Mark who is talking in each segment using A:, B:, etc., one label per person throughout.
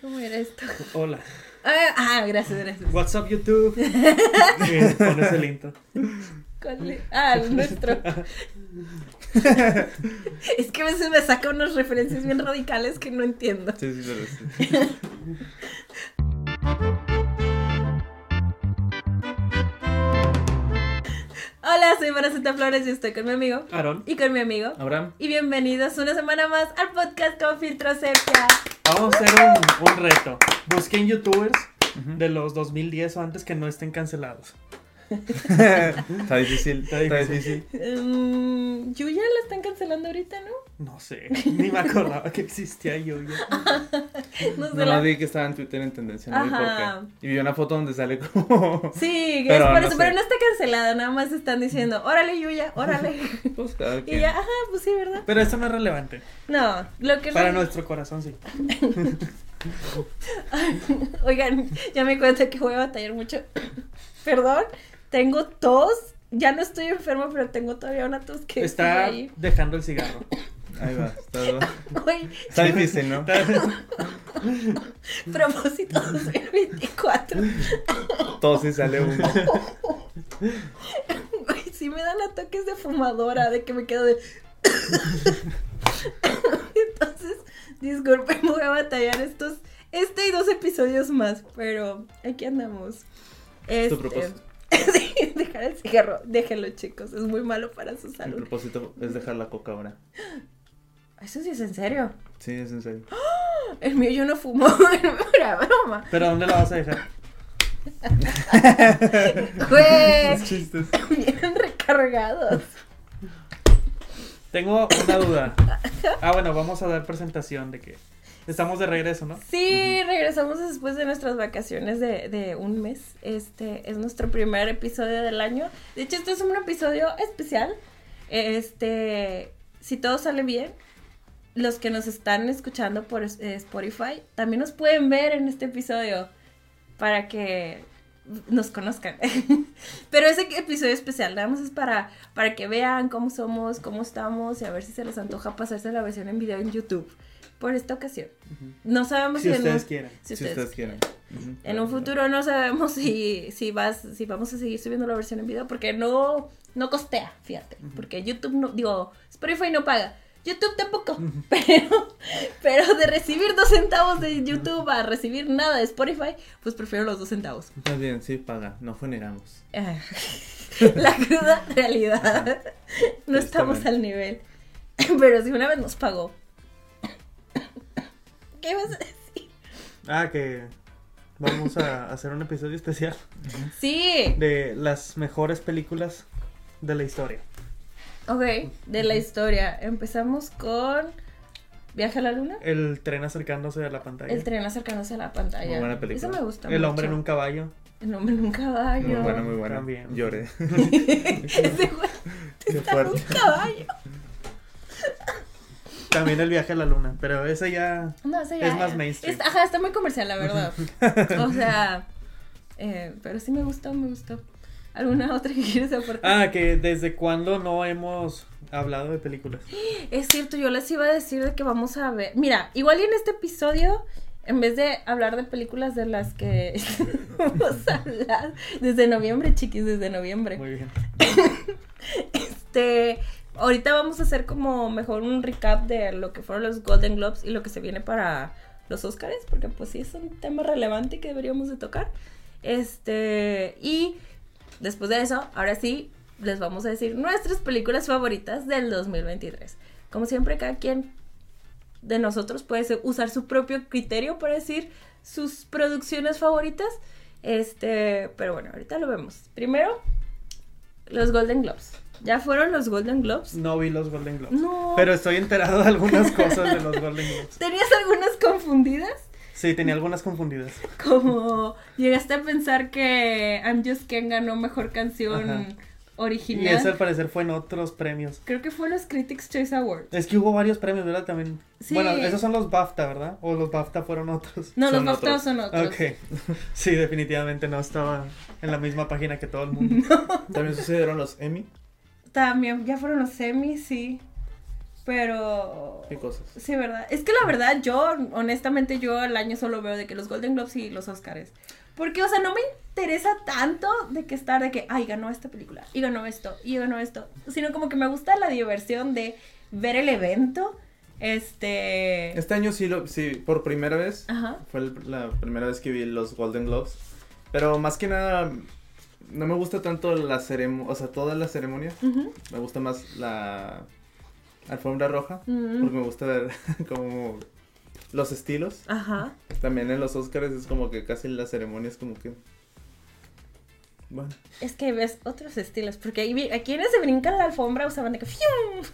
A: ¿Cómo era esto?
B: Hola.
A: Ah, ah, gracias, gracias.
B: What's up, YouTube? Eh, Pones el.
A: Ah, el nuestro. es que a veces me saca unas referencias bien radicales que no entiendo.
C: Sí, sí, pero sí.
A: Hola, soy Maraceta Flores y estoy con mi amigo.
B: Aaron.
A: Y con mi amigo.
B: Abraham.
A: Y bienvenidos una semana más al podcast con Filtro Sepia.
B: Vamos a hacer un, un reto. Busquen youtubers de los 2010 o antes que no estén cancelados.
C: Está difícil,
B: Está
C: está
B: difícil.
C: difícil.
A: Mm, Yuya la están cancelando ahorita, ¿no?
B: No sé, ni me acordaba que existía yo. yo.
A: No sé.
C: No
A: la-
C: vi que estaba en Twitter en tendencia, no vi por
A: Ajá.
C: qué. Y vi una foto donde sale como...
A: Sí,
C: Pero
A: es por
C: no
A: eso, pero no está cancelada, nada más están diciendo, órale Yuya, órale.
C: Pues cada
A: y
C: quien.
A: ya, ajá, pues sí, ¿verdad?
B: Pero esto no es relevante.
A: No, lo que
B: Para
A: no-
B: nuestro corazón, sí.
A: Oigan, ya me cuenta que voy a batallar mucho. Perdón, tengo tos. Ya no estoy enferma, pero tengo todavía una tos que
B: Está
A: ahí.
B: dejando el cigarro.
C: Ahí va, está,
A: Güey,
C: está difícil, ¿no?
A: propósito 2024.
C: Todo sí sale uno.
A: Güey, sí me dan ataques de fumadora, de que me quedo de... Entonces, disculpen, voy a batallar estos, este y dos episodios más, pero aquí andamos. Este,
C: propósito.
A: sí, dejar el cigarro, déjenlo chicos, es muy malo para su
C: Mi
A: salud.
C: propósito es dejar la coca ahora.
A: Eso sí es en serio.
C: Sí, es en serio.
A: El mío yo no fumo, era broma.
B: Pero ¿dónde la vas a dejar?
A: Güey,
C: chistes.
A: vienen recargados.
B: Tengo una duda. Ah, bueno, vamos a dar presentación de que estamos de regreso, ¿no?
A: Sí, regresamos después de nuestras vacaciones de, de un mes. Este es nuestro primer episodio del año. De hecho, este es un episodio especial. Este, si todo sale bien, los que nos están escuchando por eh, Spotify también nos pueden ver en este episodio para que nos conozcan. Pero ese episodio especial, nada más es para, para que vean cómo somos, cómo estamos y a ver si se les antoja pasarse la versión en video en YouTube por esta ocasión. No sabemos
B: Si
A: si,
B: ustedes
A: un-
B: quieren.
A: si
C: Si
A: ustedes
C: ustedes quieren. Ujú.
A: en un futuro no sabemos si, si vas, si vamos a seguir subiendo la versión en video, porque no, no costea, fíjate. Porque YouTube no, digo, Spotify no paga. YouTube tampoco. Pero, pero de recibir dos centavos de YouTube a recibir nada de Spotify, pues prefiero los dos centavos.
C: Más bien, sí, paga. No generamos.
A: Ah, La cruda realidad. No estamos al nivel. Pero si una vez nos pagó. ¿Qué vas a decir?
B: Ah, que vamos a hacer un episodio especial
A: Sí.
B: de las mejores películas de la historia.
A: Ok, de la historia. Empezamos con Viaje a la Luna.
B: El tren acercándose a la pantalla.
A: El tren acercándose a la pantalla.
C: Muy buena película.
A: Eso me gusta
B: El
A: mucho.
B: hombre en un caballo.
A: El hombre en un caballo.
C: Muy buena, muy buena.
B: También.
C: Lloré.
A: Ese güey
C: Qué
A: está en un
C: fuerte.
A: caballo.
B: También el viaje a la luna. Pero ese ya.
A: No, ese ya
B: Es más mainstream.
A: ajá, está muy comercial, la verdad. o sea, eh, pero sí me gustó, me gustó. ¿Alguna otra que quieres aportar?
B: Ah, que desde cuándo no hemos hablado de películas.
A: Es cierto, yo les iba a decir de que vamos a ver. Mira, igual y en este episodio, en vez de hablar de películas de las que vamos a hablar desde noviembre, chiquis, desde noviembre.
B: Muy bien.
A: Este, ahorita vamos a hacer como mejor un recap de lo que fueron los Golden Globes y lo que se viene para los Oscars, porque pues sí es un tema relevante que deberíamos de tocar. Este, y después de eso, ahora sí, les vamos a decir nuestras películas favoritas del 2023. Como siempre, cada quien de nosotros puede usar su propio criterio para decir sus producciones favoritas. Este, pero bueno, ahorita lo vemos. Primero, los Golden Globes. ¿Ya fueron los Golden Globes?
B: No vi los Golden Globes.
A: No.
B: Pero estoy enterado de algunas cosas de los Golden Globes.
A: ¿Tenías algunas confundidas?
B: Sí, tenía algunas confundidas.
A: Como llegaste a pensar que I'm Just Ken ganó mejor canción
B: Ajá. Y
A: original.
B: ese al parecer fue en otros premios.
A: Creo que fue los Critics Choice Awards.
B: Es que hubo varios premios, ¿verdad? También.
A: Sí.
B: Bueno, esos son los BAFTA, ¿verdad? O los BAFTA fueron otros.
A: No,
C: Son
A: los BAFTA
C: otros.
A: son otros.
B: Ok. Sí, definitivamente no estaba en la misma página que todo el mundo.
C: También sucedieron los Emmy.
A: También, ya fueron los semis, sí. Pero...
C: ¿Qué cosas?
A: Sí, ¿verdad? Es que la verdad, yo, honestamente, yo al año solo veo de que los Golden Globes y los Oscars. Porque, o sea, no me interesa tanto de que estar de que, ay, ganó esta película, y ganó esto, y ganó esto. Sino como que me gusta la diversión de ver el evento. Este.
C: Este año sí, lo, sí, por primera vez.
A: Ajá.
C: Fue el- la primera vez que vi los Golden Globes. Pero más que nada, no me gusta tanto la ceremonia, o sea, toda la ceremonia.
A: Ujú.
C: Me gusta más la alfombra roja. Porque me gusta ver como los estilos.
A: Ajá.
C: También en los Oscars es como que casi la ceremonia es como que... Bueno,
A: Es que ves otros estilos, porque a quienes se brincan la alfombra usaban de que ¡fium!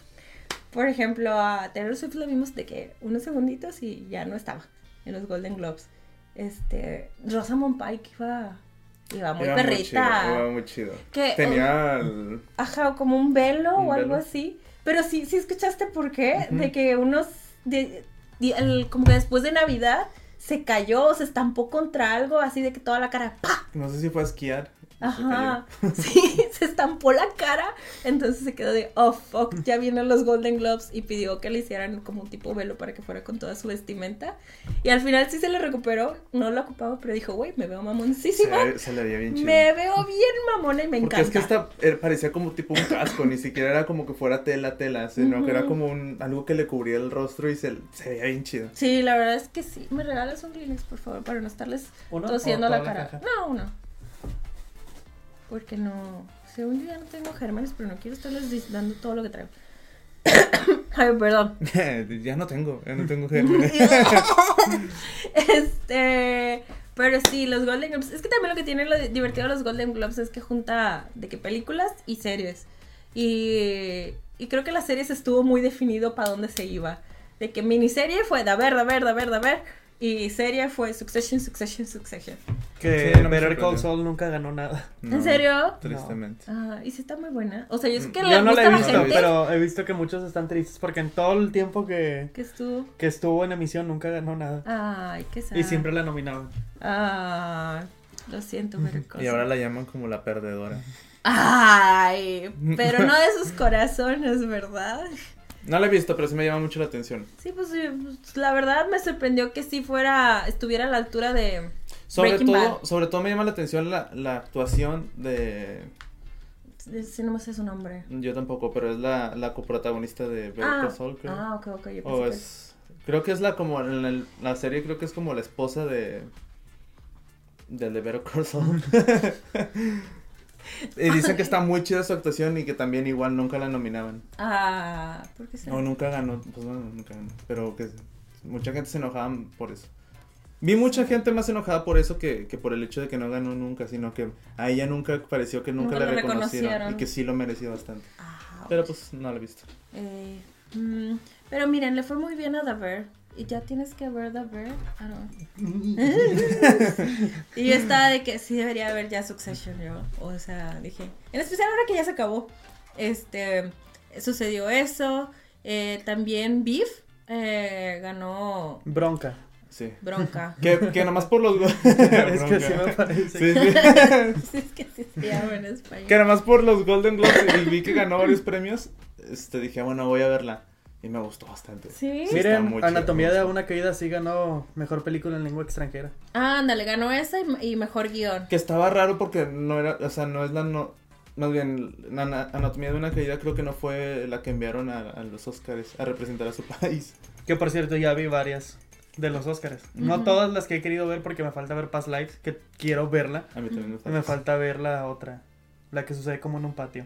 A: Por ejemplo, a Taylor Swift la vimos de que unos segunditos y ya no estaba en los Golden Globes. Este, Rosamund Pike iba, iba muy
C: iba
A: perrita.
C: chido, iba muy chido.
A: que,
C: Tenía el-
A: Ajá, como un velo
C: Un
A: o algo así. Pero sí, sí escuchaste por qué, de que unos, de, de- el- como que después de Navidad se cayó, se estampó contra algo, así de que toda la cara, ¡pa!
C: No sé si fue a esquiar.
A: Ajá, sí, se estampó la cara, entonces se quedó de, oh, fuck, ya vienen los Golden Globes y pidió que le hicieran como un tipo velo para que fuera con toda su vestimenta. Y al final sí se le recuperó, no lo ocupaba, pero dijo, güey, me veo mamoncísima,
C: Se, se le veía bien chido.
A: me veo bien mamona y me
C: Porque
A: encanta.
C: es que esta eh, parecía como tipo un casco, ni siquiera era como que fuera tela, tela, sino que era como un, algo que le cubría el rostro y se, se veía bien chido.
A: Sí, la verdad es que sí. ¿Me regalas un Kleenex, por favor, para no estarles
B: ¿Uno
A: tosiendo la
B: la
A: cara?
B: caja?
A: no, uno. Porque no... Según yo ya no tengo gérmenes, pero no quiero estarles dando todo lo que traigo. Ay, perdón.
C: ya no tengo, ya no tengo gérmenes.
A: este... Pero sí, los Golden Globes... Es que también lo que tiene lo di- divertido de los Golden Globes es que junta de que películas y series. Y, y creo que las series estuvo muy definido para dónde se iba. De que miniserie fue de a ver, de a ver, de a ver, de a ver. Y serie fue Succession, Succession, Succession.
B: Que
C: Sí, no
B: Better Call. Saul nunca ganó nada.
A: ¿En serio?
C: Tristemente.
A: Ah, y sí está muy buena. O sea, yo sé que
B: Yo no la he visto,
A: gente
B: pero he visto que muchos están tristes porque en todo el tiempo que,
A: que estuvo.
B: que estuvo en emisión nunca ganó nada.
A: Ay, qué sad.
B: Y siempre la nominaban.
A: Ah, lo siento, Better Call
C: Y ahora
A: Saul.
C: la llaman como la perdedora.
A: Ay, pero no de sus corazones, ¿verdad?
C: No la he visto, pero sí me llama mucho la atención.
A: Sí, pues, sí, pues, la verdad me sorprendió que sí fuera, estuviera a la altura de
C: Sobre
A: Breaking
C: todo,
A: Bad.
C: sobre todo me llama la atención la, la actuación de...
A: de- Si no me sé su nombre.
C: Yo tampoco, pero es la, la coprotagonista de Better
A: Ah,
C: creo.
A: ah, ok, ok. yo
C: O
A: que-
C: es... Creo que es la como en la serie creo que es como la esposa de del de Better Call Saul. y dicen que está muy chida su actuación y que también igual nunca la nominaban.
A: Ah, ¿por qué será?
C: No, nunca ganó, pues bueno, nunca ganó, pero que mucha gente se enojaba por eso. Vi mucha gente más enojada por eso que, que por el hecho de que no ganó nunca, sino que a ella nunca pareció que nunca,
A: Nunca
C: la reconocieron
A: reconocieron.
C: y que sí lo mereció bastante.
A: Ah,
C: Pero pues no la he visto.
A: Eh, mm, pero miren, le fue muy bien a The Bear. Y ya tienes que ver The Bear. Ah, no. y yo estaba de que sí debería haber ya Succession, yo. O sea, dije. En especial ahora que ya se acabó. Este. Sucedió eso. Eh, también Beef eh, ganó
B: Bronca.
C: Sí.
A: bronca.
C: Que, que nomás por los
B: es que sí me parece.
C: Sí, sí.
A: Sí, es que sí se llama en español.
C: Que nomás por los Golden Globes y vi que ganó varios premios, este dije, bueno, voy a verla. Y me gustó bastante.
A: Sí.
C: Sí. muy
B: Miren,
C: chido,
B: Anatomía de una caída sí ganó mejor película en lengua extranjera.
A: Ah, ándale, ganó esa y, y mejor guion.
C: Que estaba raro porque no era, o sea, no es la no, más bien, ana- Anatomía de una caída creo que no fue la que enviaron a, a los Oscars a representar a su país.
B: Que por cierto ya vi varias de los Oscars. No todas las que he querido ver porque me falta ver Past Lives, que quiero verla.
C: A mí también me falta.
B: me falta ver la otra, la que sucede como en un patio.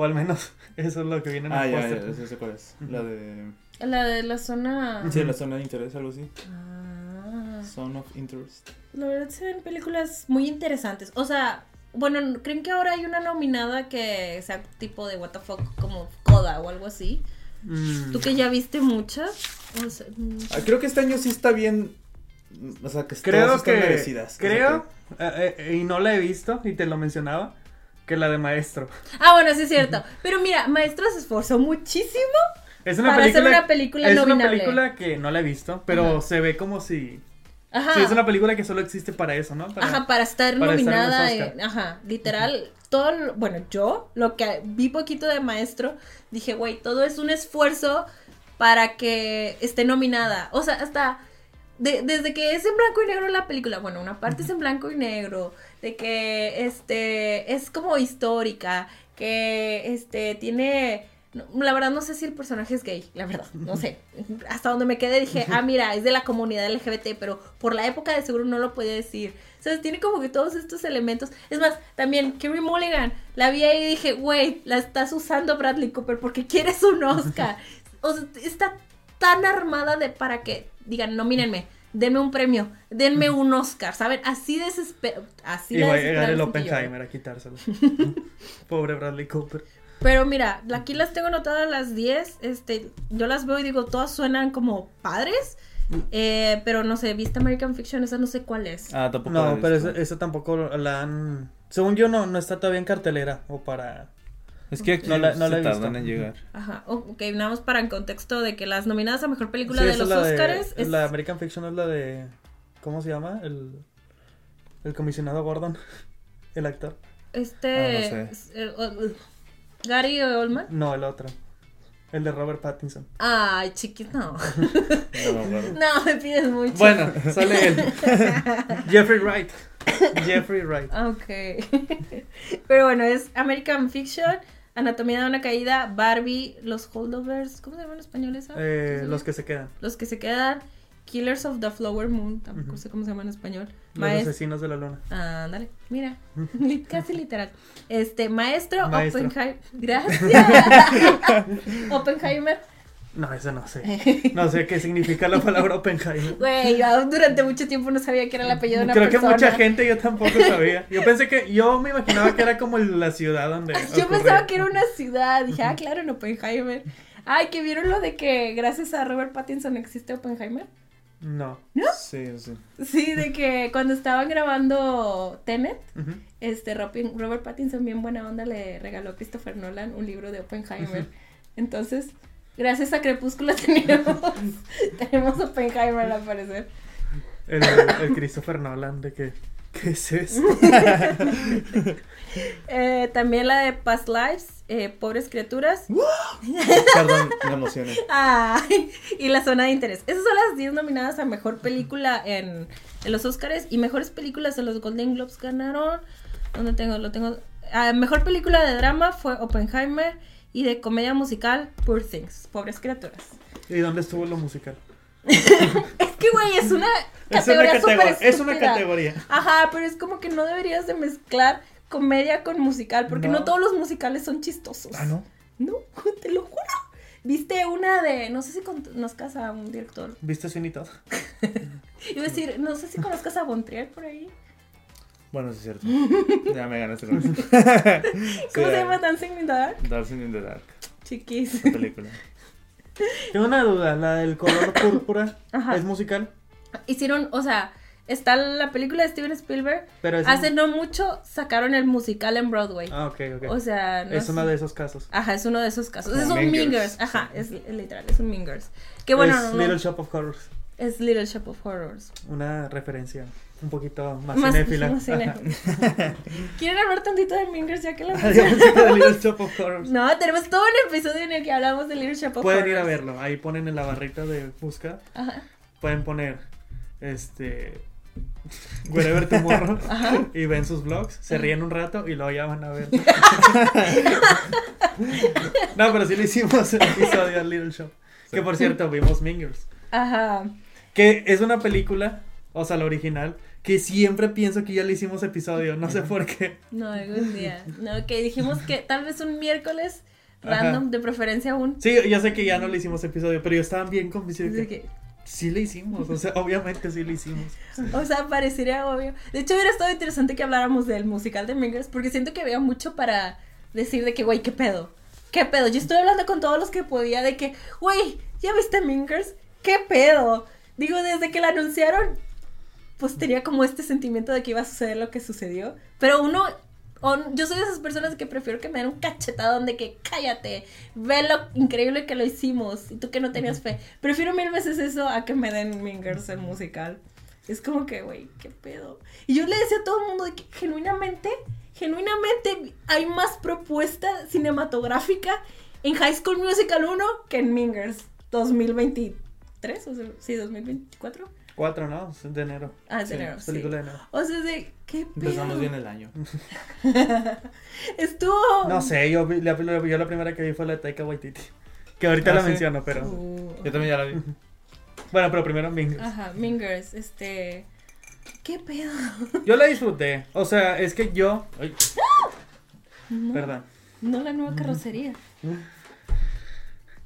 B: O al menos eso es lo que viene en
C: Ah,
B: el
C: ya,
B: póster.
C: ya, sí sé cuál es. La de...
A: La de la zona.
C: Sí, la zona de interés, algo así.
A: Ah.
C: Zone of Interest.
A: La verdad se ven películas muy interesantes. O sea, bueno, ¿creen que ahora hay una nominada que sea tipo de what the fuck como Coda o algo así?
B: Mm.
A: ¿Tú que ya viste muchas? O sea, mm,
C: Ah, creo que este año sí está bien, o sea, que todas
B: Creo
C: están
B: que.
C: merecidas. O sea,
B: Creo, eh, eh, y no la he visto, y te lo mencionaba, que la de Maestro.
A: Ah, bueno, sí es cierto. Pero mira, Maestro se esforzó muchísimo.
B: Es una
A: Para hacer
B: película.
A: una película
B: es una película que no la he visto, pero
A: Ajá.
B: se ve como si.
A: Ajá.
B: Sí, es una película que solo existe para eso, ¿no? Para-
A: Ajá, para estar
B: para estar en los
A: nominada. En- ajá, literal. Todo, bueno, yo, lo que vi poquito de maestro, dije, güey, todo es un esfuerzo para que esté nominada. O sea, hasta de- desde que es en blanco y negro la película, bueno, una parte es en blanco y negro, de que este es como histórica, que este tiene la verdad no sé si el personaje es gay, la verdad, no sé. Hasta donde me quedé dije, ah, mira, es de la comunidad LGBT, pero por la época de seguro no lo podía decir. O sea, tiene como que todos estos elementos. Es más, también Kerry Mulligan, la vi ahí y dije, güey, la estás usando Bradley Cooper porque quieres un Oscar. O sea, está tan armada de para que digan, nomínenme, denme un premio, denme un Oscar, ¿saben? Así desespero, así
B: Y va a llegar el. Oppenheimer a quitárselo. Pobre Bradley Cooper.
A: Pero mira, aquí las tengo anotadas las 10. Este, yo las veo y digo, todas suenan como padres. eh, pero no sé, viste American Fiction, esa no sé cuál es.
C: Ah, tampoco.
B: No, pero esa, esa tampoco la han... Según yo no, no está todavía en cartelera o para...
C: Es que aquí
B: No la- no la
C: se
B: he
C: tardan
B: visto.
C: en llegar.
A: Ajá, ok, nada más para en contexto de que las nominadas a mejor película
B: Sí,
A: de los Oscars es
B: La American Fiction es la de... ¿Cómo se llama? El, el comisionado Gordon. El actor.
A: este.
C: Ah, no sé.
A: es- eh, uh, Gary Oldman.
B: No, el otro. El de Robert Pattinson.
A: Ay, chiquis, no.
C: No.
A: No, me pides mucho.
B: Bueno, sale él. Jeffrey Wright. Jeffrey Wright.
A: Ok. Pero bueno, es American Fiction, Anatomía de una caída, Barbie, Los Holdovers, ¿cómo se llama en español esa?
B: Eh,
A: ¿Cómo se
B: los que se quedan.
A: Los que se quedan, Killers of the Flower Moon, tampoco sé cómo se llama en español.
B: Los asesinos de la luna.
A: Ándale, mira, li- casi literal. Este, maestro,
B: Maestro.
A: Oppenheimer. Gracias. Oppenheimer.
B: No, ese no sé. No sé qué significa la palabra Oppenheimer.
A: Güey, durante mucho tiempo no sabía que era el apellido de una
B: Creo
A: persona.
B: que mucha gente yo tampoco sabía. Yo pensé que, yo me imaginaba que era como la ciudad donde.
A: Yo pensaba que era una ciudad. Dije, ah, claro, en Oppenheimer. Ay, que vieron lo de que gracias a Robert Pattinson existe Oppenheimer.
B: No.
C: Sí, sí.
A: Sí, de que cuando estaban grabando Tenet, este Robert Pattinson bien buena onda le regaló a Christopher Nolan un libro de Oppenheimer. Entonces, gracias a Crepúsculo tenemos, tenemos Oppenheimer al parecer.
B: El, el Christopher Nolan, de que. ¿Qué es eso?
A: Eh, también la de Past Lives, eh, Pobres Criaturas.
C: Perdón, me emocioné.
A: Ay, y la zona de interés. Esas son las 10 nominadas a mejor película en, en los Oscars y mejores películas en los Golden Globes ganaron. ¿Dónde tengo? Lo tengo. Ah, mejor película de drama fue Oppenheimer y de comedia musical Poor Things, Pobres Criaturas.
B: ¿Y dónde estuvo lo musical?
A: Es que, güey, es una
B: Es una,
A: categoría
B: es una categoría.
A: Ajá, pero es como que no deberías de mezclar comedia con musical, porque no,
B: No.
A: todos los musicales son chistosos.
B: Ah, no.
A: No, te lo juro. Viste una de, no sé si conozcas a un director.
B: ¿Viste Todd?
A: Iba a decir, no sé si conozcas a Bontrier por ahí.
C: Bueno, sí es cierto. Ya me ganaste con eso.
A: ¿Cómo se llama Dancing in the Dark?
C: Dancing in the Dark.
A: Chiquis.
C: La película.
B: Tengo una duda, la del color púrpura
A: Ajá.
B: es musical,
A: Hicieron, o sea, está la película de Steven Spielberg.
B: pero es
A: Hace no mucho sacaron el musical en Broadway.
B: Ah, ok, ok.
A: O sea, no
B: es
A: sé-
B: uno de esos casos.
A: Ajá, es uno de esos casos.
C: Como
A: es un.
C: Girls.
A: Ajá, es, es literal, es un Mean Girls. Que bueno,
B: es
A: no, no,
B: Little Shop of Horrors.
A: es Little Shop of Horrors.
B: Una referencia un poquito más,
A: Más-
B: cinéfila.
A: más cinéfila. ¿Quieren hablar tantito de Mean Girls ya que lo
B: Yo pensé que era Little Shop of Horrors.
A: No, tenemos todo un episodio en el que hablamos de Little Shop of
B: Pueden
A: Horrors.
B: ir a verlo. Ahí ponen en la barrita de busca.
A: Ajá.
B: Pueden poner este. Wherever Tomorrow. y ven sus vlogs. Se ríen un rato y luego ya van a ver. no, pero sí le hicimos el episodio al Little Shop. Que por cierto, vimos Mingers.
A: Ajá.
B: Que es una película, o sea, la original, que siempre pienso que ya le hicimos episodio. No sé por qué.
A: No, algún día. No, que dijimos que tal vez un miércoles
B: Ajá.
A: random, de preferencia un.
B: Sí, yo sé que ya no le hicimos episodio, pero yo estaba bien convencido de que, sí le hicimos. O sea, obviamente sí le hicimos.
A: o sea, parecería obvio. De hecho, hubiera estado interesante que habláramos del musical de Mingers, porque siento que había mucho para decir de que, güey, ¿qué pedo? ¿Qué pedo? Yo estoy hablando con todos los que podía de que, güey, ¿ya viste Mingers? ¿Qué pedo? Digo, desde que la anunciaron, pues tenía como este sentimiento de que iba a suceder lo que sucedió. Pero uno, o- yo soy de esas personas que prefiero que me den un cachetadón de que cállate, ve lo increíble que lo hicimos y tú que no tenías fe. Prefiero mil veces eso a que me den Mingers el musical. Es como que, güey, qué pedo. Y yo le decía a todo el mundo de que genuinamente, genuinamente hay más propuesta cinematográfica en High School Musical 1 que en Mingers. 2023, o sea, sí, 2024.
B: 4, ¿no? Es de enero.
A: Ah, es de
B: Sí,
A: enero,
B: es
A: sí.
B: película de enero.
A: O sea, de qué
C: Empezamos
A: pedo.
C: bien el año.
A: Estuvo.
B: No sé, yo, vi- la, la- yo la primera que vi fue la de Taika Waititi. Que ahorita
C: Ah,
B: la
C: ¿sí?
B: menciono, pero...
A: Uh,
C: Yo también ya la vi.
B: Bueno, pero primero Mingers.
A: Ajá, Mingers, este. ¿Qué pedo?
B: Yo la disfruté. O sea, es que yo... Ay,
A: No,
B: perdón.
A: no la nueva carrocería.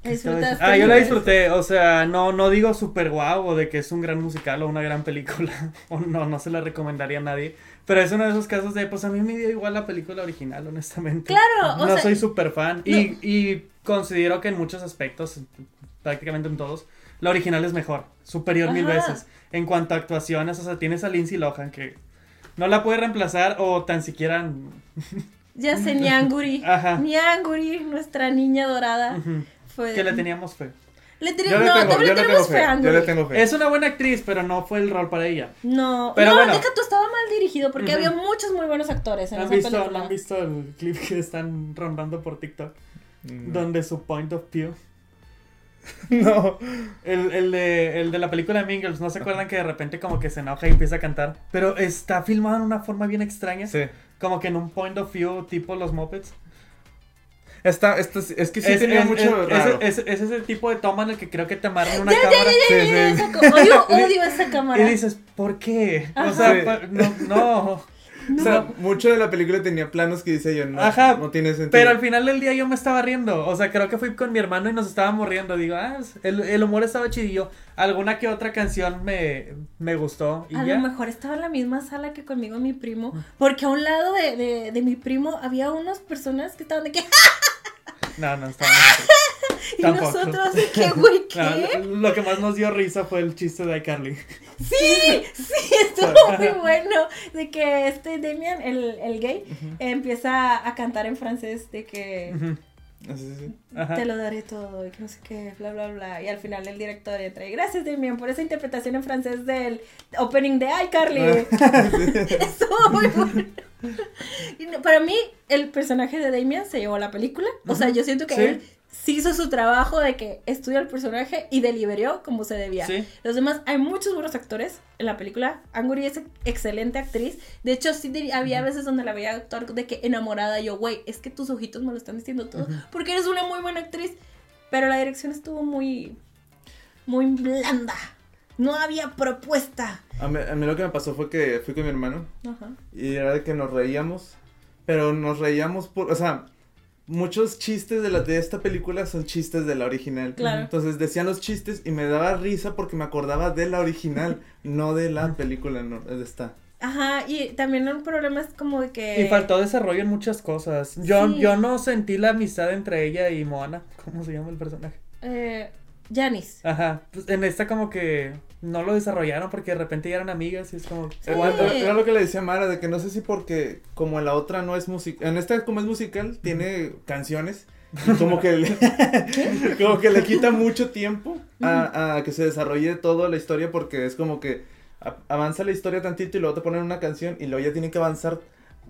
A: ¿La
B: ¿Qué estaba
A: disfrutaste?
B: Ah, yo la disfruté. O sea, no, no digo súper guau o de que es un gran musical o una gran película. O no, no se la recomendaría a nadie. Pero es uno de esos casos de, pues a mí me dio igual la película original, honestamente.
A: Claro, o
B: no
A: sea-
B: soy súper fan. Y, y considero que en muchos aspectos, prácticamente en todos, la original es mejor. Superior mil veces. En cuanto a actuaciones, o sea, tienes a Lindsay Lohan que no la puede reemplazar o tan siquiera...
A: Ya sé, Nyanguri.
B: Ajá.
A: Nyanguri, nuestra niña dorada.
B: Ujú,
A: Fue...
B: que le teníamos fe.
A: Le
C: Yo
A: teníamos.
C: le
A: No,
C: tengo, yo le tengo
A: tenemos
C: fe.
A: fe a
C: Yo
A: Anguri.
C: le tengo fe.
B: Es una buena actriz, pero no fue el rol para ella.
A: No,
B: Pero
A: no,
B: bueno.
A: deja tú, estaba mal dirigido porque había muchos muy buenos actores en
B: ¿Han
A: esa
B: visto,
A: película.
B: ¿Han visto el clip que están rondando por TikTok?
C: Mm.
B: Donde su point of view.
C: No.
B: El, el, de, el de la película de Mingles, ¿no se acuerdan que de repente como que se enoja y empieza a cantar? Pero está filmado en una forma bien extraña.
C: Sí.
B: Como que en un point of view tipo los Muppets.
C: Está, esto, sí- es que sí
B: es,
C: tenía
B: es-
C: mucho
B: es-
C: raro.
B: es- es ese tipo de toma en el que creo que te amarran una cámara.
C: Sí,
A: Esa
C: sí.
A: co- Odio, odio esa cámara.
B: Y dices, ¿por qué? O sea,
C: Sí.
B: no, no.
C: O sea, mucho de la película tenía planos que dice yo, no,
B: Ajá,
C: no tiene sentido.
B: Pero al final del día yo me estaba riendo. O sea, creo que fui con mi hermano y nos estábamos riendo. Digo, ah, el, el humor estaba chidillo. Alguna que otra canción me, me gustó. Y
A: A
B: ya.
A: lo mejor estaba en la misma sala que conmigo mi primo, porque a un lado de, de, de mi primo había unas personas que estaban de que
B: No, no, estábamos
A: y
B: Tampoco.
A: nosotros de que güey, ¿qué?
B: lo- lo que más nos dio risa fue el chiste de iCarly.
A: Sí, sí, estuvo muy bueno de que este Damian, el, el gay, empieza a cantar en francés de que
C: Sí, sí, sí.
B: Ajá.
A: te lo daré todo y que no sé qué, bla, bla, bla. Y al final el director entra y gracias Damian por esa interpretación en francés del opening de iCarly. Estuvo muy bueno. Para mí, el personaje de Damian se llevó a la película. O sea, yo siento que
B: Sí.
A: él sí hizo su trabajo de que estudió el personaje y deliberió como se debía.
B: Sí.
A: Los demás, hay muchos buenos actores en la película. Anguri es excelente actriz. De hecho, sí había veces donde la veía actuar de que enamorada. Yo, güey, es que tus ojitos me lo están diciendo todo. Porque eres una muy buena actriz. Pero la dirección estuvo muy. Muy blanda. No había propuesta.
C: A mí, a mí lo que me pasó fue que fui con mi hermano
A: Ajá.
C: y era de que nos reíamos, pero nos reíamos por, o sea, muchos chistes de la de esta película son chistes de la original.
A: Claro.
C: Entonces decían los chistes y me daba risa porque me acordaba de la original, no de la película, no, de esta.
A: Ajá, y también un problema es como de que.
B: Y faltó desarrollo en muchas cosas. Yo,
A: Sí.
B: yo no sentí la amistad entre ella y Moana. ¿Cómo se llama el personaje?
A: Eh, Janice.
B: Ajá. Pues en esta como que no lo desarrollaron porque de repente ya eran amigas y es como...
A: Sí.
C: Era, lo que le decía Mara, de que no sé si porque como en la otra no es musical, en esta como es musical, tiene canciones. Como que le, como que le quita mucho tiempo a, a que se desarrolle toda la historia porque es como que avanza la historia tantito y luego te ponen una canción y luego ya tiene que avanzar,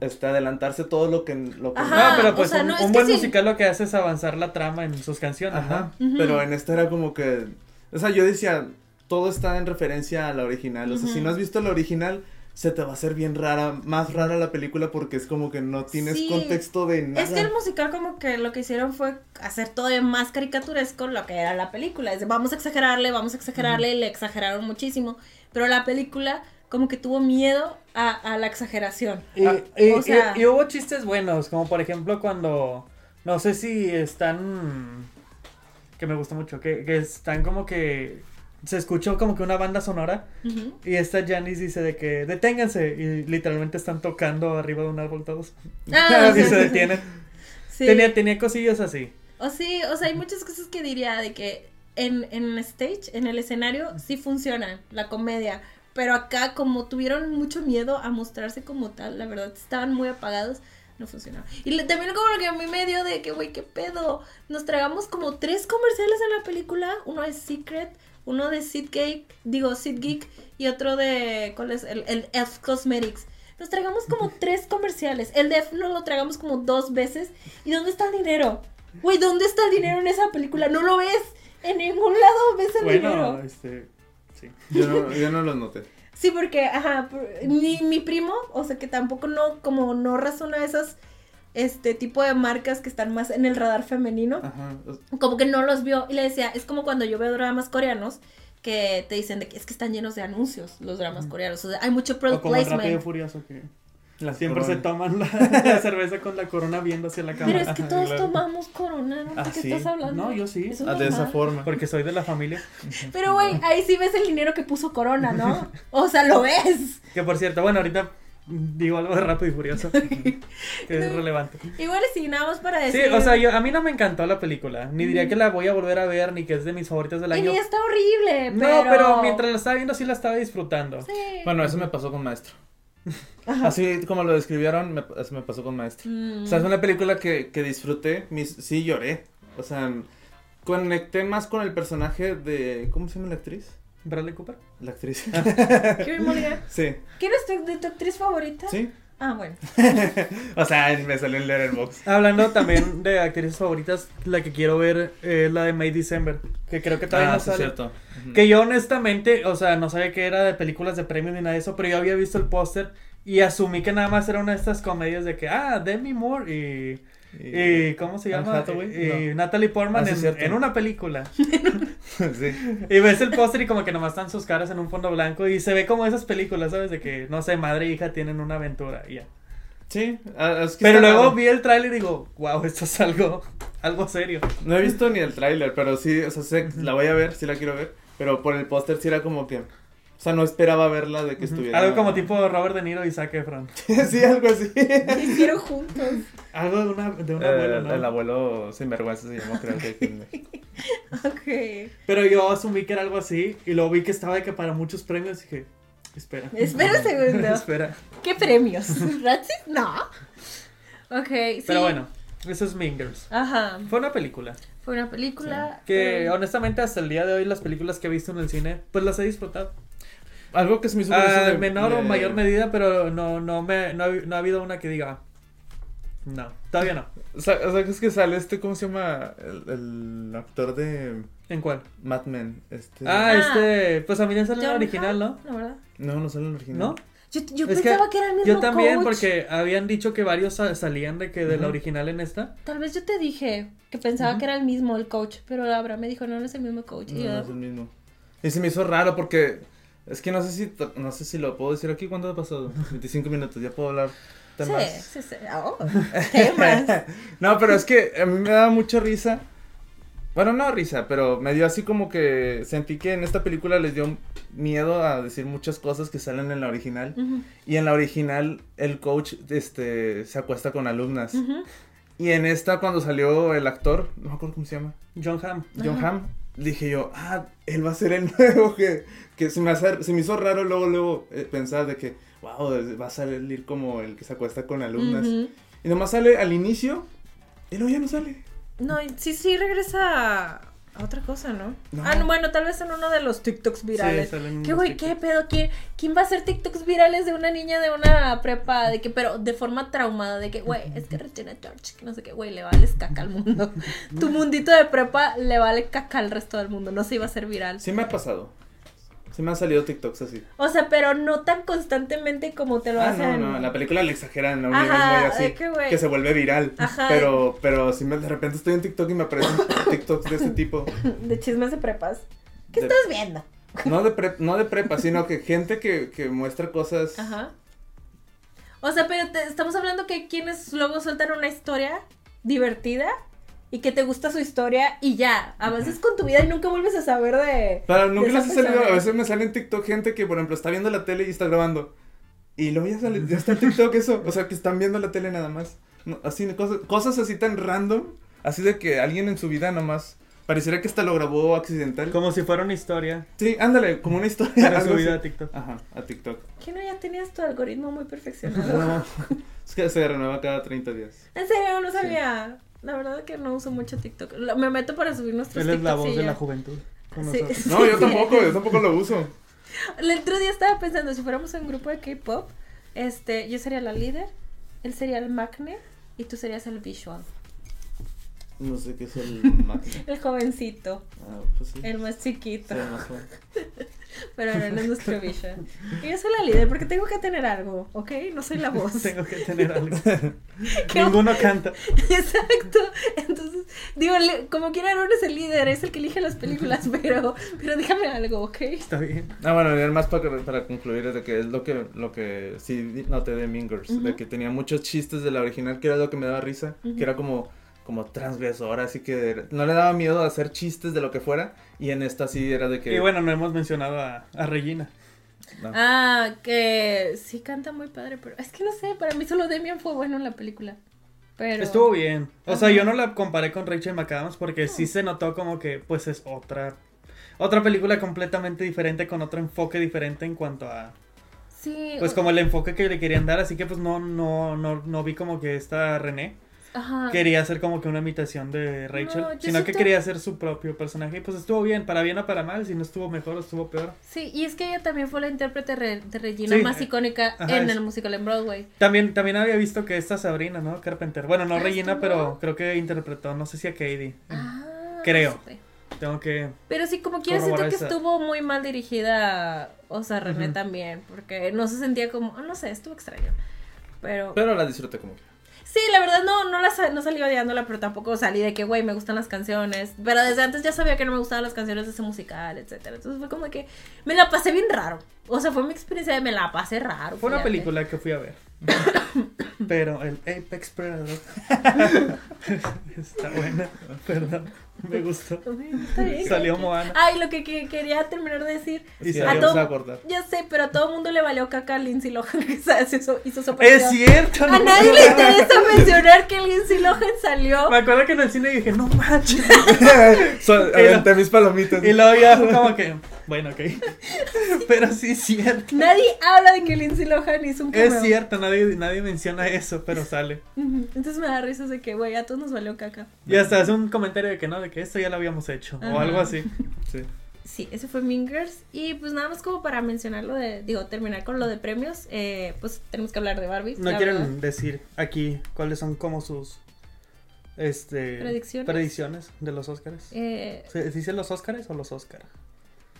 C: este, adelantarse todo lo que... Lo que
A: Ajá.
B: no, pero
A: o
B: pues
A: sea,
B: un,
A: no,
B: buen
A: sí.
B: musical lo que hace es avanzar la trama en sus canciones,
C: Ajá, pero en esta era como que, o sea, yo decía, todo está en referencia a la original, o sea, si no has visto la original, se te va a hacer bien rara, más rara la película porque es como que no tienes
A: Sí.
C: contexto de nada.
A: Es que el musical como que lo que hicieron fue hacer todavía más caricaturesco lo que era la película. Es de, vamos a exagerarle, vamos a exagerarle, y le exageraron muchísimo. Pero la película como que tuvo miedo a, a la exageración.
B: Y,
C: Ah,
B: y-
A: o sea-
B: y- y hubo chistes buenos, como por ejemplo cuando, no sé si están, que me gusta mucho, que, que están como que, se escuchó como que una banda sonora y esta Janice dice de que deténganse y literalmente están tocando arriba de un árbol todos
A: Ah,
B: y
A: sí,
B: se detienen.
A: sí.
B: Tenía, tenía cosillas así.
A: O sí, o sea, hay muchas cosas que diría de que en, en stage, en el escenario, sí funciona la comedia. Pero acá, como tuvieron mucho miedo a mostrarse como tal, la verdad, estaban muy apagados, no funcionaba. Y le- también como lo que a mí me dio de que, güey, qué pedo. Nos tragamos como tres comerciales en la película. Uno es Secret, uno de Sid Geek, digo, Sid Geek, y otro de, ¿cuál es? El, el Elf Cosmetics. Nos tragamos como tres comerciales. El de Elf no lo tragamos como dos veces. ¿Y dónde está el dinero? Güey, ¿dónde está el dinero en esa película? ¿No lo ves? En ningún lado ves el
B: Bueno,
A: dinero.
B: este, sí.
C: Yo no, yo no los noté.
A: Sí, porque, ajá, ni mi primo, o sea, que tampoco no, como no razona esas, este, tipo de marcas que están más en el radar femenino,
C: Ajá.
A: como que no los vio, y le decía, es como cuando yo veo dramas coreanos, que te dicen de que es que están llenos de anuncios, los dramas coreanos, o sea, hay mucho
B: O
A: product
B: como el Rápido y
A: placement.
B: Furioso que
C: La
B: siempre se toman la, la cerveza con la corona viendo hacia la
A: Pero
B: cámara.
A: es que todos
C: claro.
A: tomamos corona, ¿no? ¿De
C: Ah,
A: qué
C: sí.
A: estás hablando?
B: No, yo sí.
A: Eso
C: Ah, de esa forma.
B: Porque soy de la familia.
A: Pero, güey, ahí sí ves el dinero que puso Corona, ¿no? O sea, lo ves.
B: Que por cierto, bueno, ahorita digo algo de Rápido y Furioso. que es relevante.
A: Igual sí, nada más para
B: Sí,
A: decir.
B: o sea, yo, a mí no me encantó la película. Ni diría que la voy a volver a ver, ni que es de mis favoritas del
A: Y
B: año.
A: ni está horrible,
B: No,
A: pero...
B: pero mientras la estaba viendo sí la estaba disfrutando.
A: Sí.
C: Bueno, eso me pasó con Maestro.
A: Ajá.
C: Así como lo describieron, me, me pasó con Maestro.
A: Mm.
C: O sea, es una película que, que disfruté, mis, sí lloré. O sea, conecté más con el personaje de... ¿Cómo se llama la actriz?
B: Bradley Cooper.
C: La actriz.
A: Carey Mulligan.
C: sí.
A: ¿Quién es tu, de tu actriz favorita?
C: Sí.
A: Ah, bueno.
C: O sea, me salió en Letterboxd.
B: Hablando también de actrices favoritas, la que quiero ver es la de May December. Que creo que todavía
C: Ah,
B: no
C: sí,
B: sale.
C: cierto.
B: Que yo honestamente, o sea, no sabía que era de películas de premios ni nada de eso, pero yo había visto el póster y asumí que nada más era una de estas comedias de que, ah, Demi Moore y, y ¿cómo se llama?
C: No.
B: Natalie Portman
C: Ah, sí,
B: en,
C: cierto.
B: en una película.
C: sí.
B: Y ves el póster y como que nomás están sus caras en un fondo blanco y se ve como esas películas, ¿sabes? De que, no sé, madre e hija tienen una aventura y ya.
C: Sí. es que
B: Pero luego
C: raro.
B: vi el tráiler y digo, wow, esto es algo, algo serio.
C: No he visto ni el tráiler, pero sí, o sea, sé, la voy a ver, sí la quiero ver. Pero por el póster sí era como que... O sea, no esperaba verla de que estuviera...
B: Algo como tipo Robert De Niro y Zac Efron.
C: sí, algo así.
A: ¿Qué hicieron juntos?
B: Algo de una, de una
C: Eh,
B: abuela,
C: el,
B: ¿no?
C: el abuelo sinvergüenza se llamó, creo que.
A: Ok.
B: Pero yo asumí que era algo así y luego vi que estaba de que para muchos premios y dije, espera.
A: Espera un segundo.
B: espera.
A: ¿Qué premios? ¿Razzie? No. Ok, sí.
B: Pero bueno, eso es Mean Girls.
A: Ajá.
B: Fue una película
A: Fue una película.
B: que
A: pero-
B: honestamente hasta el día de hoy las películas que he visto en el cine pues las he disfrutado.
C: Algo que se me hizo
B: A
C: curioso de-
B: menor o mayor medida, pero no no me no, ha- no ha habido una que diga no, todavía no.
C: O sea, es que sale este, ¿cómo se llama? El, el actor de
B: ¿En cuál?
C: Mad Men. Este...
B: Ah,
A: Ah.
B: este, pues a mí me sale la
A: John
B: original, ¿no?
A: La verdad.
C: No, no sale el original.
B: ¿No?
A: Yo, yo
B: Es que
A: pensaba que, era el mismo
B: Yo también,
A: coach.
B: porque habían dicho que varios sa- salían de que de la
C: Ujú.
B: original en esta.
A: Tal vez yo te dije que pensaba
B: Ujú.
A: que era el mismo el coach, pero Abraham me dijo, no, no es el mismo coach.
C: No,
A: Y yo,
C: no es el mismo. Y se me hizo raro porque es que no sé si no sé si lo puedo decir aquí cuánto ha pasado. 25 minutos, ya puedo hablar temas.
A: Sí, sí, sí. Oh, temas.
C: no, pero es que a mí me da mucha risa. Bueno, no risa, pero me dio así como que sentí que en esta película les dio miedo a decir muchas cosas que salen en la original.
A: Ujú,
C: Y en la original el coach este se acuesta con alumnas.
A: ujú.
C: Y en esta cuando salió el actor, no me acuerdo cómo se llama,
B: John Hamm.
C: John
A: Ajá.
C: Hamm, dije yo, ah, él va a ser el nuevo que, que se me hace, se me hizo raro luego luego eh, pensar de que wow, va a salir como el que se acuesta con alumnas.
A: Ujú.
C: Y nomás sale al inicio y luego ya no sale.
A: No, sí, sí regresa a, otra cosa, ¿no?
C: No.
A: Ah, no, bueno, tal vez en uno de los TikToks virales.
B: Sí,
A: ¿Qué güey? ¿Qué pedo? ¿Quién, ¿Quién va a hacer TikToks virales de una niña de una prepa? De que, pero de forma traumada, de que, güey, es que Regina George, que no sé qué, güey, le vales caca al mundo. tu mundito de prepa le vale caca al resto del mundo, no se iba a hacer viral.
C: Sí me ha pasado. Sí me han salido TikToks así.
A: O sea, pero no tan constantemente como te lo
C: Ah,
A: hacen.
C: no, no, en la película le exageran a un
A: Ajá,
C: nivel muy así.
A: de que.
C: Que se vuelve viral.
A: Ajá.
C: Pero, pero si me, de repente estoy en TikTok y me aparecen TikToks de este tipo.
A: De chismes de prepas. ¿Qué
C: De-
A: estás viendo?
C: No de, pre- no de prepa, sino que gente que, que muestra cosas.
A: Ajá. O sea, pero te- estamos hablando que quienes luego sueltan una historia divertida y que te gusta su historia y ya, avances con tu vida y nunca vuelves a saber de...
C: Pero nunca
A: de
C: les ha salido, a veces me sale en TikTok gente que, por ejemplo, está viendo la tele y está grabando. Y luego ya sale, ya está en TikTok eso. O sea, que están viendo la tele nada más. No, así, cosas, cosas así tan random. Así de que alguien en su vida nomás. Pareciera que hasta lo grabó accidental.
B: Como si fuera una historia
C: Sí, ándale, como una historia.
B: para
C: algo
B: subida
C: así.
B: a TikTok.
C: Ajá, a TikTok.
A: ¿Qué no ya tenías tu algoritmo muy perfeccionado?
C: No, es que se renueva cada 30 días.
A: en serio, no sabía. La verdad que no uso mucho TikTok. Lo- Me meto para subir nuestros
B: Él es la
A: TikToks
B: voz de
A: ya.
B: la juventud.
A: Sí.
C: No, yo tampoco, yo tampoco lo uso.
A: El otro día estaba pensando, si fuéramos un grupo de K-pop, este, yo sería la líder, él sería el Magne y tú serías el visual.
C: No sé qué es el Max.
A: El jovencito,
C: Ah, pues sí.
A: el más chiquito.
C: Sí, más joven.
A: Pero no es nuestro Vision. Y yo soy la líder porque tengo que tener algo, ¿ok? No soy la voz.
B: Tengo que tener algo.
A: ¿Qué
B: Ninguno canta.
A: Exacto. Entonces, digo, le- como quiera, Aaron es el líder, es el que elige las películas, pero, pero déjame algo, ¿ok?
B: Está bien.
C: Ah, bueno, y además para, para concluir es de que es lo que, lo que sí noté de Mean Girls, de
A: Ujú.
C: que tenía muchos chistes de la original, que era lo que me daba risa,
A: Ujú.
C: que era como, como transgresora, así que no le daba miedo a hacer chistes de lo que fuera, y en esta sí era de que...
B: Y bueno, no hemos mencionado a, a Regina.
C: no.
A: Ah, que sí canta muy padre, pero es que no sé, para mí solo Demian fue bueno en la película. Pero...
B: Estuvo bien. O sea, yo no la comparé con Rachel McAdams porque sí se notó como que pues es otra otra película completamente diferente con otro enfoque diferente en cuanto a
A: Sí.
B: pues
A: o-
B: como el enfoque que le querían dar, así que pues no no no no vi como que esta René
A: Ajá.
B: quería hacer como que una imitación de Rachel,
A: No,
B: sino que quería hacer su propio personaje y pues estuvo bien, para bien o para mal, si no estuvo mejor o estuvo peor.
A: Sí, y es que ella también fue la intérprete re- de Regina
B: Sí,
A: más
B: eh,
A: icónica
B: ajá,
A: en
B: es-
A: el musical en Broadway.
B: También también había visto que esta Sabrina, ¿no? Carpenter. Bueno, no
A: Ah,
B: Regina, pero creo que interpretó, no sé si a Katie.
A: Ah,
B: Creo. Tengo que
A: Pero sí, como quiera, siento que
B: esa-
A: estuvo muy mal dirigida, o sea, René también, porque no se sentía como, no sé, estuvo extraño. Pero,
C: Pero la disfruté como que...
A: sí, la verdad no, no, la, no salí odiándola, pero tampoco salí de que, güey, me gustan las canciones. Pero desde antes ya sabía que no me gustaban las canciones de ese musical, etcétera. Entonces fue como que me la pasé bien raro. O sea, fue mi experiencia de me la pasé raro.
B: Fue una
A: fíjate.
B: película que fui a ver. Pero el Apex Predator está buena. Perdón, me gustó.
A: Está bien,
B: Salió. Moana.
A: Ay, lo que, que quería terminar de decir.
B: Y
C: Sí,
B: salió-
C: ahí
A: a todo-
C: a cortar.
A: Ya sé, pero a todo el mundo le valió caca a Lindsay Lohan que hizo, hizo su aparición.
B: Es cierto.
A: A
B: no
A: nadie le interesa mencionar que Lindsay Lohan salió.
B: Me acuerdo que en el cine dije, no manches.
C: So, aventé mis palomitas.
B: Y luego ya fue como que, bueno, ok. Pero sí es cierto.
A: Nadie habla de que Lindsay Lohan hizo un cameo.
B: Es cierto, nadie, nadie menciona eso, pero sale.
A: Entonces me da risa de que, güey, a todos nos valió caca.
B: Y hasta hace un comentario de que no, de que esto ya lo habíamos hecho. O algo así.
C: Sí.
A: Sí, ese fue Mingers. Y pues nada más como para mencionar lo de, digo, terminar con lo de premios, eh, pues tenemos que hablar de Barbie.
B: No quieren
A: verdad.
B: decir aquí cuáles son como sus este
A: ¿Predicciones?
B: predicciones de los Óscares.
A: Eh,
B: ¿Se dice los Óscares o los Óscar?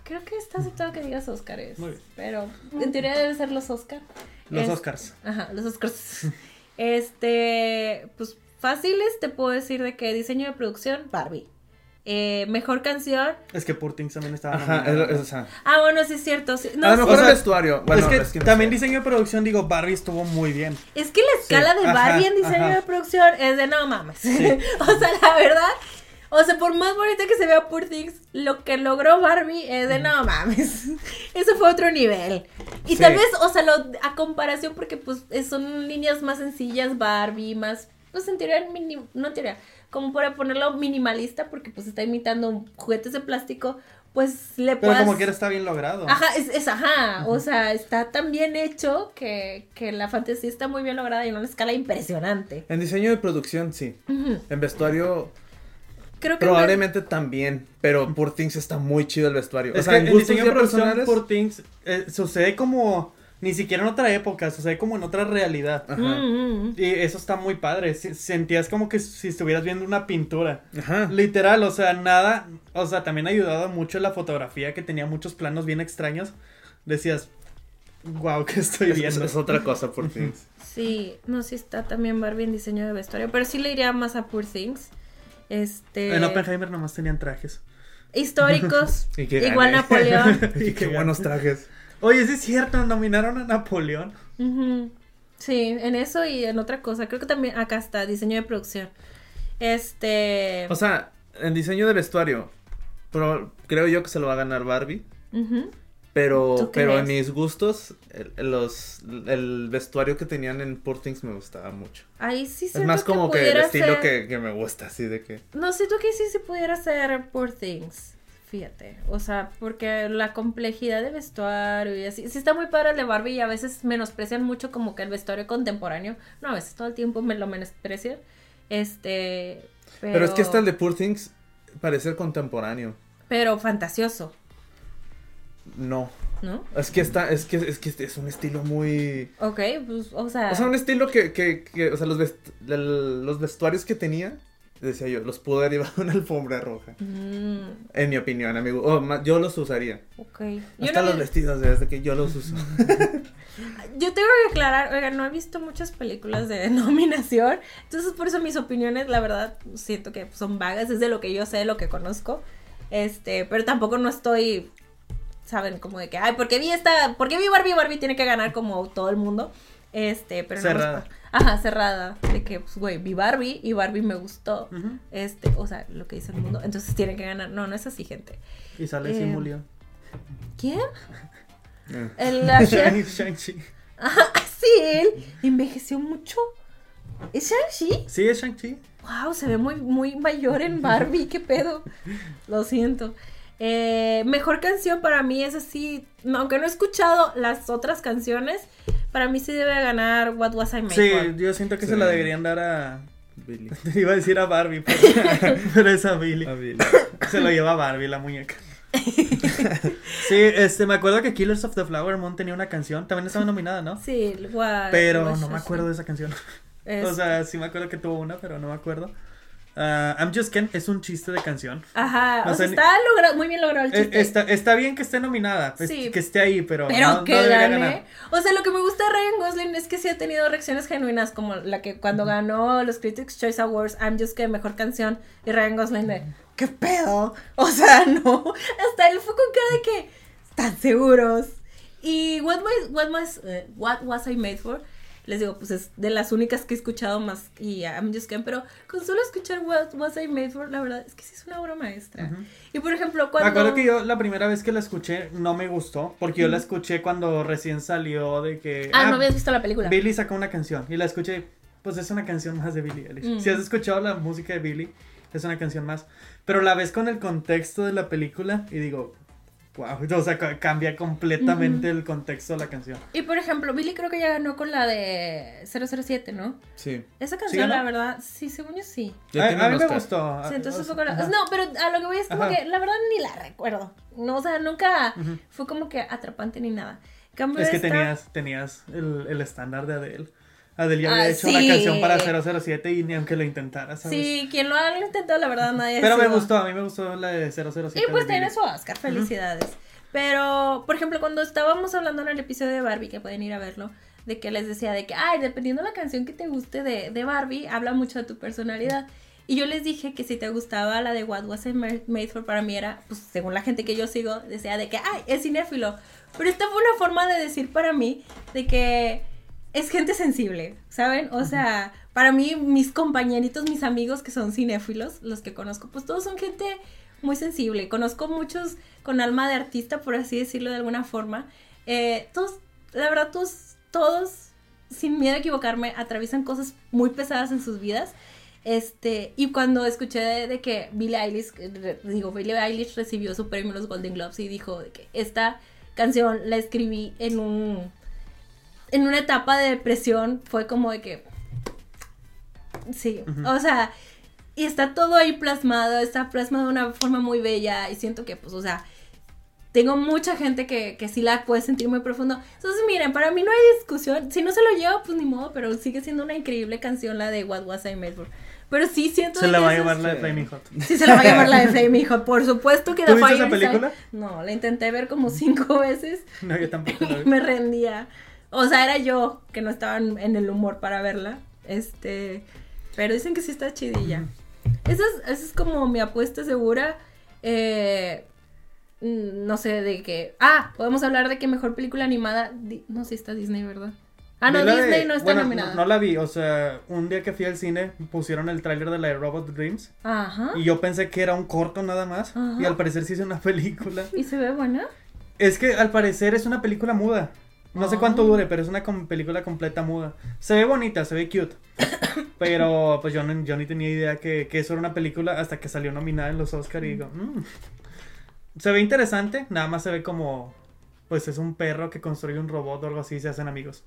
A: creo que está aceptado que digas Óscares.
B: Muy bien.
A: Pero en teoría debe ser los Óscar.
B: Los
A: Es-
B: Óscars.
A: Ajá, los Oscars. Este, pues fáciles, te puedo decir de que diseño de producción, Barbie. Eh, mejor canción.
B: Es que Poor Things también estaba
C: Ajá, es,
B: nominada.
C: es- o sea,
A: Ah, bueno, sí es cierto. sí. No,
C: a lo mejor
B: o sea,
C: el vestuario. Bueno,
B: es que
C: no
B: también
C: sé.
B: diseño de producción, digo, Barbie estuvo muy bien.
A: Es que la escala de
B: ajá,
A: Barbie en diseño
B: ajá.
A: de producción es de no mames. o sea, la verdad. O sea, por más bonita que se vea Poor Things, lo que logró Barbie es de no mames. Eso fue otro nivel. Y
C: Sí.
A: tal vez, o sea, lo, a comparación, porque pues es- son líneas más sencillas, Barbie, más, pues en teoría, mini- no en teoría, como para ponerlo minimalista, porque pues está imitando juguetes de plástico, pues le
B: Pero
A: puedas...
B: como quiera está bien logrado.
A: Ajá, es, es ajá, o sea, está tan bien hecho que, que la fantasía está muy bien lograda y en una escala impresionante.
C: En diseño de producción, sí. En vestuario,
A: Creo que
C: probablemente también. Pero Poor Things está muy chido el vestuario.
B: Es
C: o sea,
B: que
C: en
B: en diseño de producción,
C: personales.
B: Poor Things eh, sucede como ni siquiera en otra época, sucede como en otra realidad.
C: Ajá.
A: Mm, mm.
B: Y eso está muy padre. si- Sentías como que si estuvieras viendo una pintura.
C: Ajá.
B: Literal, o sea, nada. O sea, también ha ayudado mucho la fotografía que tenía muchos planos bien extraños. Decías, wow, ¿qué estoy
C: Es, es-
B: viendo?
C: es otra cosa Poor Things.
A: Sí, no, sí está también Barbie en diseño de vestuario, pero sí le iría más a Poor Things. Este.
B: En Oppenheimer nomás tenían trajes.
A: Históricos.
C: Y que
A: igual. Napoleón.
C: y qué buenos trajes.
B: Oye, sí es cierto, nominaron a Napoleón.
A: Ujú. Sí, en eso y en otra cosa. Creo que también acá está, diseño de producción. Este.
C: O sea, en diseño de vestuario, pero creo yo que se lo va a ganar Barbie.
A: ujú.
C: Pero,
A: ¿Tú
C: pero en mis gustos, el, los, el vestuario que tenían en Poor Things me gustaba mucho.
A: Ahí sí
C: Es
A: siento
C: más como que, el estilo
A: ser-
C: que, que me gusta, así de que...
A: No, siento que sí se pudiera hacer Poor Things. Fíjate. O sea, porque la complejidad de vestuario y así. Sí está muy padre el de Barbie y a veces menosprecian mucho como que el vestuario contemporáneo. No, a veces todo el tiempo me lo menosprecian. Este. Pero,
C: Pero, es que este el de Poor Things parece contemporáneo.
A: Pero fantasioso,
C: No.
A: ¿no?
C: Es que está, es que, es que es un estilo muy...
A: Ok, pues, o sea.
C: O sea, un estilo que, que, que o sea, los, vest- los vestuarios que tenía decía yo, los pudo haber llevado una alfombra roja.
A: Mm,
C: En mi opinión, amigo. Ma- yo los usaría.
A: ok.
C: Hasta
A: no-
C: los vestidos, desde que yo los uso.
A: yo tengo que aclarar, oiga, no he visto muchas películas de nominación, entonces por eso mis opiniones, la verdad, siento que son vagas, es de lo que yo sé, de lo que conozco, este, pero tampoco no estoy, saben, como de que, ay, porque vi esta, porque vi Barbie, Barbie tiene que ganar como todo el mundo, este, pero no
B: Cerrada.
A: pa- Ajá, cerrada, de que, pues, güey, vi Barbie y Barbie me gustó, este, o sea, lo que dice el mundo, entonces tiene que ganar, no, no es así, gente.
B: Y sale
A: Eh,
B: Simulión.
A: ¿Quién?
C: Eh.
A: El,
B: Shang-Chi.
A: Ajá, sí, él envejeció mucho. ¿Es Shang-Chi?
B: Sí, es Shang-Chi.
A: Wow, se ve muy, muy mayor en Barbie, qué pedo. Lo siento. Eh, mejor canción para mí es así, no, aunque no he escuchado las otras canciones, para mí sí debe ganar What Was I Made
B: Sí,
A: For.
B: yo siento que
C: Sí.
B: se la deberían dar a.
C: Billy.
B: Iba a decir a Barbie, pero, pero es a Billy.
C: A Billy.
B: Se lo lleva Barbie, la muñeca. Sí, este, me acuerdo que Killers of the Flower Moon tenía una canción, también estaba nominada, ¿no?
A: Sí, what-
B: Pero
A: what
B: no me acuerdo de esa canción.
A: es-
B: O sea, sí me acuerdo que tuvo una, pero no me acuerdo. Ah, I'm Just Ken es un chiste de canción.
A: Ajá,
B: o
A: sea, está logrado, muy bien logrado el
B: Eh,
A: chiste.
B: está, está bien que esté nominada, pues,
A: Sí.
B: que esté ahí, pero,
A: Pero
B: no, no
A: que
B: debería
A: gane.
B: ganar.
A: O sea, lo que me gusta de Ryan Gosling es que sí ha tenido reacciones genuinas, como la que cuando ganó los Critics Choice Awards, I'm Just que mejor canción, y Ryan Gosling de, ¿qué pedo? O sea, no. Hasta él fue con cara de que, ¿están seguros? Y What, My- What, Was- eh, What Was I Made For? Les digo, pues es de las únicas que he escuchado más y I'm Just Ken, pero con solo escuchar What Was I Made For, la verdad es que sí es una obra maestra.
B: Ujú.
A: Y por ejemplo,
B: Me
A: cuando...
B: acuerdo que yo la primera vez que la escuché no me gustó, porque yo la escuché cuando recién salió de que...
A: Ah, no habías visto la película.
B: Billy sacó una canción y la escuché, pues es una canción más de Billy Eilish.
A: Mm.
B: Si has escuchado la música de Billy, es una canción más. Pero la ves con el contexto de la película y digo, wow, o sea, ca- cambia completamente el contexto de la canción.
A: Y por ejemplo, Billy creo que ya ganó con la de 007, ¿no?
C: Sí.
A: Esa canción, la verdad, sí, según yo sí.
C: Ya
B: a, a mí me gustó.
A: Sí, entonces
B: o
A: fue
B: sea,
A: con la-
B: ajá.
A: No, pero a lo que voy es como
B: Ajá.
A: que la verdad ni la recuerdo. No, o sea, nunca fue como que atrapante ni nada. Cambio,
B: Es que
A: esta-
B: tenías, tenías el, el estándar de Adele. Adele ya
A: Ah,
B: había hecho
A: sí.
B: una canción para 007 y ni aunque lo intentara, ¿sabes?
A: Sí, quien lo ha intentado, la verdad, nadie
B: Pero me gustó, a mí me gustó la de 007.
A: Y pues tiene su Oscar, felicidades. Pero, por ejemplo, cuando estábamos hablando en el episodio de Barbie, que pueden ir a verlo, de que les decía de que, ay, dependiendo de la canción que te guste de, de Barbie, habla mucho de tu personalidad. Y yo les dije que si te gustaba la de What Was I Ma- Made For, para mí era, pues según la gente que yo sigo, decía de que, ay, es cinéfilo. Pero esta fue una forma de decir para mí de que es gente sensible, ¿saben? O sea, para mí, mis compañeritos, mis amigos que son cinéfilos, los que conozco, pues todos son gente muy sensible. Conozco muchos con alma de artista, por así decirlo de alguna forma. Eh, todos, la verdad, todos, todos, sin miedo a equivocarme, atraviesan cosas muy pesadas en sus vidas. Este, y cuando escuché de, de que Billie Eilish, re- digo, Billie Eilish recibió su premio en los Golden Globes y dijo de que esta canción la escribí en un, en una etapa de depresión, fue como de que, sí,
B: Ujú.
A: o sea, y está todo ahí plasmado, está plasmado de una forma muy bella y siento que, pues, o sea, tengo mucha gente que, que sí la puede sentir muy profundo. Entonces, miren, para mí no hay discusión. Si no se lo lleva, pues ni modo, pero sigue siendo una increíble canción la de What Was I Made For. Pero sí siento
B: Se la
A: que
B: va a llevar la de. Flaming Hot.
A: Sí, se la va a llamar la de Flaming Hot, por supuesto que
B: ¿Tú viste esa película?
A: No, la intenté ver como cinco veces
B: No, yo tampoco la vi.
A: me rendía. O sea, era yo que no estaba en el humor para verla. Este, pero dicen que sí está chidilla. Esa es, esa es como mi apuesta segura. Eh, no sé de qué. Ah, podemos hablar de que mejor película animada. Di- No sé si está Disney, ¿verdad? Ah, no,
B: la de-
A: Disney no está
B: bueno,
A: nominada.
B: No, no la vi, o sea, un día que fui al cine pusieron el tráiler de la de Robot Dreams
A: Ajá.
B: y yo pensé que era un corto nada más
A: Ajá.
B: y al parecer sí es una película.
A: ¿Y se ve buena?
B: Es que al parecer es una película muda. No sé
A: Ah.
B: cuánto dure, pero es una com- película completa muda. Se ve bonita, se ve cute. Pero pues yo, no, yo ni tenía idea que, que eso era una película hasta que salió nominada en los Oscar y digo, "Mm". se ve interesante, nada más se ve como, pues es un perro que construye un robot o algo así y se hacen amigos.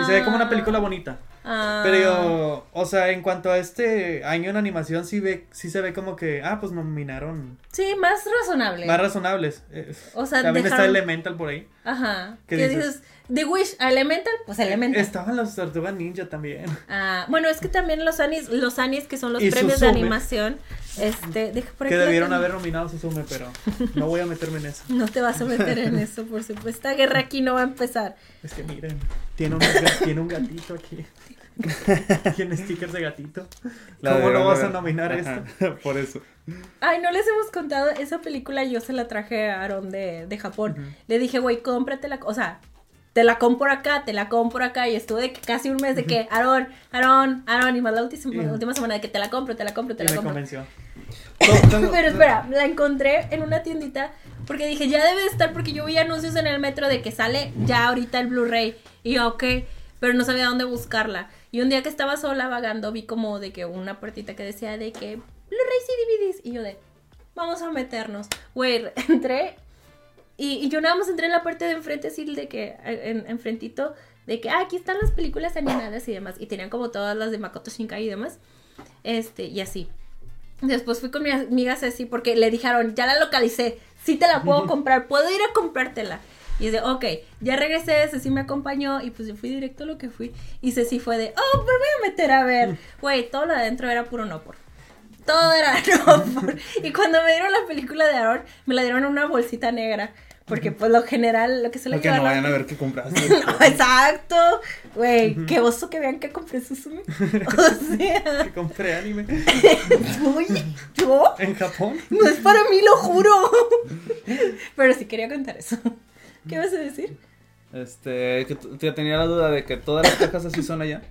B: Y se ve como una película bonita.
A: Ah,
B: Pero o sea, en cuanto a este año en animación, sí, ve, sí se ve como que, ah, pues nominaron
A: Sí, más razonable.
B: más razonables. Eh,
A: O sea,
B: También está Elemental por ahí.
A: Ajá.
B: ¿Qué
A: ¿Qué
B: dices?
A: dices? The Wish, a Elemental, pues Elemental.
B: Estaban los Tortugas Ninja también.
A: Ah, bueno, es que también los Anis, los Anis que son los
B: Y
A: premios de animación, este, deja por
B: Que
A: aquí la
B: debieron haber nominado a Suzume, pero no voy a meterme en eso.
A: No te vas a meter en eso, por supuesto. Esta guerra aquí no va a empezar.
B: Es que miren, tiene un, tiene un gatito aquí. Tiene stickers de gatito.
C: La
B: ¿Cómo
C: de-
B: no vas a nominar
C: Ajá,
B: esto?
C: Por eso.
A: Ay, no les hemos contado, esa película yo se la traje a Aaron de, de Japón. Le dije, güey, cómpratela, o sea, te la compro acá, te la compro acá. Y estuve casi un mes de que, Aaron, Aaron, Aaron, y más la última, semana de que te la compro, te la compro, te
B: Y
A: la
B: me
A: compro.
B: convenció.
A: Pero espera, la encontré en una tiendita porque dije, ya debe de estar porque yo vi anuncios en el metro de que sale ya ahorita el Blu-ray. Y yo, ok, pero no sabía dónde buscarla. Y un día que estaba sola vagando vi como de que una puertita que decía de que Blu-rays y DVDs. Y yo de, vamos a meternos. Güey, entré y, y yo nada más entré en la parte de enfrente así de que, en, enfrentito, de que, ah, aquí están las películas animadas y demás. Y tenían como todas las de Makoto Shinkai y demás. Este, y así. Después fui con mi amiga Ceci porque le dijeron, ya la localicé, sí te la puedo comprar, puedo ir a comprártela. Y de, ok, ya regresé, Ceci me acompañó y pues yo fui directo a lo que fui. Y Ceci fue de, oh, me voy a meter a ver. Güey, todo lo de adentro era puro no por. Todo era no por. Y cuando me dieron la película de Aaron, me la dieron en una bolsita negra. Porque pues lo general, lo que se le
C: Para que no vayan a ver qué compraste.
A: Exacto. Güey, qué oso que vean que compré Suzume. O sea,
B: Que compré anime.
A: oye, yo
B: En Japón.
A: no es para mí, lo juro. Pero sí quería contar eso. ¿Qué vas a decir?
C: Este, que tenía la duda de que todas las cajas así son allá.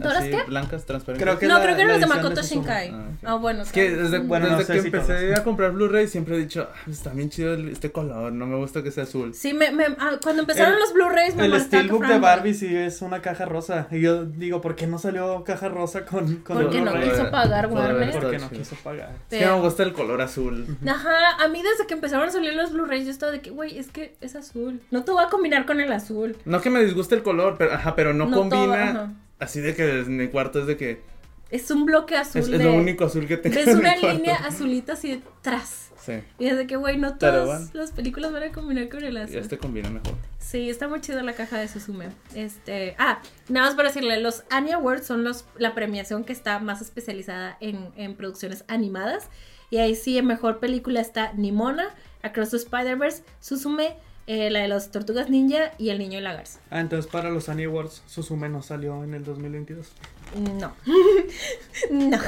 A: ¿Todas
C: Así,
A: qué?
C: blancas, transparentes.
B: Creo que
A: no,
B: la-
A: creo que eran los de Makoto. Shinkai.
C: Ah,
A: Ah, bueno.
C: Es que
A: claro.
C: desde,
B: Bueno, no
C: desde
B: sé
C: que
B: si
C: empecé
B: todos.
C: a comprar Blu-ray siempre he dicho, ah, está bien chido el- este color, no me gusta que sea azul.
A: Sí, me, me- ah, cuando empezaron
B: El-
A: los Blu-rays me
B: El Steelbook de Barbie sí es una caja rosa. Y yo digo, ¿por qué no salió caja rosa con, con
A: Porque no quiso pagar Warner.
B: Porque no quiso pagar.
C: Es que no me gusta el color azul.
A: Ajá, a mí desde que empezaron a salir los Blu-rays yo estaba de que, güey, es que es azul. No te voy a combinar con el azul.
C: No que me disguste el color, pero, ajá, pero no,
A: No todo,
C: combina. Así de que en mi cuarto es de que
A: Es un bloque azul
C: es,
A: de...
C: es lo único azul que tengo.
A: Ves
C: en mi
A: una
C: cuarto.
A: línea azulita así detrás.
C: Sí,
A: Y es de que, güey, no todas las películas van a combinar con el azul.
C: y este combina mejor.
A: Sí, está muy chida la caja de Suzume. Este, ah, nada más para decirle, los Annie Awards son los, la premiación que está más especializada en, en producciones animadas. Y ahí sí, en mejor película está Nimona, Across the Spider-Verse, Suzume, eh, la de las Tortugas Ninja y El Niño y la Garza.
B: Ah, entonces para los Annie Awards, Suzume no salió en el 2022.
A: No. no.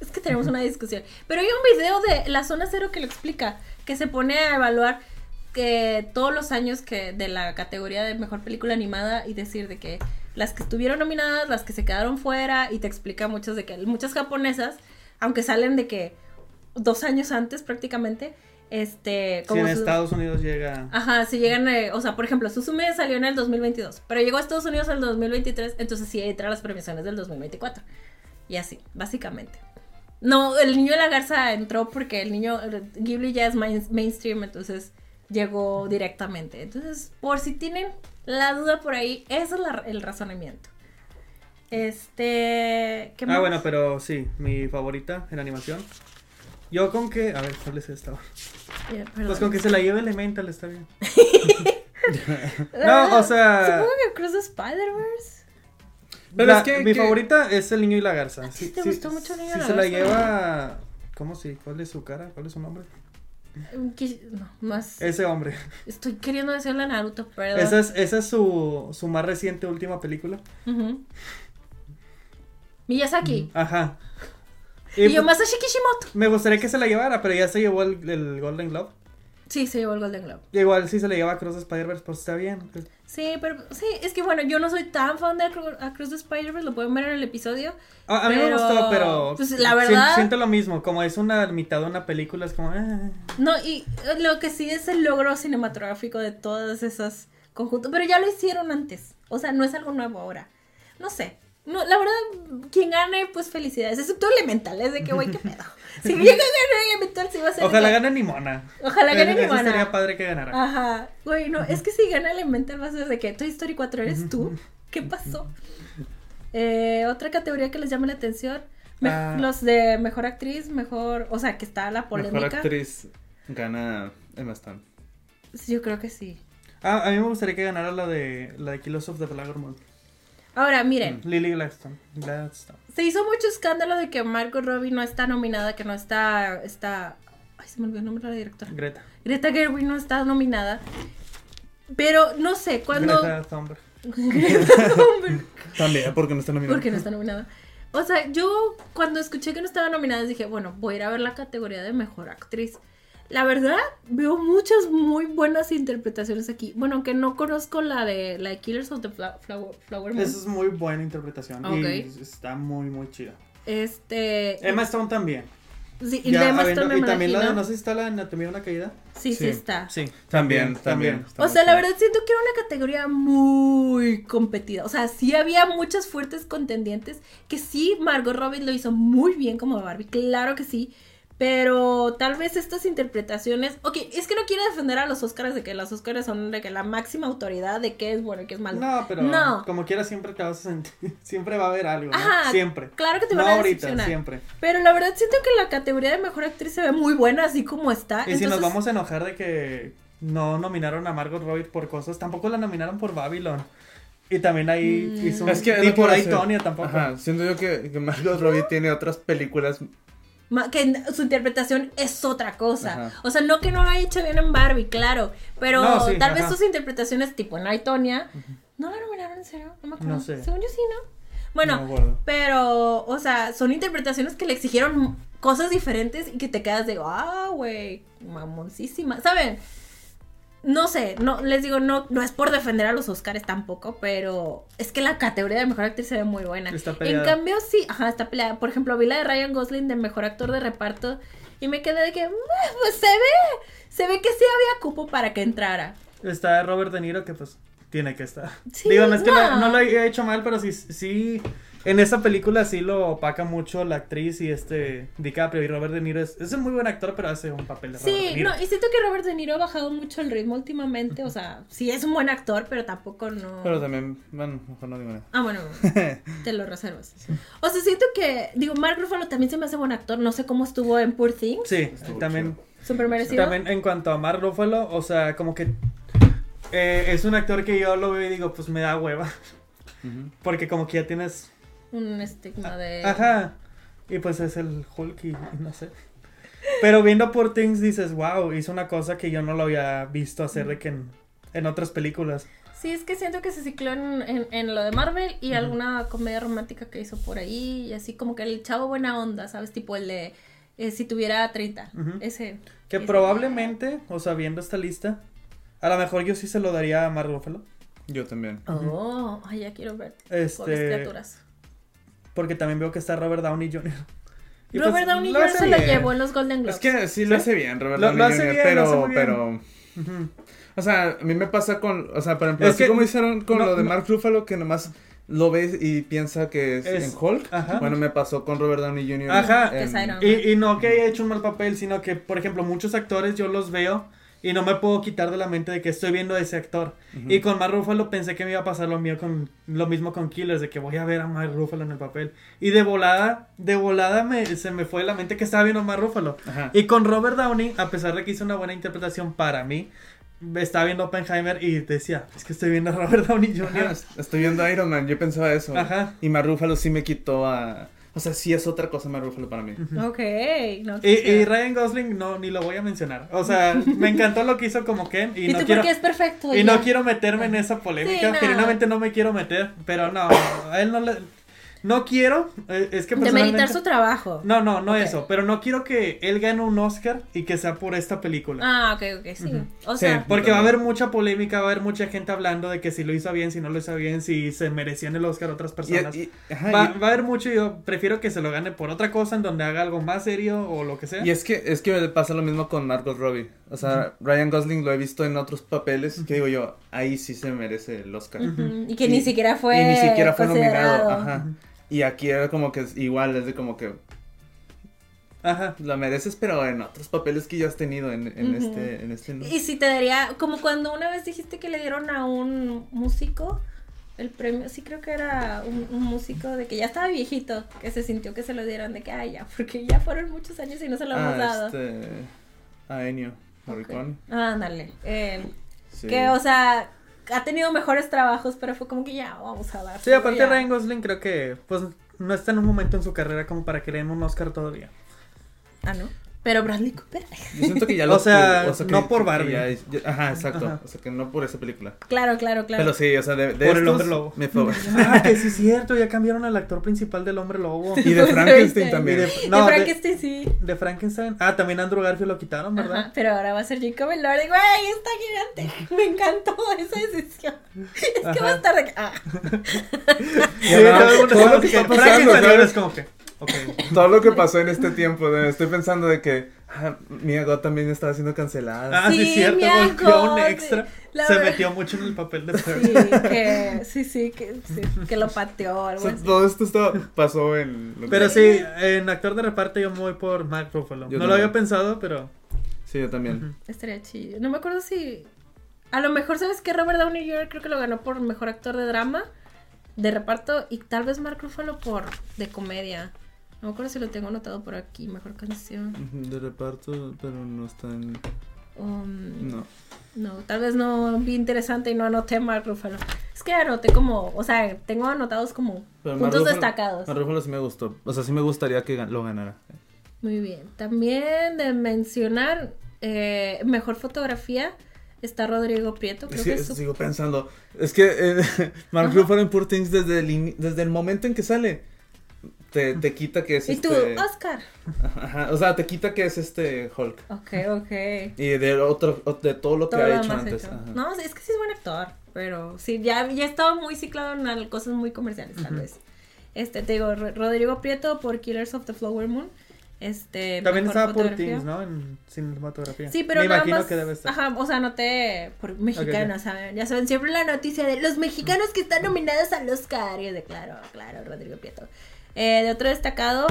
A: Es que tenemos una discusión. Pero hay un video de la zona cero que lo explica, que se pone a evaluar que todos los años que de la categoría de mejor película animada y decir de que las que estuvieron nominadas, las que se quedaron fuera y te explica muchas de que muchas japonesas, aunque salen de que dos años antes prácticamente, este,
B: Si en
A: su-
B: Estados Unidos llega.
A: Ajá, si llegan, eh, o sea, por ejemplo, Suzume salió en el 2022, pero llegó a Estados Unidos en el 2023, entonces sí entra las premiaciones del 2024. Y así, básicamente. No, el niño de la garza entró porque el niño, el Ghibli ya es main- mainstream, entonces llegó directamente. Entonces, por si tienen la duda por ahí, ese es la- el razonamiento. Este, ¿qué
B: Ah,
A: más?
B: bueno, pero sí, mi favorita en animación. Yo con que. A ver, ¿cuál es esta?
A: Ya,
B: Pues con que se la lleve Elemental está bien. No, o sea.
A: Supongo que Cruz de Spider-Verse.
C: Pero
B: la-
C: es que-
B: mi
C: que-
B: favorita es el niño y la garza.
A: ti te gustó mucho el niño y
B: si
A: la
B: se la
A: garza?
B: lleva. ¿Cómo sí? ¿Cuál es su cara? ¿Cuál es su nombre?
A: Que- No, más.
B: Ese hombre.
A: Estoy queriendo decirle a Naruto, perdón.
B: Esa es, esa es su, su más reciente última película.
A: Ujú. Miyazaki.
B: Ajá.
A: Y,
B: Y
A: yo,
B: pues,
A: Masashi Kishimoto.
B: me gustaría que se la llevara, pero ya se llevó el, el Golden Globe.
A: Sí, se llevó el Golden Globe.
B: Igual si se le lleva a Cross Spider-Verse, pues está bien.
A: Sí, pero sí, es que bueno, yo no soy tan fan de Across the Spider-Verse, lo pueden ver en el episodio.
B: A, a mí me gustó, pero.
A: pues, la verdad-
B: Siento lo mismo, como es una mitad de una película, es como. ah.
A: No, y eh, lo que sí es el logro cinematográfico de todas esas conjuntos, pero ya lo hicieron antes, o sea, no es algo nuevo ahora. No sé. No, la verdad, quien gane, pues felicidades. Excepto Elemental, es de que, güey, qué pedo. Si llega a ganar Elemental, sí va a ser.
B: Ojalá
A: que-
B: gane Nimona.
A: Ojalá gane
B: Eso
A: Nimona.
B: sería padre que ganara.
A: Ajá. Güey, no, es que si gana Elemental va a ser de que Toy Story 4 eres tú. ¿Qué pasó? Eh, otra categoría que les llame la atención. me-
B: Ah.
A: Los de mejor actriz, mejor. O sea, que está la
C: Mejor
A: polémica.
C: actriz gana Emma Stone.
A: Yo creo que sí.
B: Ah, a mí me gustaría que ganara la de la de Killers of the Moon.
A: Ahora, miren,
B: Lily Gladstone. Gladstone.
A: se hizo mucho escándalo de que Margot Robbie no está nominada, que no está. está ay, se me olvidó el nombre de la directora.
B: Greta.
A: Greta Gerwig no está nominada. Pero no sé, cuando.
B: Greta Thunberg.
A: Greta Thunberg.
C: También, porque no está nominada.
A: ¿Por qué no está nominada? O sea, yo cuando escuché que no estaba nominada dije, bueno, voy a ir a ver la categoría de mejor actriz. La verdad, veo muchas muy buenas interpretaciones aquí. Bueno, aunque no conozco la de la de Killers of the Fla- Flower, Flower Moon.
B: Esa es muy buena interpretación. Y está muy, muy chida.
A: Este.
B: Emma Stone también.
A: sí, y
B: Ya
A: Emma
B: habiendo-
A: Stone me
B: y también la de, no sé si está la de Anatomía de una caída.
A: Sí, sí,
C: Sí.
A: está.
B: Sí.
C: También, también.
A: O sea, la verdad siento que era una categoría muy competida. O sea, sí había muchas fuertes contendientes. Que sí, Margot Robbie lo hizo muy bien como Barbie. Claro que sí. Pero tal vez estas interpretaciones. Ok, es que no quiero defender a los Oscars de que los Oscars son de que la máxima autoridad de qué es bueno y qué es malo.
B: No, pero
A: No.
B: como quiera siempre te vas a sentir. Siempre va a haber algo. ¿no?
A: Ajá,
B: Siempre.
A: Claro que te
B: No
A: van a
B: ahorita, siempre.
A: Pero la verdad siento que la categoría de mejor actriz se ve muy buena así como está.
B: Y si nos vamos a enojar de que no nominaron a Margot Robbie por cosas, tampoco la nominaron por Babylon. Y también ahí
A: Mm.
B: hizo un...
C: Es que que
B: por ahí. Tonya tampoco.
C: Ajá, siento yo que, que Margot Robbie tiene otras películas.
A: Que su interpretación es otra cosa.
C: Ajá.
A: O sea, no que no lo haya hecho bien en Barbie, claro. Pero
B: No, sí,
A: tal vez sus interpretaciones, tipo en Aitonia, ¿no la nominaron en serio? No me acuerdo.
B: No sé.
A: Según yo sí, ¿no? Bueno,
C: No
A: pero, o sea, son interpretaciones que le exigieron cosas diferentes y que te quedas de, ah, güey, mamoncísima. ¿Saben? No sé, no, les digo, no, no es por defender a los Oscars tampoco, pero es que la categoría de mejor actriz se ve muy buena.
B: Está
A: En cambio, sí, ajá, está peleada. Por ejemplo, vi la de Ryan Gosling de mejor actor de reparto y me quedé de que, "Ah, pues se ve, se ve que sí había cupo para que entrara.
B: Está Robert De Niro que pues tiene que estar.
A: Sí,
B: Digo, no es que
A: no.
B: lo haya hecho mal, pero sí, sí, en esa película sí lo opaca mucho la actriz y este DiCaprio y Robert De Niro. Es, es un muy buen actor, pero hace un papel de Robert De
A: Sí,
B: Niro.
A: no, y siento que Robert De Niro ha bajado mucho el ritmo últimamente, o sea, sí es un buen actor, pero tampoco no...
C: Pero también, bueno, mejor no digo nada.
A: Ah, bueno, te lo reservas. O sea, siento que, digo, Mark Ruffalo también se me hace buen actor, no sé cómo estuvo en Poor Things,
B: Sí,
C: Estuvo
B: también,
A: súper merecido.
B: también en cuanto a Mark Ruffalo, o sea, como que eh, es un actor que yo lo veo y digo, pues me da hueva, porque como que ya tienes,
A: Un estigma de...
B: ajá, y pues es el Hulk y, y no sé. Pero viendo por Things dices, wow, hizo una cosa que yo no lo había visto hacer de que en, en otras películas.
A: Sí, es que siento que se cicló en, en, en lo de Marvel y alguna comedia romántica que hizo por ahí y así como que el chavo buena onda, ¿sabes? Tipo el de eh, si tuviera 30,
B: Ujú.
A: ese.
B: Que
A: ese.
B: probablemente, o sea, viendo esta lista, a lo mejor yo sí se lo daría a Mark Ruffalo.
C: Yo también.
A: Oh, ay, ya quiero ver.
B: Este,
A: Pobres criaturas.
B: Porque también veo que está Robert Downey Jr. Y pues,
A: Robert Downey
B: lo
A: Jr. se lo
B: bien.
A: llevó en los Golden Globes.
C: Es que sí lo
B: ¿Sí?
C: hace bien, Robert
B: Lo-
C: Downey
B: lo hace
C: Jr.,
B: bien,
C: pero,
B: lo hace muy bien.
C: pero, o sea, a mí me pasa con, o sea, por ejemplo,
B: Es
C: así
B: que-
C: como hicieron con
B: no,
C: lo de
B: no.
C: Mark Ruffalo, que nomás lo ves y piensa que es,
B: Es-
C: en Hulk.
B: ajá.
C: Bueno, me pasó con Robert Downey Jr.
B: Ajá.
A: Que es
C: en-
A: Iron
B: Y, y no que haya hecho un mal papel, sino que, por ejemplo, muchos actores yo los veo y no me puedo quitar de la mente de que estoy viendo a ese actor.
C: Ujú.
B: Y con Mark Ruffalo pensé que me iba a pasar lo mío con lo mismo con Killers, de que voy a ver a Mark Ruffalo en el papel. Y de volada, de volada me, se me fue de la mente que estaba viendo a Mark Ruffalo.
C: Ajá.
B: Y con Robert Downey, a pesar de que hizo una buena interpretación para mí, estaba viendo Oppenheimer y decía, es que estoy viendo a Robert Downey
C: Ajá,
B: Jr.
C: estoy viendo Iron Man, yo pensaba eso.
B: Ajá.
C: Y Mark Ruffalo sí me quitó a... O sea, sí es otra cosa Mark Ruffalo para mí.
A: Ok, no
B: Y, y. Ryan Gosling no, ni lo voy a mencionar. O sea, me encantó lo que hizo como Ken y,
A: ¿Y
B: no
A: tú
B: quiero...
A: porque es perfecto?
B: Y
A: ya.
B: no quiero meterme en esa polémica,
A: Sí, no.
B: genuinamente no me quiero meter, pero no, a él no le... No quiero, eh, es que
A: Demeritar
B: personalmente...
A: su trabajo.
B: No, no, no eso, pero no quiero que él gane un Oscar y que sea por esta película.
A: Ah, ok, ok, sí. O
C: Sí.
A: sea,
B: Porque va a haber mucha polémica, va a haber mucha gente hablando de que si lo hizo bien, si no lo hizo bien, si se merecían el Oscar otras personas.
C: y- ajá,
B: va,
C: y-
B: va a haber mucho y yo prefiero que se lo gane por otra cosa en donde haga algo más serio o lo que sea.
C: Y es que, es que me pasa lo mismo con Margot Robbie. O sea, Ryan Gosling lo he visto en otros papeles que digo yo, ahí sí se merece el Oscar.
A: y que ni siquiera fue.
C: Y ni siquiera fue nominado. Ajá. Y aquí era como que es igual, es de como que
B: Ajá.
C: lo mereces, pero en otros papeles que ya has tenido en, en este, en este no.
A: Y si te daría, como cuando una vez dijiste que le dieron a un músico el premio, sí creo que era un, un músico de que ya estaba viejito, que se sintió que se lo dieran de que, ay, ya, porque ya fueron muchos años y no se lo hemos
C: Ah,
A: dado.
C: este. A Ennio Morricone.
A: Ándale, él.
C: Sí.
A: Que, o sea, ha tenido mejores trabajos, pero fue como que ya, vamos a dar.
B: Sí, aparte
A: ya.
B: Ryan Gosling creo que pues no está en un momento en su carrera como para que le den un Oscar todavía.
A: Ah, ¿no? Pero Bradley Cooper.
C: Yo siento que ya
B: O
C: lo
B: sea,
C: tuvo,
B: no por Barbie.
C: ya es- ya- ajá, exacto.
B: Ajá.
C: O sea, que no por esa película.
A: Claro, claro, claro.
C: Pero sí, o sea, de, de
B: Por el hombre lobo.
C: Me fue.
B: Ah, que sí es cierto, ya cambiaron al actor principal del Hombre Lobo.
C: y de Frankenstein también.
B: Y de-
A: de
B: no, de-
A: Frankenstein sí.
B: De Frankenstein. Ah, también Andrew Garfield lo quitaron, ¿verdad?
A: Ajá, pero ahora va a ser Jacob Elordi. Güey, está gigante. Me encantó esa decisión. Es que
B: Ajá.
A: va a estar de que. Ah.
B: Sí, todo
C: lo que está pasando,
B: es como que.
C: Todo lo que pasó en este tiempo, de- estoy pensando de que ah, Mia Goth también estaba siendo cancelada.
B: Ah, sí,
A: Sí,
B: es cierto,
A: Mia
B: golpeó un extra.
A: la
B: Se
A: verdad.
B: metió mucho en el papel de Pearl.
A: Sí, que, sí, sí, que, sí, que lo pateó o
C: O
A: algo
C: sea,
A: así.
C: todo esto estaba- pasó en... lo que-
B: Pero sí, en actor de reparto yo me voy por Mark Ruffalo.
C: Yo
B: no lo había pensado, pero.
C: Sí, yo también.
A: Estaría chido. No me acuerdo si. A lo mejor, ¿sabes qué? Robert Downey Jr. creo que lo ganó por mejor actor de drama, de reparto, y tal vez Mark Ruffalo por de comedia. No me acuerdo si lo tengo anotado por aquí, mejor canción.
C: De reparto, pero no están...
A: Um,
C: No.
A: No, tal vez no vi interesante y no anoté Mark Ruffalo. Es que anoté como, o sea, tengo anotados como
C: Pero
A: puntos
C: Ruffalo-
A: destacados.
C: Mark Ruffalo sí me gustó. O sea, sí me gustaría que lo ganara.
A: Muy bien. También de mencionar eh, mejor fotografía está Rodrigo Prieto. Creo
C: Es
A: que su-
C: sigo pensando. Es que eh, Mark. Ruffalo en Poor Things desde el, desde el momento en que sale, te, te quita que es
A: Y tú,
C: este...
A: Oscar.
C: Ajá, o sea, te quita que es este Hulk.
A: Ok, ok.
C: Y de otro, de todo lo que
A: Todo
C: ha hecho antes.
A: hecho. No, es que sí es buen actor. Pero sí, ya, ya estaba muy ciclado en cosas muy comerciales, tal vez. Este, te digo, Ro- Rodrigo Prieto por Killers of the Flower Moon. Este,
B: También estaba por. Teams, ¿no? En cinematografía.
A: Sí, pero
B: Me
A: nada
B: imagino
A: más,
B: que debe estar.
A: Ajá, o sea, anoté por mexicanos,
B: Ok,
A: ¿saben? Ya saben, siempre la noticia de los mexicanos que están nominados al Oscar. Y de claro, claro, Rodrigo Prieto. Eh, de otro destacado,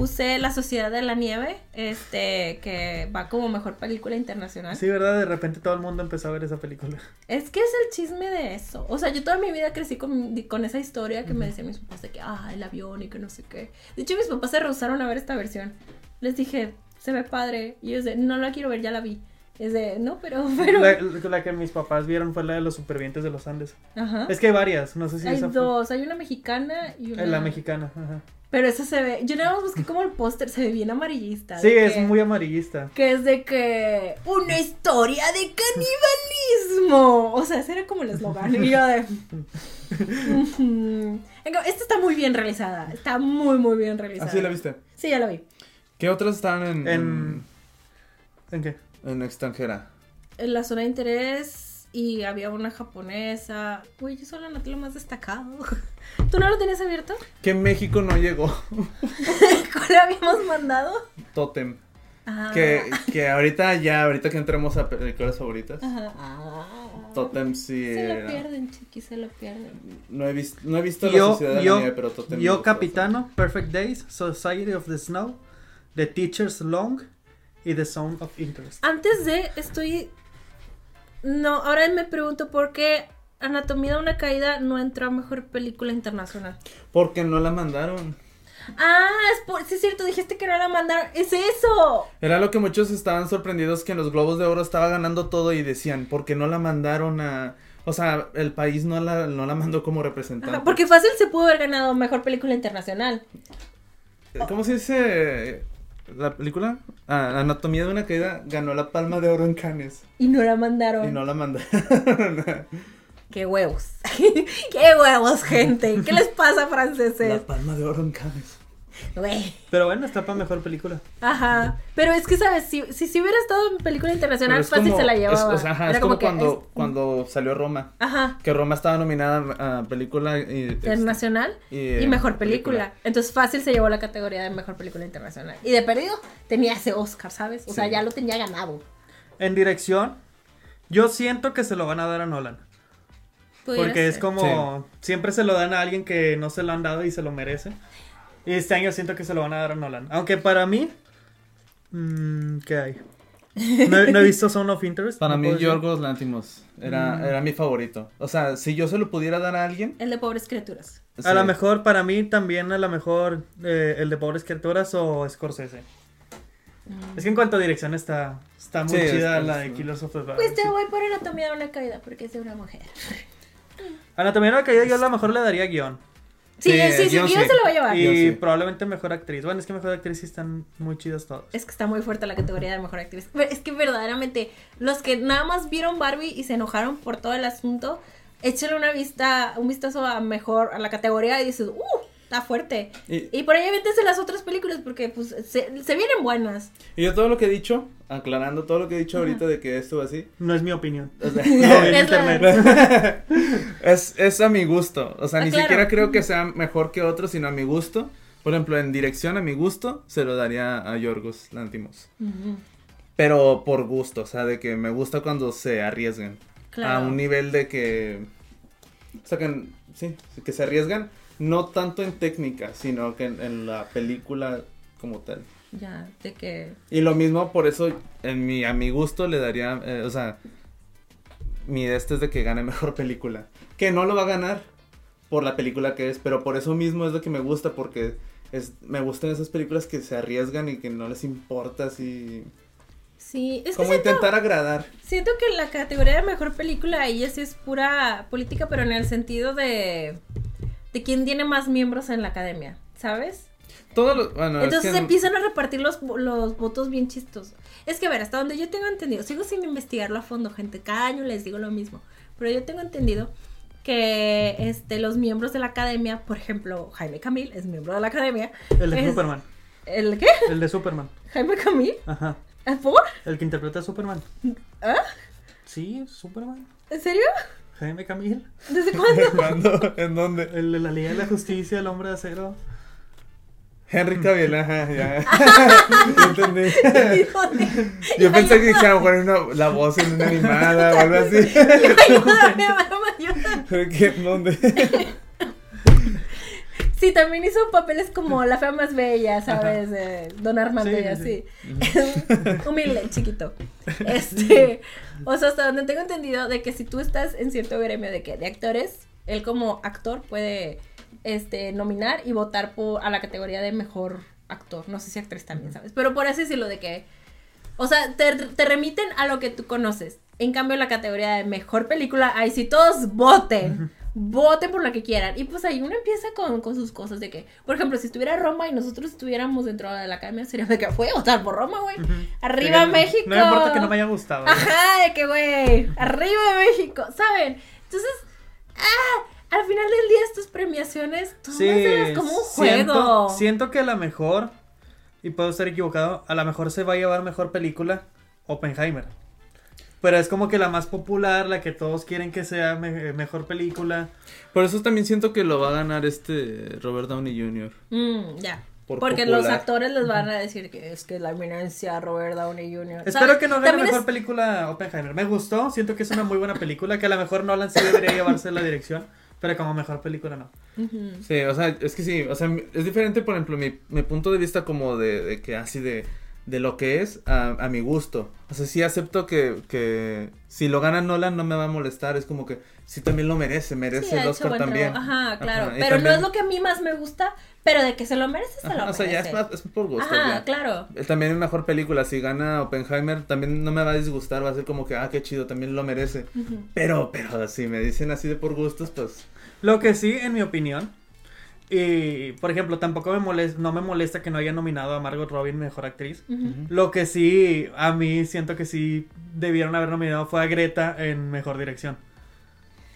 A: puse La Sociedad de la Nieve, este, que va como mejor película internacional.
B: Sí, ¿verdad? De repente todo el mundo empezó a ver esa película.
A: Es que es el chisme de eso. O sea, yo toda mi vida crecí con, con esa historia que me decían mis papás de que, ah, el avión y que no sé qué. De hecho, mis papás se rehusaron a ver esta versión. Les dije, se ve padre. Y ellos de, no la quiero ver, ya la vi. Es de, no, pero, pero.
B: La, la que mis papás vieron fue la de los supervivientes de los Andes.
A: Ajá.
B: Es que hay varias, no sé si
A: hay
B: esa fue-
A: dos, hay una mexicana y una.
B: Eh, La mexicana, ajá.
A: Pero esa se ve. Yo nada más busqué como el póster, se ve bien amarillista.
B: Sí, es
A: que-
B: muy amarillista.
A: Que es de que. Una historia de canibalismo. O sea, ese era como el eslogan. Y yo de. Esta está muy bien realizada. Está muy, muy bien realizada.
C: ¿Ah, sí la viste?
A: Sí, ya la vi.
C: ¿Qué otras están en,
B: En- ¿En qué?
C: En, extranjera?
A: En la zona de interés. Y había una japonesa. Uy, yo solo anoté lo más destacado. ¿Tú no lo tenías abierto?
C: Que México no llegó.
A: ¿Cuál habíamos mandado?
C: Totem.
A: Ah.
C: Que, que ahorita ya, ahorita que entremos a películas favoritas.
A: Ajá. Ah.
C: Totem sí.
A: Se lo pierden, chiqui, se lo pierden.
C: No he, visto no he visto la
B: Yo,
C: sociedad de
B: yo,
C: la nieve, pero Totem.
B: yo Capitano, Perfect Days, Society of the Snow, The Teacher's Long y The Zone of Interest.
A: Antes de, estoy. No, ahora me pregunto por qué Anatomía de una caída no entró a mejor película internacional.
C: Porque no la mandaron.
A: Ah, es por. Sí, es cierto, dijiste que no la mandaron. ¡Es eso!
C: Era lo que muchos estaban sorprendidos que en los Globos de Oro estaba ganando todo y decían, ¿por qué no la mandaron a...? O sea, el país no la, no la mandó como representante.
A: Ajá, porque fácil se pudo haber ganado mejor película internacional.
C: ¿Cómo se dice la película? Ah, Anatomía de una caída ganó la Palma de Oro en Cannes
A: Y no la mandaron.
C: y no la mandaron.
A: ¡Qué huevos! ¡Qué huevos, gente! ¿Qué les pasa,
C: la
A: franceses?
C: Palma de Oro en Cannes.
A: Güey.
B: Pero bueno, está para mejor película.
A: Ajá. Pero es que, ¿sabes? Si, si, si hubiera estado en película internacional,
C: es
A: fácil
C: como-
A: se la
C: es-
A: llevaba.
C: o sea, ajá,
A: Era
C: es como, cuando,
A: es-
C: cuando salió Roma.
A: Ajá.
C: Que Roma estaba nominada a película este,
A: Internacional
C: y,
A: y,
C: eh,
A: mejor película. Entonces fácil se llevó la categoría de mejor película internacional. Y de perdido tenía ese Oscar, ¿sabes? O sea, ya lo tenía ganado.
B: En dirección, yo siento que se lo van a dar a Nolan. Porque es como, siempre se lo dan a alguien que no se lo han dado y se lo merece. Y este año siento que se lo van a dar a Nolan. Aunque para mí, mm, ¿qué hay? No, he- no he visto Zone of Interest.
C: Para
B: no
C: mí. Yorgos Lantimos era,
B: Mm.
C: era mi favorito. O sea, si yo se lo pudiera dar a alguien.
A: El de pobres criaturas.
B: A lo mejor, para mí también, a lo mejor, eh, el de Pobres Criaturas o Scorsese.
A: Mm.
B: Es que en cuanto a dirección está, está muy
C: Sí,
B: chida
C: es-
B: la de Killers of the Flower.
A: Pues te voy por anatomía de una caída porque es de una mujer.
B: Anatomía de una caída yo a lo mejor le daría guion.
A: Sí,
C: Sí,
A: sí, sí,
C: yo
A: yo
C: sí.
A: se lo voy a llevar.
B: Y probablemente mejor actriz. Bueno, es que mejor actriz sí están muy chidas todas.
A: Es que está muy fuerte la categoría de mejor actriz. Pero Es que verdaderamente, los que nada más vieron Barbie y se enojaron por todo el asunto, échale una vista, un vistazo a mejor, a la categoría y dices, ¡uh! Está fuerte.
C: Y-
A: Y, por ahí véntense las otras películas porque pues se, se vienen buenas.
C: Y yo todo lo que he dicho, aclarando todo lo que he dicho ahorita de que estuvo así,
B: No es mi opinión.
C: o sea,
B: en
A: Es la-
B: internet.
C: es, es a mi gusto. O sea,
A: Ah,
C: ni
A: claro.
C: siquiera creo que sea mejor que otro, sino a mi gusto. Por ejemplo, en dirección a mi gusto, se lo daría a Yorgos Lantimos. Pero por gusto, o sea, de que me gusta cuando se arriesgan.
A: Claro.
C: A un nivel de que sacan, sí, que se arriesgan, no tanto en técnica, sino que en, en la película como tal.
A: Ya, de que...
C: Y lo mismo, por eso, en mi, a mi gusto le daría, eh, o sea, mi este es de que gane mejor película. Que no lo va a ganar por la película que es, pero por eso mismo es lo que me gusta, porque es, me gustan esas películas que se arriesgan y que no les importa así.
A: Sí, es que
C: como
A: siento,
C: intentar agradar.
A: siento que la categoría de mejor película ahí sí es pura política, pero en el sentido de... De quién tiene más miembros en la academia, ¿sabes?
C: Todo lo, bueno, es
A: Entonces
C: que-
A: empiezan a repartir los, los votos bien chistosos. Es que, a ver, hasta donde yo tengo entendido, sigo sin investigarlo a fondo, gente, cada año les digo lo mismo, pero yo tengo entendido que este, los miembros de la academia, por ejemplo, Jaime Camil es miembro de la academia.
B: El de
A: Es-
B: Superman.
A: ¿El qué?
B: El de Superman.
A: ¿Jaime Camil?
B: Ajá.
A: ¿Ah, ¿Por?
B: El que interpreta a Superman.
A: ¿Ah?
B: Sí, Superman.
A: ¿En serio?
B: Jaime Camil.
A: ¿Desde cuándo?
C: ¿Cuándo? ¿En dónde?
B: El de la Liga de la Justicia, el hombre de acero.
C: Henry Cavill, ajá, ya. Ya entendí. Yo pensé que a lo mejor era una- la voz en una animada o algo así.
A: Ayúdame, ayúdame, ayúdame.
C: ¿Qué? ¿En ¿Dónde?
A: Sí, también hizo papeles como La Fea Más Bella, ¿sabes? Don Armando
B: Sí,
A: y
B: sí,
A: así. Humilde, chiquito. Este, o sea, hasta donde tengo entendido de que si tú estás en cierto gremio de que de actores, él como actor puede este nominar y votar por a la categoría de mejor actor. No sé si actriz también, ¿sabes? Pero por así decirlo de que o sea, te, te remiten a lo que tú conoces. En cambio, la categoría de mejor película, ahí sí todos voten. Voten por lo que quieran. Y pues ahí uno empieza con, con sus cosas de que, por ejemplo, si estuviera Roma y nosotros estuviéramos dentro de la academia, sería de que voy a votar por Roma, güey. Arriba
B: Sí,
A: México.
B: No me importa que no me haya gustado.
A: Ajá, de que, güey, arriba México, ¿saben? Entonces, ah, al final del día estas premiaciones, tómaselas como un
B: siento,
A: juego.
B: siento que a la mejor, y puedo estar equivocado, a lo mejor se va a llevar mejor película Oppenheimer. Pero es como que la más popular, la que todos quieren que sea me- mejor película.
C: Por eso también siento que lo va a ganar este Robert Downey Jr.
A: Mm, ya.
C: Por
A: Porque
C: popular.
A: los actores les van a decir que es que la eminencia Robert Downey Jr.
B: Espero
A: ¿sabes?
B: que no gane
A: También
B: mejor
A: es-
B: película Oppenheimer. Me gustó, siento que es una muy buena película, que a lo mejor Nolan sí debería llevarse la dirección, pero como mejor película no.
C: Sí, o sea, es que sí, o sea, es diferente, por ejemplo, mi, mi punto de vista como de, de que así de, de lo que es a, a mi gusto. O sea, sí acepto que, que si lo gana Nolan no me va a molestar, es como que sí también lo merece, merece
A: Sí,
C: el Oscar también.
A: Ajá, claro.
C: Ajá,
A: pero no es lo que a mí más me gusta, pero de que se lo merece, se
C: Ajá,
A: lo
C: o sea,
A: merece.
C: ya es, más- es por gusto.
A: Ajá,
C: ya.
A: claro.
C: Eh, También es mejor película, si gana Oppenheimer también no me va a disgustar, va a ser como que, ah, qué chido, también lo merece. Pero, pero si me dicen así de por gustos, pues...
B: Lo que sí, en mi opinión, y por ejemplo, tampoco me molesta, no me molesta que no haya nominado a Margot Robin mejor actriz. Lo que sí, a mí siento que sí debieron haber nominado fue a Greta en mejor dirección.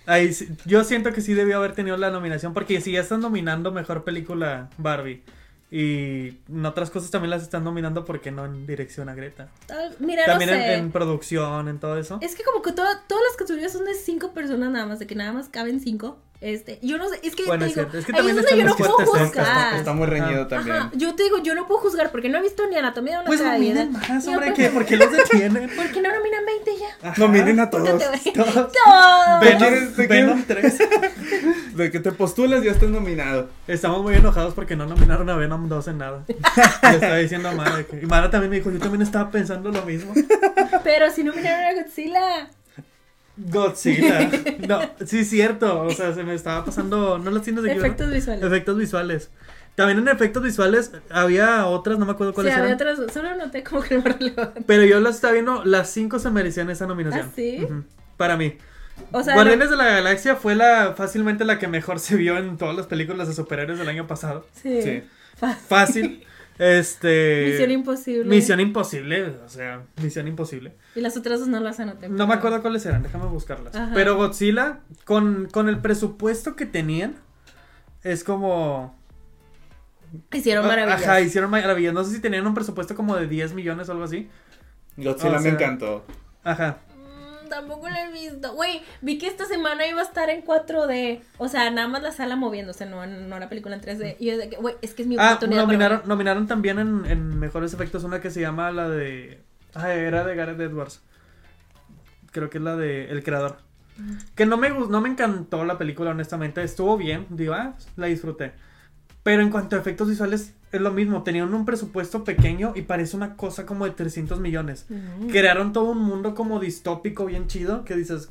B: Ahí yo siento que sí debió haber tenido la nominación porque si ya están nominando mejor película Barbie y en otras cosas también las están nominando porque no en dirección a Greta.
A: Tal- Mira,
B: También
A: no
B: en,
A: sé.
B: en producción, en todo eso.
A: Es que como que toda- todas las categorías son de cinco personas nada más, de que nada más caben cinco. Este, yo no sé, es que
B: Bueno,
A: te digo,
B: es que
A: ahí
B: también
A: es donde yo no puedo
C: Está,
A: juzgar.
C: está muy reñido
B: Ah.
C: también.
A: Ajá, yo te digo, yo no puedo juzgar porque no he visto ni anatomía de una
B: Pues
A: caída.
B: nominen hombre,
A: Oppenheimer.
B: ¿qué? ¿por qué los detienen?
A: ¿Por qué no nominan 20 ya?
B: Ajá.
C: No miren a
A: ¿Por qué
C: todos.
A: te-
B: Todos.
A: Todo.
C: ¿Te
B: Venom,
C: quieres?
B: 3.
C: De que te postulas ya estás nominado.
B: Estamos muy enojados porque no nominaron a Venom 2 en nada. Le estaba diciendo a Mara. de que- Y Mara también me dijo, yo también estaba pensando lo mismo.
A: Pero si no miraron a Godzilla.
B: Godzilla. No, sí es cierto. O sea, se me estaba pasando. ¿No las tienes aquí?
A: Efectos
B: verdad?
A: visuales.
B: Efectos visuales. También en efectos visuales había otras, no me acuerdo
A: Sí,
B: cuáles
A: había
B: eran.
A: otras. Solo noté como que no me relevante.
B: Pero yo las estaba viendo, las cinco se merecían esa nominación.
A: ¿Ah, sí?
B: Para mí.
A: O sea,
B: Guardianes de la Galaxia fue la fácilmente la que mejor se vio en todas las películas de superhéroes del año pasado.
A: sí.
C: Sí.
A: Fa-
B: Fácil. Este.
A: Misión imposible.
B: Misión imposible, o sea, misión imposible.
A: Y las otras dos no las anoté.
B: No me acuerdo cuáles eran, déjame buscarlas.
A: Ajá.
B: Pero Godzilla, con, con el presupuesto que tenían, es como...
A: Hicieron maravillas.
B: Ajá, hicieron maravillas. No sé si tenían un presupuesto como de 10 millones o algo así.
C: Godzilla
B: O
C: me encantó.
B: Ajá.
A: Mm, Tampoco la he visto. Güey, vi que esta semana iba a estar en 4D. O sea, nada más la sala moviéndose, no, no la película en 3D. Y yo de que, güey, es que es mi
B: Ah,
A: oportunidad.
B: nominaron, nominaron también en, en mejores efectos una que se llama la de... Ah, era de Gareth Edwards. Creo que es la de El Creador. Que no me, no me encantó la película, honestamente. Estuvo bien, digo, ah, la disfruté. Pero en cuanto a efectos visuales, es lo mismo. Tenían un presupuesto pequeño y parece una cosa como de 300 millones.
A: Mm.
B: Crearon todo un mundo como distópico bien chido que dices,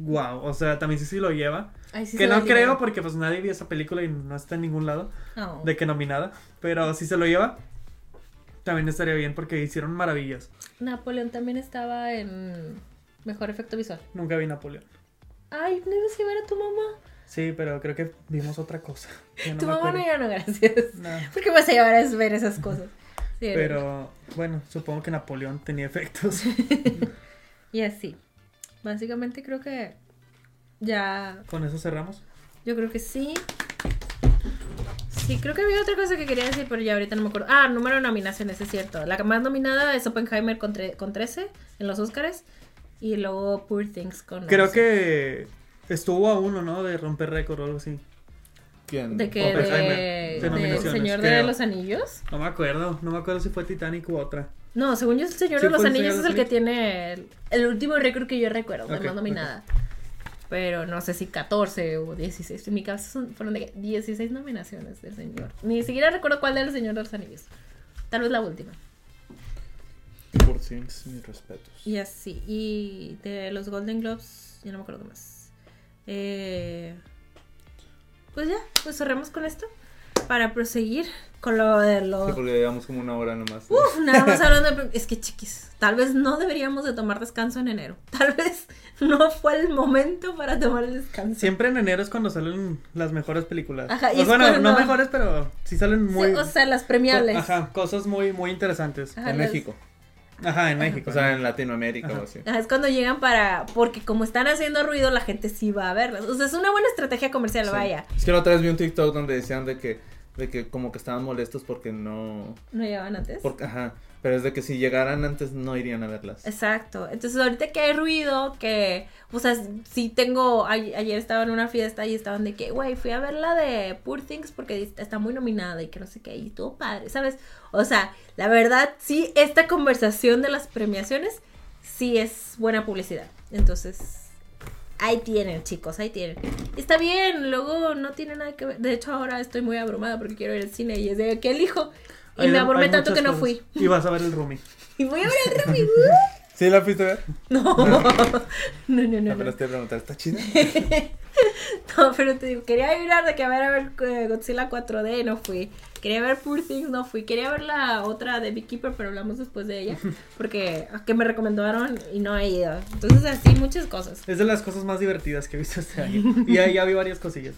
B: wow, o sea, también sí sí lo lleva.
A: Ay, sí
B: que no creo porque pues nadie vio esa película y no está en ningún lado
A: No.
B: de que nominada. Pero si se lo lleva, también estaría bien porque hicieron maravillas.
A: Napoleón también estaba en mejor efecto visual.
B: Nunca vi Napoleón.
A: Ay, no ibas a llevar a tu mamá.
B: Sí, pero creo que vimos otra cosa. No
A: tu mamá no ya no, gracias.
B: No,
A: ¿Por qué vas a llevar a ver esas cosas? Sí,
B: Pero bueno, supongo que Napoleón tenía efectos.
A: Y así. Básicamente creo que ya.
B: Con eso cerramos.
A: Yo creo que sí. Sí, creo que había otra cosa que quería decir, pero ya ahorita no me acuerdo. Ah, número de nominaciones, es cierto. La más nominada es Oppenheimer con, con 13 en los Oscars. Y luego Poor Things con.
B: Creo
A: 11.
B: que estuvo a uno, ¿no? De romper récord o algo así.
C: ¿Quién?
A: ¿De que
B: Oppenheimer,
A: de,
B: de
A: Señor de
B: creo.
A: los Anillos?
B: No me acuerdo, no me acuerdo si fue Titanic u otra.
A: No, según yo, el Señor
B: Sí,
A: de los
B: el
A: Anillos es el que tiene el, el último récord que yo recuerdo, de
B: Ok,
A: más nominada. Pero no sé si 14 o 16. En mi caso son- fueron de que 16 nominaciones del Señor. Ni siquiera recuerdo cuál del Señor de los Anillos. Tal vez la última.
C: Por Things, mis respetos.
A: Y así. Y de los Golden Globes, ya no me acuerdo qué más. Eh, pues ya, pues cerremos con esto. Para proseguir con lo de
C: Sí,
A: los
C: porque llevamos como una hora nomás.
A: Uf, nada más hablando de... Es que chiquis, tal vez no deberíamos de tomar descanso en enero. Tal vez no fue el momento para tomar el descanso.
B: Siempre en enero es cuando salen las mejores películas.
A: Ajá, y
B: Pues
A: es
B: bueno,
A: cuando-
B: no mejores, pero sí salen muy.
A: Sí, o sea, las premiables.
B: Ajá, cosas muy, muy interesantes.
A: Ajá,
C: en
A: las-
C: México.
B: Ajá, en México.
C: O sea, en Latinoamérica
B: Ajá.
C: o así.
A: Ajá, es cuando llegan para... Porque como están haciendo ruido, la gente sí va a verlas. O sea, es una buena estrategia comercial,
C: Sí.
A: vaya.
C: Es que la otra vez vi un TikTok donde decían de que, de que como que estaban molestos porque no...
A: ¿No llegaban antes?
C: Porque, ajá, pero es de que si llegaran antes no irían a verlas.
A: Exacto. Entonces, ahorita que hay ruido, que, o sea, sí tengo, a- ayer estaba en una fiesta y estaban de que, güey, fui a ver la de Poor Things porque está muy nominada y que no sé qué, y todo padre, ¿sabes? O sea, la verdad, sí, esta conversación de las premiaciones sí es buena publicidad. Entonces, ahí tienen, chicos, ahí tienen. Está bien, luego no tiene nada que ver. De hecho, ahora estoy muy abrumada porque quiero ir al cine y es de que elijo. Y
B: Hay-
A: me abrumé
B: hay
A: tanto que no
B: cosas.
A: fui.
B: Y vas a ver el Rumi.
A: Y voy a ver el Remy. ¡uh!
C: ¿Sí la fuiste a ver?
A: No, no, no, no.
C: Apenas
A: No,
C: te iba a preguntar, ¿está chida?
A: No, pero te digo, quería ir a de que a ver, a ver eh, Godzilla 4D, no fui. Quería ver Poor Things, no fui. Quería ver la otra de Beekeeper, pero hablamos después de ella. Porque que me recomendaron y no he ido. Entonces, así, muchas cosas.
B: Es de las cosas más divertidas que he visto este año. Y ya, ya vi varias cosillas.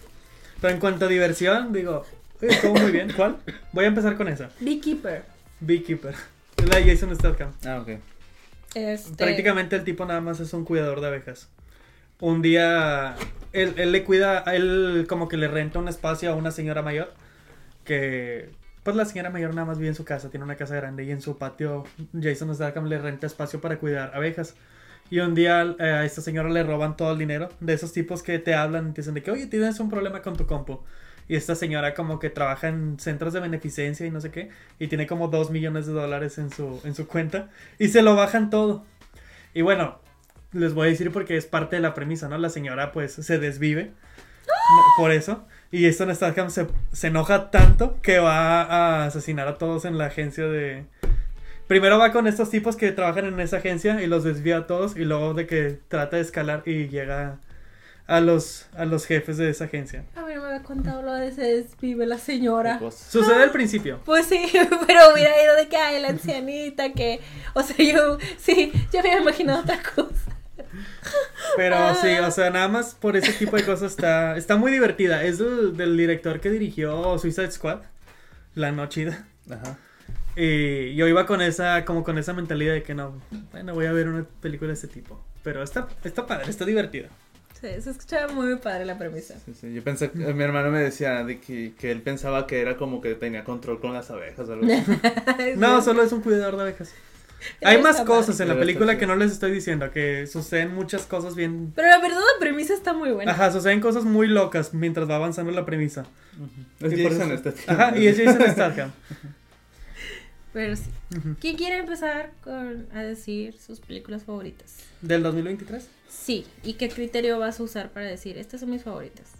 B: Pero en cuanto a diversión, digo, "Oye, estuvo muy bien. ¿Cuál? Voy a empezar con esa.
A: Beekeeper.
B: Beekeeper. Es la de Jason Statham.
C: Ah, ok.
A: Este,
B: Prácticamente el tipo nada más es un cuidador de abejas. Un día él, él le cuida, a él como que le renta un espacio a una señora mayor que pues la señora mayor nada más vive en su casa, tiene una casa grande y en su patio Jason Statham le renta espacio para cuidar abejas. Y un día eh, a esta señora le roban todo el dinero de esos tipos que te hablan y te dicen de que, oye, tienes un problema con tu compu. Y esta señora como que trabaja en centros de beneficencia y no sé qué. Y tiene como dos millones de dólares en su, en su cuenta. Y se lo bajan todo. Y bueno, les voy a decir porque es parte de la premisa, ¿no? La señora pues se desvive. por eso. Y Jason Statham se, se enoja tanto que va a asesinar a todos en la agencia de... Primero va con estos tipos que trabajan en esa agencia y los desvía a todos y luego de que trata de escalar y llega a los, a los jefes de esa agencia.
A: A había contado lo de se desvive la señora.
B: Sucede al principio.
A: Pues sí, pero hubiera ido de que hay la ancianita que, o sea, yo sí, yo me había imaginado otra cosa.
B: Pero sí, o sea, nada más por ese tipo de cosas está, está muy divertida. Es del, del director que dirigió Suicide Squad, La No Chida.
C: Ajá.
B: Y yo iba con esa, como con esa mentalidad de que no, bueno, voy a ver una película de este tipo. Pero está, está padre, está divertida.
A: Sí, se escuchaba muy padre la premisa.
C: Sí, sí, Yo pensé, que- mi hermano me decía de que, que él pensaba que era como que tenía control con las abejas o algo así.
B: No, solo es un cuidador de abejas. Hay más
A: padre.
B: cosas en la
C: Pero
B: película que no les estoy diciendo, que suceden muchas cosas bien...
A: Pero la verdad la premisa está muy buena.
B: Ajá, suceden cosas muy locas mientras va avanzando la premisa.
C: Es
B: Y
C: Jason
B: eso-
C: Statham.
B: Ajá, y es Jason Statham.
A: Pero sí. ¿Quién quiere empezar con a decir sus películas favoritas?
B: ¿Del 2023?
A: Sí, ¿y qué criterio vas a usar para decir estas son mis favoritas?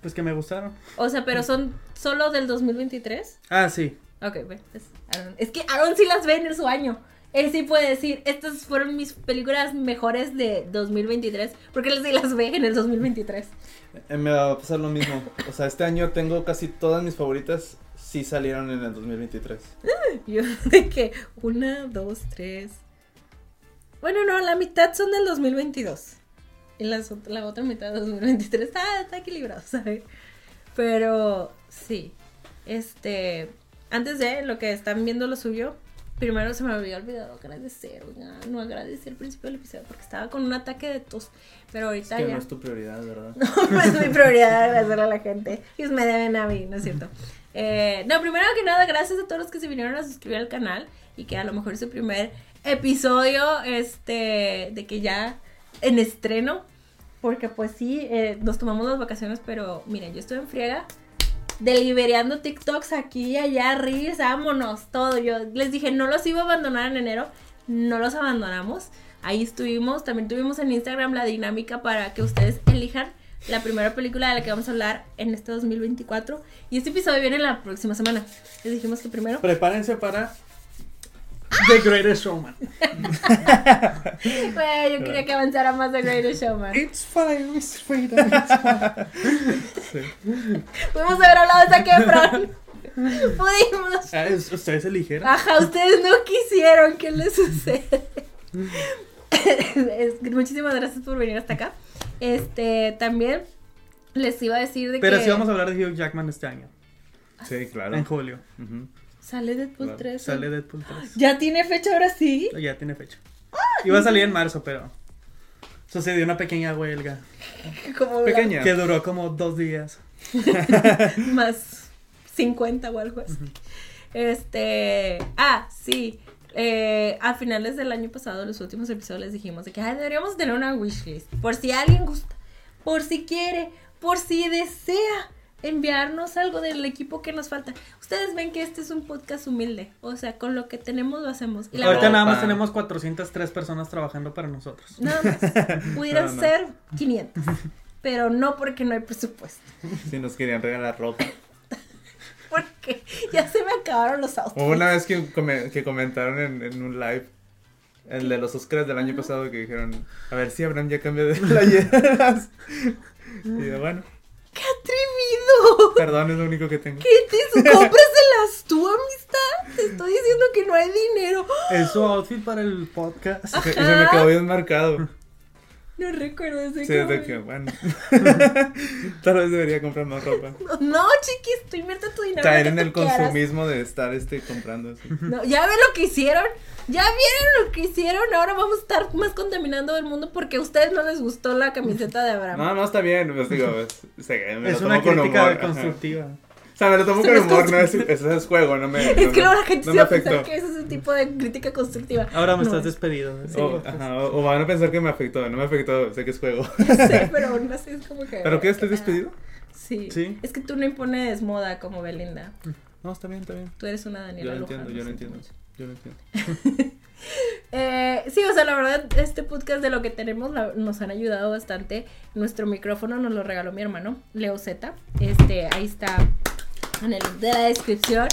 B: Pues que me gustaron.
A: O sea, pero son solo del 2023?
B: Ah, sí.
A: Ok, bueno, pues Aaron. Es que Aaron sí las ve en su año. Él sí puede decir, estas fueron mis películas mejores de 2023, porque él sí las ve en el 2023.
C: Eh, Me va a pasar lo mismo. O sea, este año tengo casi todas mis favoritas sí salieron en el 2023.
A: Yo de que una, dos, tres. Bueno, no, la mitad son del 2022. Y las la otra mitad del 2023 está, está equilibrado, ¿sabes? Pero sí. Este. Antes de lo que están viendo lo suyo, primero se me había olvidado agradecer. oiga, no agradecí al principio del episodio porque estaba con un ataque de tos. Pero
C: Es
A: ahorita
C: que
A: ya.
C: no es tu prioridad, ¿verdad?
A: No es mi prioridad agradecerle a la gente. Ellos me deben a mí, ¿no es cierto? Eh, no, primero que nada, gracias a todos los que se vinieron a suscribir al canal y que a lo mejor es su primer episodio, este, de que ya en estreno, porque pues sí, eh, nos tomamos las vacaciones, pero miren, yo estoy en friega, deliberando TikToks aquí allá, reels, vámonos, todo. Yo les dije, no los iba a abandonar en enero, no los abandonamos. Ahí estuvimos, también tuvimos en Instagram la dinámica para que ustedes elijan la primera película de la que vamos a hablar en este 2024. Y este episodio viene la próxima semana. Les dijimos que primero.
B: Prepárense para The Greatest Showman.
A: Güey, yo quería que avanzara más The Greatest Showman.
B: It's fine, Mr. Freedom, it's fine.
A: Pudimos haber hablado de Zac Efron. Pudimos.
B: Ah, es- ustedes eligieron.
A: Ajá, ustedes no quisieron. ¿Qué les sucede? Es- muchísimas gracias por venir hasta acá. Este, también les iba a decir de
B: Pero
A: que
B: sí vamos a hablar de Hugh Jackman este año,
C: Sí, claro.
B: en julio.
C: Ujú.
A: Sale Deadpool
C: Claro,
A: 3.
B: Sale Deadpool 3.
A: ¿Ya tiene fecha ahora sí?
B: Ya tiene fecha. Iba a salir en marzo, pero sucedió una pequeña huelga
A: Como
C: Pequeña.
B: que duró como dos días.
A: más 50 o algo así. Este, ah, sí. Eh, a finales del año pasado, los últimos episodios les dijimos de que "Ay, deberíamos tener una wishlist. Por si alguien gusta, por si quiere, por si desea enviarnos algo del equipo que nos falta. Ustedes ven que este es un podcast humilde. O sea, con lo que tenemos lo hacemos. Y la
B: Ahorita
A: verdad,
B: nada más
C: Pa.
B: tenemos 403 personas trabajando para nosotros.
A: nada más. Pudieran
C: No, no.
A: ser 500. Pero no porque no hay presupuesto.
C: Sí, nos querían regalar ropa.
A: Porque ya se me acabaron los autos.
C: Hubo una vez que, come- que comentaron en, en un live, el de los Oscars del año pasado, que dijeron, a ver si Abraham ya cambió de playeras. Y yo, bueno,
A: ¡Qué atrevido!
C: perdón, es lo único que tengo.
A: ¿Qué te cómpraselas tú, amistad? Te estoy diciendo que no hay dinero.
B: Es su outfit para el podcast.
C: Y se, se me quedó bien marcado.
A: No recuerdo ese
C: Sí, de que, bueno. Tal vez debería comprar más ropa.
A: No, chiquis, tú invierte tu dinero.
C: Caer en el consumismo de estar este comprando.
A: No, ya ven lo que hicieron. Ya vieron lo que hicieron. Ahora vamos a estar más contaminando el mundo porque a ustedes no les gustó la camiseta de Abraham.
C: No, no, está bien, pues digo, es, se- me
B: Es
C: lo
B: una crítica
C: ajá.
B: constructiva.
C: O sea, me lo tomo
A: Se
C: con humor, no es, es, es juego, no me.
A: Es
C: no
A: que luego la gente
C: no
A: se va a pensar que ese es un tipo de crítica constructiva.
B: Ahora me
A: No
B: estás
A: es.
B: despedido. Sí,
C: O, ajá, o, o van a pensar que me afectó, no me afectó, sé que es juego.
A: Sé, pero aún así es como que.
C: ¿Pero qué? ¿Estoy despedido?
A: Sí.
B: Sí.
A: Es que tú no impones moda como Belinda.
C: No, está bien, está bien.
A: Tú eres una
C: Yo
A: Daniela
C: lo
A: Luján,
C: entiendo, yo lo entiendo.
A: mucho.
C: Yo lo entiendo.
A: Eh, sí, o sea, la verdad, este podcast de lo que tenemos nos han ayudado bastante. Nuestro micrófono nos lo regaló mi hermano, Leo Z. Este, ahí está en el de la descripción.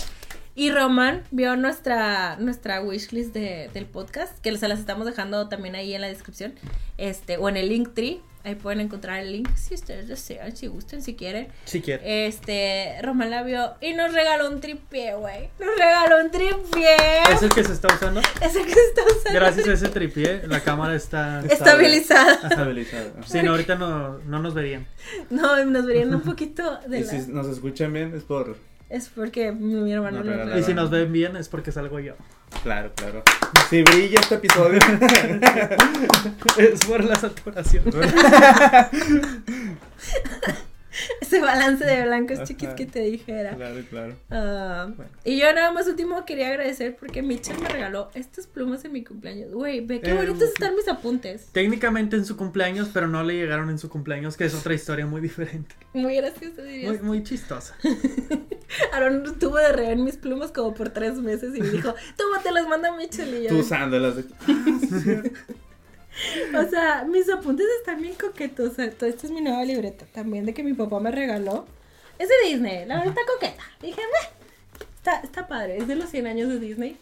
A: Y Roman vio nuestra, nuestra wishlist de, del podcast, que se las estamos dejando también ahí en la descripción. Este, o en el link tree. Ahí pueden encontrar el link si ustedes desean, si gusten, si quieren.
B: Si quiere.
A: Este, Roman la vio y nos regaló un tripié, güey. Nos regaló un tripié.
B: Es el que se está usando.
A: Es el que se está usando.
B: Gracias a ese tripié, la cámara está.
A: Estabilizada.
C: Estabilizado.
B: Sí, no, ahorita no, no nos verían.
A: No, nos verían un poquito de
C: Y
A: la...
C: si nos escuchan bien es por...
A: Es porque mi, mi hermano
C: nos regalaron.
B: Y si nos ven bien es porque salgo yo.
C: Claro, claro. Si brilla este episodio.
B: Es por la saturación.
A: Ese balance de blancos chiquis
C: Ajá.
A: que te dijera.
C: claro, claro.
A: Ah,
B: Bueno.
A: Y yo nada más último quería agradecer porque Mitchell me regaló estas plumas en mi cumpleaños. Güey, ve qué
B: Eh,
A: bonitos están mis apuntes.
B: Técnicamente en su cumpleaños, pero no le llegaron en su cumpleaños, que es otra historia muy diferente.
A: Muy gracioso dirías.
B: Muy, muy chistosa.
A: Aaron estuvo de reír mis plumas como por tres meses y me dijo, toma, te las manda Mitchell y yo.
C: Tú usándolas de...
A: O sea, mis apuntes están bien coquetos. O sea, todo esto es mi nueva libreta también de que mi papá me regaló. Es de Disney, la verdad está coqueta. Dije, "Meh". está, está padre, es de los 100 años de Disney.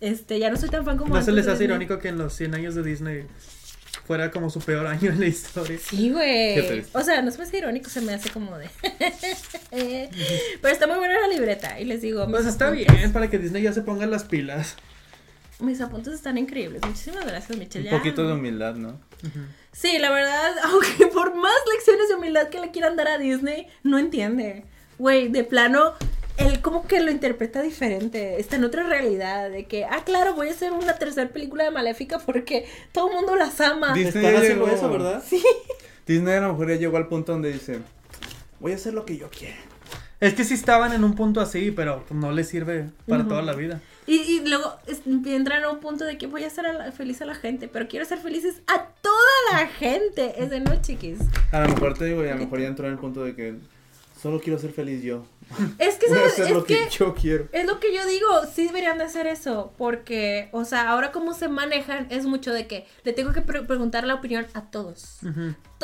A: Este, ya no soy tan fan como
B: ¿No se les hace
A: Disney.
B: irónico que en los 100 años de Disney fuera como su peor año en la historia?
A: Sí, güey. O sea, no se me hace irónico, se me hace como de. Pero está muy buena la libreta. Y les digo,
B: Pues está
A: apuntes-
B: bien, para que Disney ya se ponga las pilas.
A: Mis apuntes están increíbles. Muchísimas gracias, Michelle.
C: Un
A: Ya.
C: poquito de humildad, ¿no?
A: Sí, la verdad, aunque por más lecciones de humildad que le quieran dar a Disney, no entiende. Güey, de plano, él como que lo interpreta diferente. Está en otra realidad. De que, ah, claro, voy a hacer una tercera película de Maléfica porque todo el mundo las ama.
C: Disney ya
B: haciendo
C: llegó-
B: eso, ¿verdad?
A: Sí.
C: Disney a lo mejor ya llegó al punto donde dice, voy a hacer lo que yo quiera.
B: Es que sí estaban en un punto así, pero no les sirve para toda la vida.
A: Y, y luego es- entran a un punto de que voy a hacer a la- feliz a la gente, pero quiero hacer felices a toda la gente. Es de no, chiquis.
C: A lo mejor te digo, y a lo mejor ya entró en el punto de que solo quiero ser feliz yo.
A: Es que, ¿sabes?
C: hacer
A: Es
C: lo que,
A: que
C: yo quiero.
A: Es lo que yo digo, sí deberían de hacer eso, porque, o sea, ahora como se manejan es mucho de que le tengo que pre- preguntar la opinión a todos.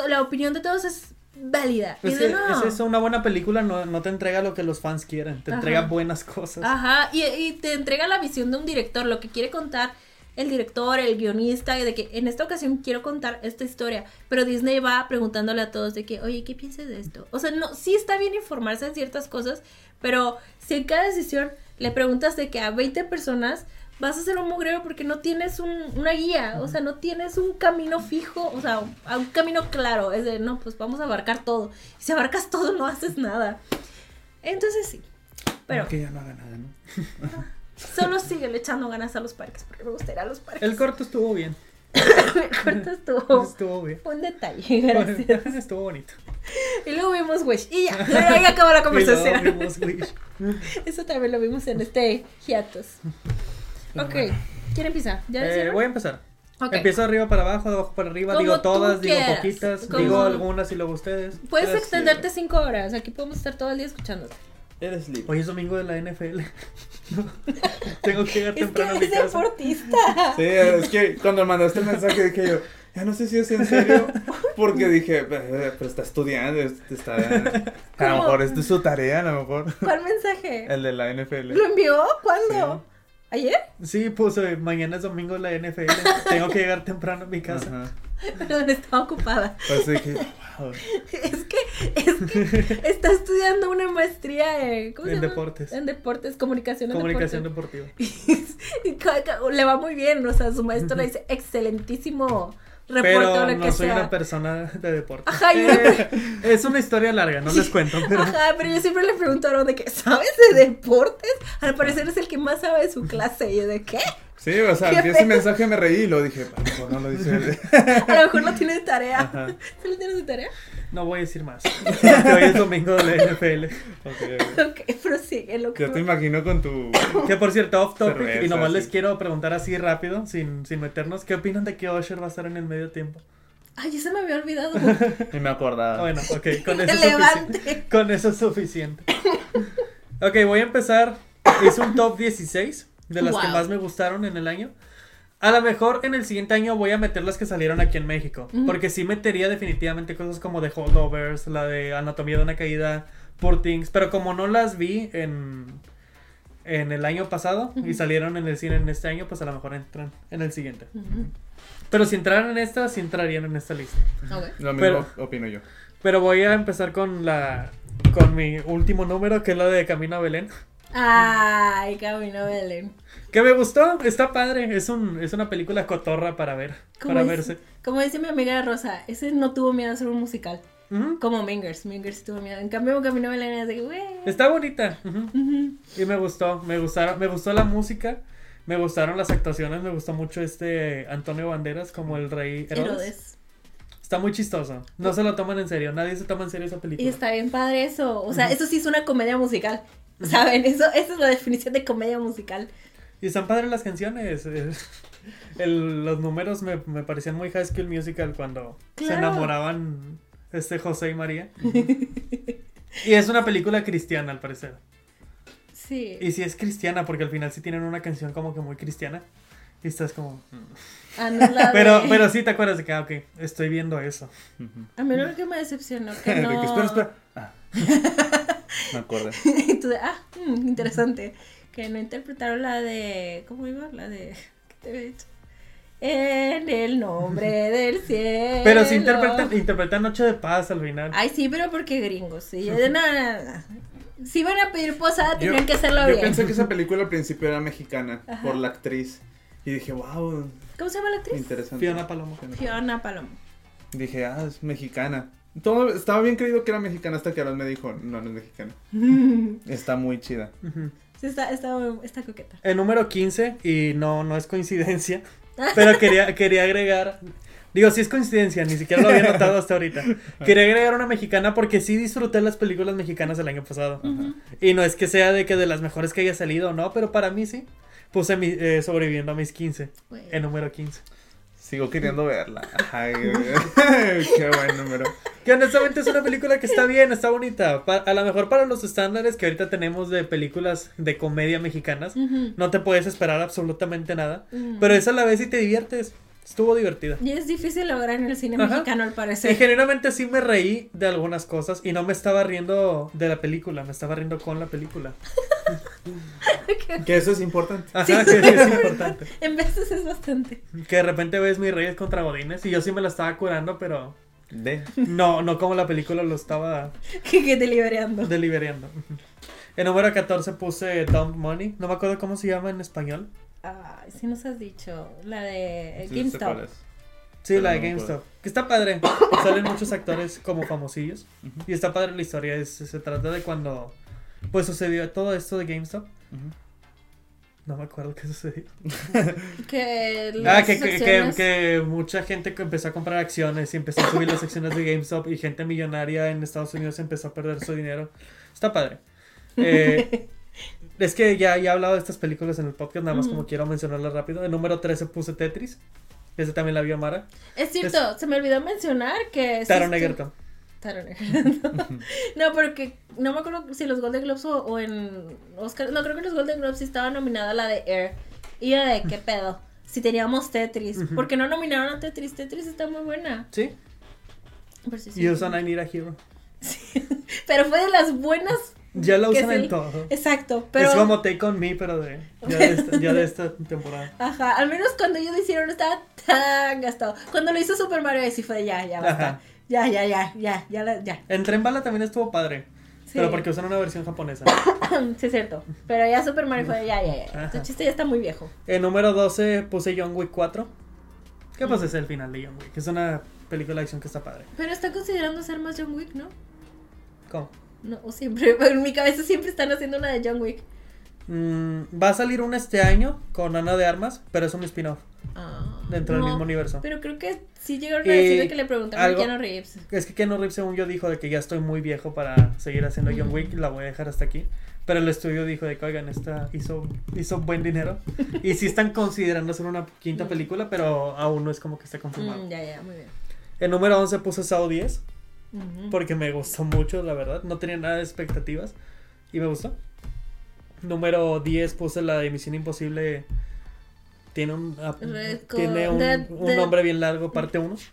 A: La opinión de todos es válida. Y
B: Es,
A: de
B: que-
A: no.
B: es eso, una buena película no, no te entrega lo que los fans quieren, te
A: Ajá.
B: entrega buenas cosas.
A: Ajá, y, y te entrega la visión de un director, lo que quiere contar el director, el guionista, y de que en esta ocasión quiero contar esta historia, pero Disney va preguntándole a todos de que, oye, ¿qué piensas de esto? O sea, no, sí está bien informarse en ciertas cosas, pero si en cada decisión le preguntas de que a 20 personas vas a hacer un mugrero porque no tienes un- una guía, o sea, no tienes un camino fijo, o sea, un, un camino claro, es de, no, pues vamos a abarcar todo. Y si abarcas todo, no haces nada. Entonces sí. Pero
C: Que ya no haga nada, ¿no?
A: Solo sigue le echando ganas a los parques, porque me gusta ir a los parques.
B: El corto estuvo bien.
A: El corto estuvo
B: Estuvo bien.
A: un detalle, gracias.
B: Estuvo bonito.
A: Y luego vimos Wish. Y ya, ahí acabó la
B: Y luego
A: conversación.
B: vimos Wish.
A: Eso también lo vimos en este hiatus. Ok, ¿quién empieza? ¿Ya
B: Eh, voy a empezar.
A: Ok.
B: Empiezo arriba para abajo, de abajo para arriba,
A: Como
B: digo todas, digo
A: quieras.
B: poquitas,
A: Como-
B: digo algunas y luego ustedes.
A: Puedes
C: Eres
A: extenderte cinco horas. Aquí podemos estar todo el día escuchándote.
C: Eres libre.
B: Hoy es domingo de la NFL. Tengo que llegar
A: Es
B: temprano a
A: que
B: mi
A: eres
B: casa.
A: deportista.
C: Sí, es que cuando mandaste el mensaje dije yo, ya no sé si es en serio, porque dije, "Eh, pero está estudiando, es- está... A lo mejor es de su tarea, a lo mejor.
A: ¿Cuál mensaje?
C: El de la NFL.
A: ¿Lo envió? ¿Cuándo? ¿Ayer?
B: Sí, puse mañana es domingo la NFL. Tengo que llegar temprano a mi casa.
C: Ajá.
A: Perdón, estaba ocupada.
C: Pues wow.
A: Es que, es que está estudiando una maestría en, ¿cómo se
B: En
A: llama?
B: deportes.
A: En deportes, comunicación en
B: Comunicación
A: deportes.
B: deportiva.
A: Y le va muy bien, o sea, su maestro le dice excelentísimo reporte
B: Pero
A: o lo
B: no
A: que
B: soy
A: sea.
B: una persona de deporte.
A: Ajá, yo
B: Eh, es una historia larga, no les cuento, pero
A: Ajá, pero yo siempre le Aaron de que, ¿sabes de deportes? Al parecer es el que más sabe de su clase. Y yo de qué?
C: Sí, o sea,
A: Qué
C: ese mensaje me reí y lo dije, a lo mejor no lo dice él.
A: A lo mejor lo tiene tarea.
C: Ajá.
A: ¿Sí lo tienes de tarea?
B: No voy a decir más. Hoy es domingo de la NFL.
C: Ok.
A: Ok, prosigue lo que...
C: Yo te imagino con tu...
B: Que por cierto, off topic,
C: Cerveza,
B: y nomás
C: sí.
B: les quiero preguntar así rápido, sin, sin meternos, ¿qué opinan de que Usher va a estar en el medio tiempo?
A: Ay, ya se me había olvidado.
C: Y me acordaba.
B: Bueno, ok, con eso, es con eso es suficiente. Ok, voy a empezar. Hice un top 16 de las que más me gustaron en el año. A lo mejor en el siguiente año voy a meter las que salieron aquí en México. Porque sí metería definitivamente cosas como de Holdovers, la de Anatomía de una caída, Poor Things. Pero como no las vi en, en el año pasado y salieron en el cine en este año, pues a lo mejor entran en el siguiente. Pero si entraran en esta, sí entrarían en esta lista.
A: Ok.
C: Lo mismo
B: Pero-
C: opino yo.
B: Pero voy a empezar con la con mi último número, que es la de Camino a Belén.
A: Ay, Camino Belén.
B: Que me gustó, está padre. Es un es una película cotorra para ver,
A: Como
B: para
A: dice-
B: verse.
A: Como dice mi amiga Rosa, ese no tuvo miedo a ser un musical. Como Mingers. Mingers tuvo miedo. En cambio, Camino Belén es de güey.
B: Está bonita. Y me gustó, me gustaron, me gustó la música, me gustaron las actuaciones, me gustó mucho este Antonio Banderas como el rey Herodes.
A: Herodes.
B: Está muy chistoso. No se lo toman en serio, nadie se toma en serio esa
A: Y
B: película.
A: está bien padre eso. O sea, eso sí es una comedia musical. ¿Saben? Eso, esa es la definición de comedia musical.
B: Y están padres las canciones. eh, el- los números me, me parecían muy High School Musical cuando se enamoraban este José y María. y es una película cristiana al parecer.
A: Sí.
B: Y sí es cristiana porque al final sí tienen una canción como que muy cristiana. Y estás como...
A: Ah, no, la
B: Pero,
A: de-
B: pero sí te acuerdas de que, ah, ok, estoy viendo eso.
A: A mí lo que me decepcionó que no...
C: espera, espera. Ah. Me acordé.
A: Y tú de, ah, mm, interesante. Que no interpretaron la de. ¿Cómo iba? La de. ¿Qué te había dicho? En el nombre del cielo.
B: Pero sí interpretan, interpretan Noche de Paz al final.
A: Ay, sí, pero porque gringos. Sí, no, no, no. Si van a pedir posada,
C: Yo-
A: tenían que hacerlo
C: Yo
A: bien.
C: pensé que esa película al principio era mexicana
A: Ajá.
C: por la actriz. Y dije, wow,
A: ¿Cómo se llama la actriz?
C: interesante.
B: Fiona Palomo.
A: Fiona Palomo.
C: Dije, ah, es mexicana. Todo, estaba bien creído que era mexicana hasta que Aaron me dijo, no, no es mexicana. Está muy chida.
A: Sí, está, está, está coqueta.
B: El número 15, y no, no es coincidencia, pero quería, quería agregar, digo, sí es coincidencia, ni siquiera lo había notado hasta ahorita. Quería agregar una mexicana porque sí disfruté las películas mexicanas el año pasado. Y no es que sea de que de las mejores que haya salido, no, pero para mí sí. Puse mi, eh, sobreviviendo a mis 15,
A: Bueno.
B: el número 15.
C: Sigo queriendo verla. Ay, qué buen número.
B: Que honestamente es una película que está bien, está bonita. A lo mejor para los estándares que ahorita tenemos de películas de comedia mexicanas, no te puedes esperar absolutamente nada. Pero esa a la vez y te diviertes. Estuvo divertida.
A: Y es difícil lograr en el cine
B: Ajá.
A: mexicano, al parecer.
B: genuinamente sí me reí de algunas cosas y no me estaba riendo de la película, me estaba riendo con la película.
C: Que eso es importante.
B: Ajá,
A: Sí.
B: que sí es importante.
A: En veces es bastante.
B: Que de repente ves mis reyes contra Godines y yo sí me la estaba curando, pero
C: De.
B: no, no como la película lo estaba
A: Que, que deliberando.
B: deliberando. En número 14 puse Dump Money, no me acuerdo cómo se llama en español.
A: Ay, sí nos has dicho. La de eh,
C: Sí, sé cuál
A: GameStop.
C: es.
B: Sí,
C: Pero
B: la de
C: no
B: GameStop. Que está padre. Salen muchos actores como famosillos. Y está padre la historia. Es, se trata de cuando pues sucedió todo esto de GameStop. No me acuerdo qué sucedió.
A: Que
B: Ah, que, que, que, mucha gente que empezó a comprar acciones y empezó a subir las acciones de GameStop y gente millonaria en Estados Unidos empezó a perder su dinero. Está padre. Eh, es que ya, ya he hablado de estas películas en el podcast, nada más como quiero mencionarlas rápido. El número 13 puse Tetris. Ese también la vio Mara.
A: Es cierto, se me olvidó mencionar que. sí
B: Taron Egerton.
A: Taron Egerton. no, porque no me acuerdo si los Golden Globes o, o en Oscar. No, creo que los Golden Globes sí estaba nominada la de Air. Y era de qué pedo. Si teníamos Tetris.
B: Ujú.
A: ¿Por qué no nominaron a Tetris? Tetris está muy buena.
B: Sí.
A: Pero, sí, sí.
B: Y usan I Need a Hero.
A: Pero fue de las buenas.
B: Ya la usan
A: sí.
B: en todo.
A: Exacto. Pero.
B: Es como Take On Me, pero de, ya, de esta, ya de esta temporada.
A: Ajá, al menos cuando ellos lo hicieron estaba tan gastado. Cuando lo hizo Super Mario, sí fue ya, ya basta.
B: Ajá.
A: Ya, ya, ya, ya, ya, la- ya.
B: En Tren Bala también estuvo padre.
A: Sí.
B: Pero porque usan una versión japonesa.
A: sí, es cierto. Pero ya Super Mario fue ya, ya, ya. Este chiste ya está muy viejo.
B: En número 12 puse John Wick 4. ¿Qué pasa? Es el final de John Wick. Es una película de acción que está padre.
A: Pero está considerando ser más John Wick, ¿no?
B: ¿Cómo?
A: No, o siempre, en mi cabeza siempre están haciendo una de John Wick.
B: Mm, va a salir una este año con Ana de Armas, pero es un spin-off
A: Ah,
B: dentro del
A: no,
B: mismo universo.
A: Pero creo que sí llegaron a decir de que le preguntaron
B: algo-
A: a Keanu Reeves.
B: Es que Keanu Reeves, según yo, dijo de que ya estoy muy viejo para seguir haciendo John Wick, la voy a dejar hasta aquí. Pero el estudio dijo de que, oigan, esta hizo, hizo buen dinero. Y sí están considerando hacer una quinta película, pero aún no es como que esté confirmado.
A: Mm, ya, ya, muy bien.
B: El número 11 puse Saw 10, Porque me gustó mucho, la verdad. No tenía nada de expectativas y me gustó. Número 10 puse la de Misión Imposible tiene un,
A: co-
B: tiene un,
A: de-
B: un nombre bien largo, parte 1.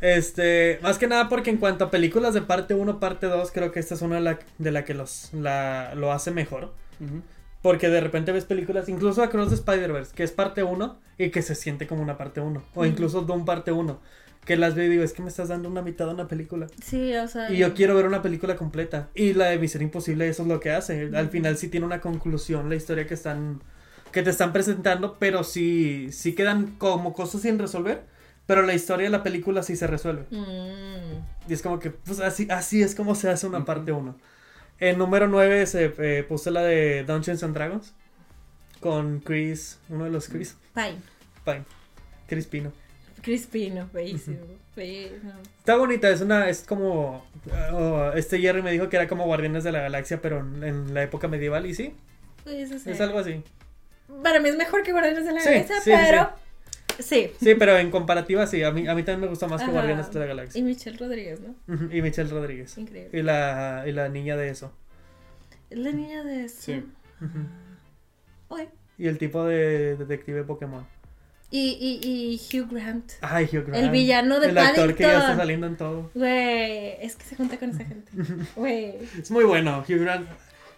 B: Este, más que nada porque en cuanto a películas de parte 1, parte 2, creo que esta es una de la, de la que los, la, lo hace mejor.
C: Ujú.
B: Porque de repente ves películas, incluso Across the Spider-Verse, que es parte 1 y que se siente como una parte 1. O
A: Ujú.
B: incluso Doom parte 1, que las veo y digo, es que me estás dando una mitad de una película.
A: Sí, o sea.
B: Y yo quiero ver una película completa. Y la de Misión Imposible, eso es lo que hace. Al final sí tiene una conclusión la historia que están. que te están presentando, pero sí. sí quedan como cosas sin resolver. Pero la historia de la película sí se resuelve.
A: Mm.
B: Y es como que, pues así, así es como se hace una parte 1. En número 9 se eh, puse la de Dungeons and Dragons. Con Chris, uno de los Chris
A: Pine.
B: Pine. Chris Pino.
A: Crispino, feísimo. feísimo.
B: Está bonita, es una, es como, oh, este Jerry me dijo que era como Guardianes de la Galaxia, pero en, la época medieval, y sí, es algo así.
A: Para mí es mejor que Guardianes de la
B: Sí,
A: Galaxia,
B: sí,
A: pero. Sí.
B: Sí, pero en comparativa sí, a mí, a mí también me gusta más que. Guardianes de la
A: Y
B: Galaxia.
A: Michelle Rodríguez, ¿no?
B: Y Michelle Rodríguez.
A: Increíble.
B: Y la, y la niña de eso.
A: Es la niña de eso.
C: Sí.
B: Y el tipo de detective Pokémon.
A: Y, y, y Hugh Grant.
B: Ay, Hugh Grant.
A: El villano de
B: El actor que ya está
A: Paddington.
B: saliendo en todo.
A: Güey, es que se junta con esa gente. Güey.
B: Es muy bueno, Hugh Grant.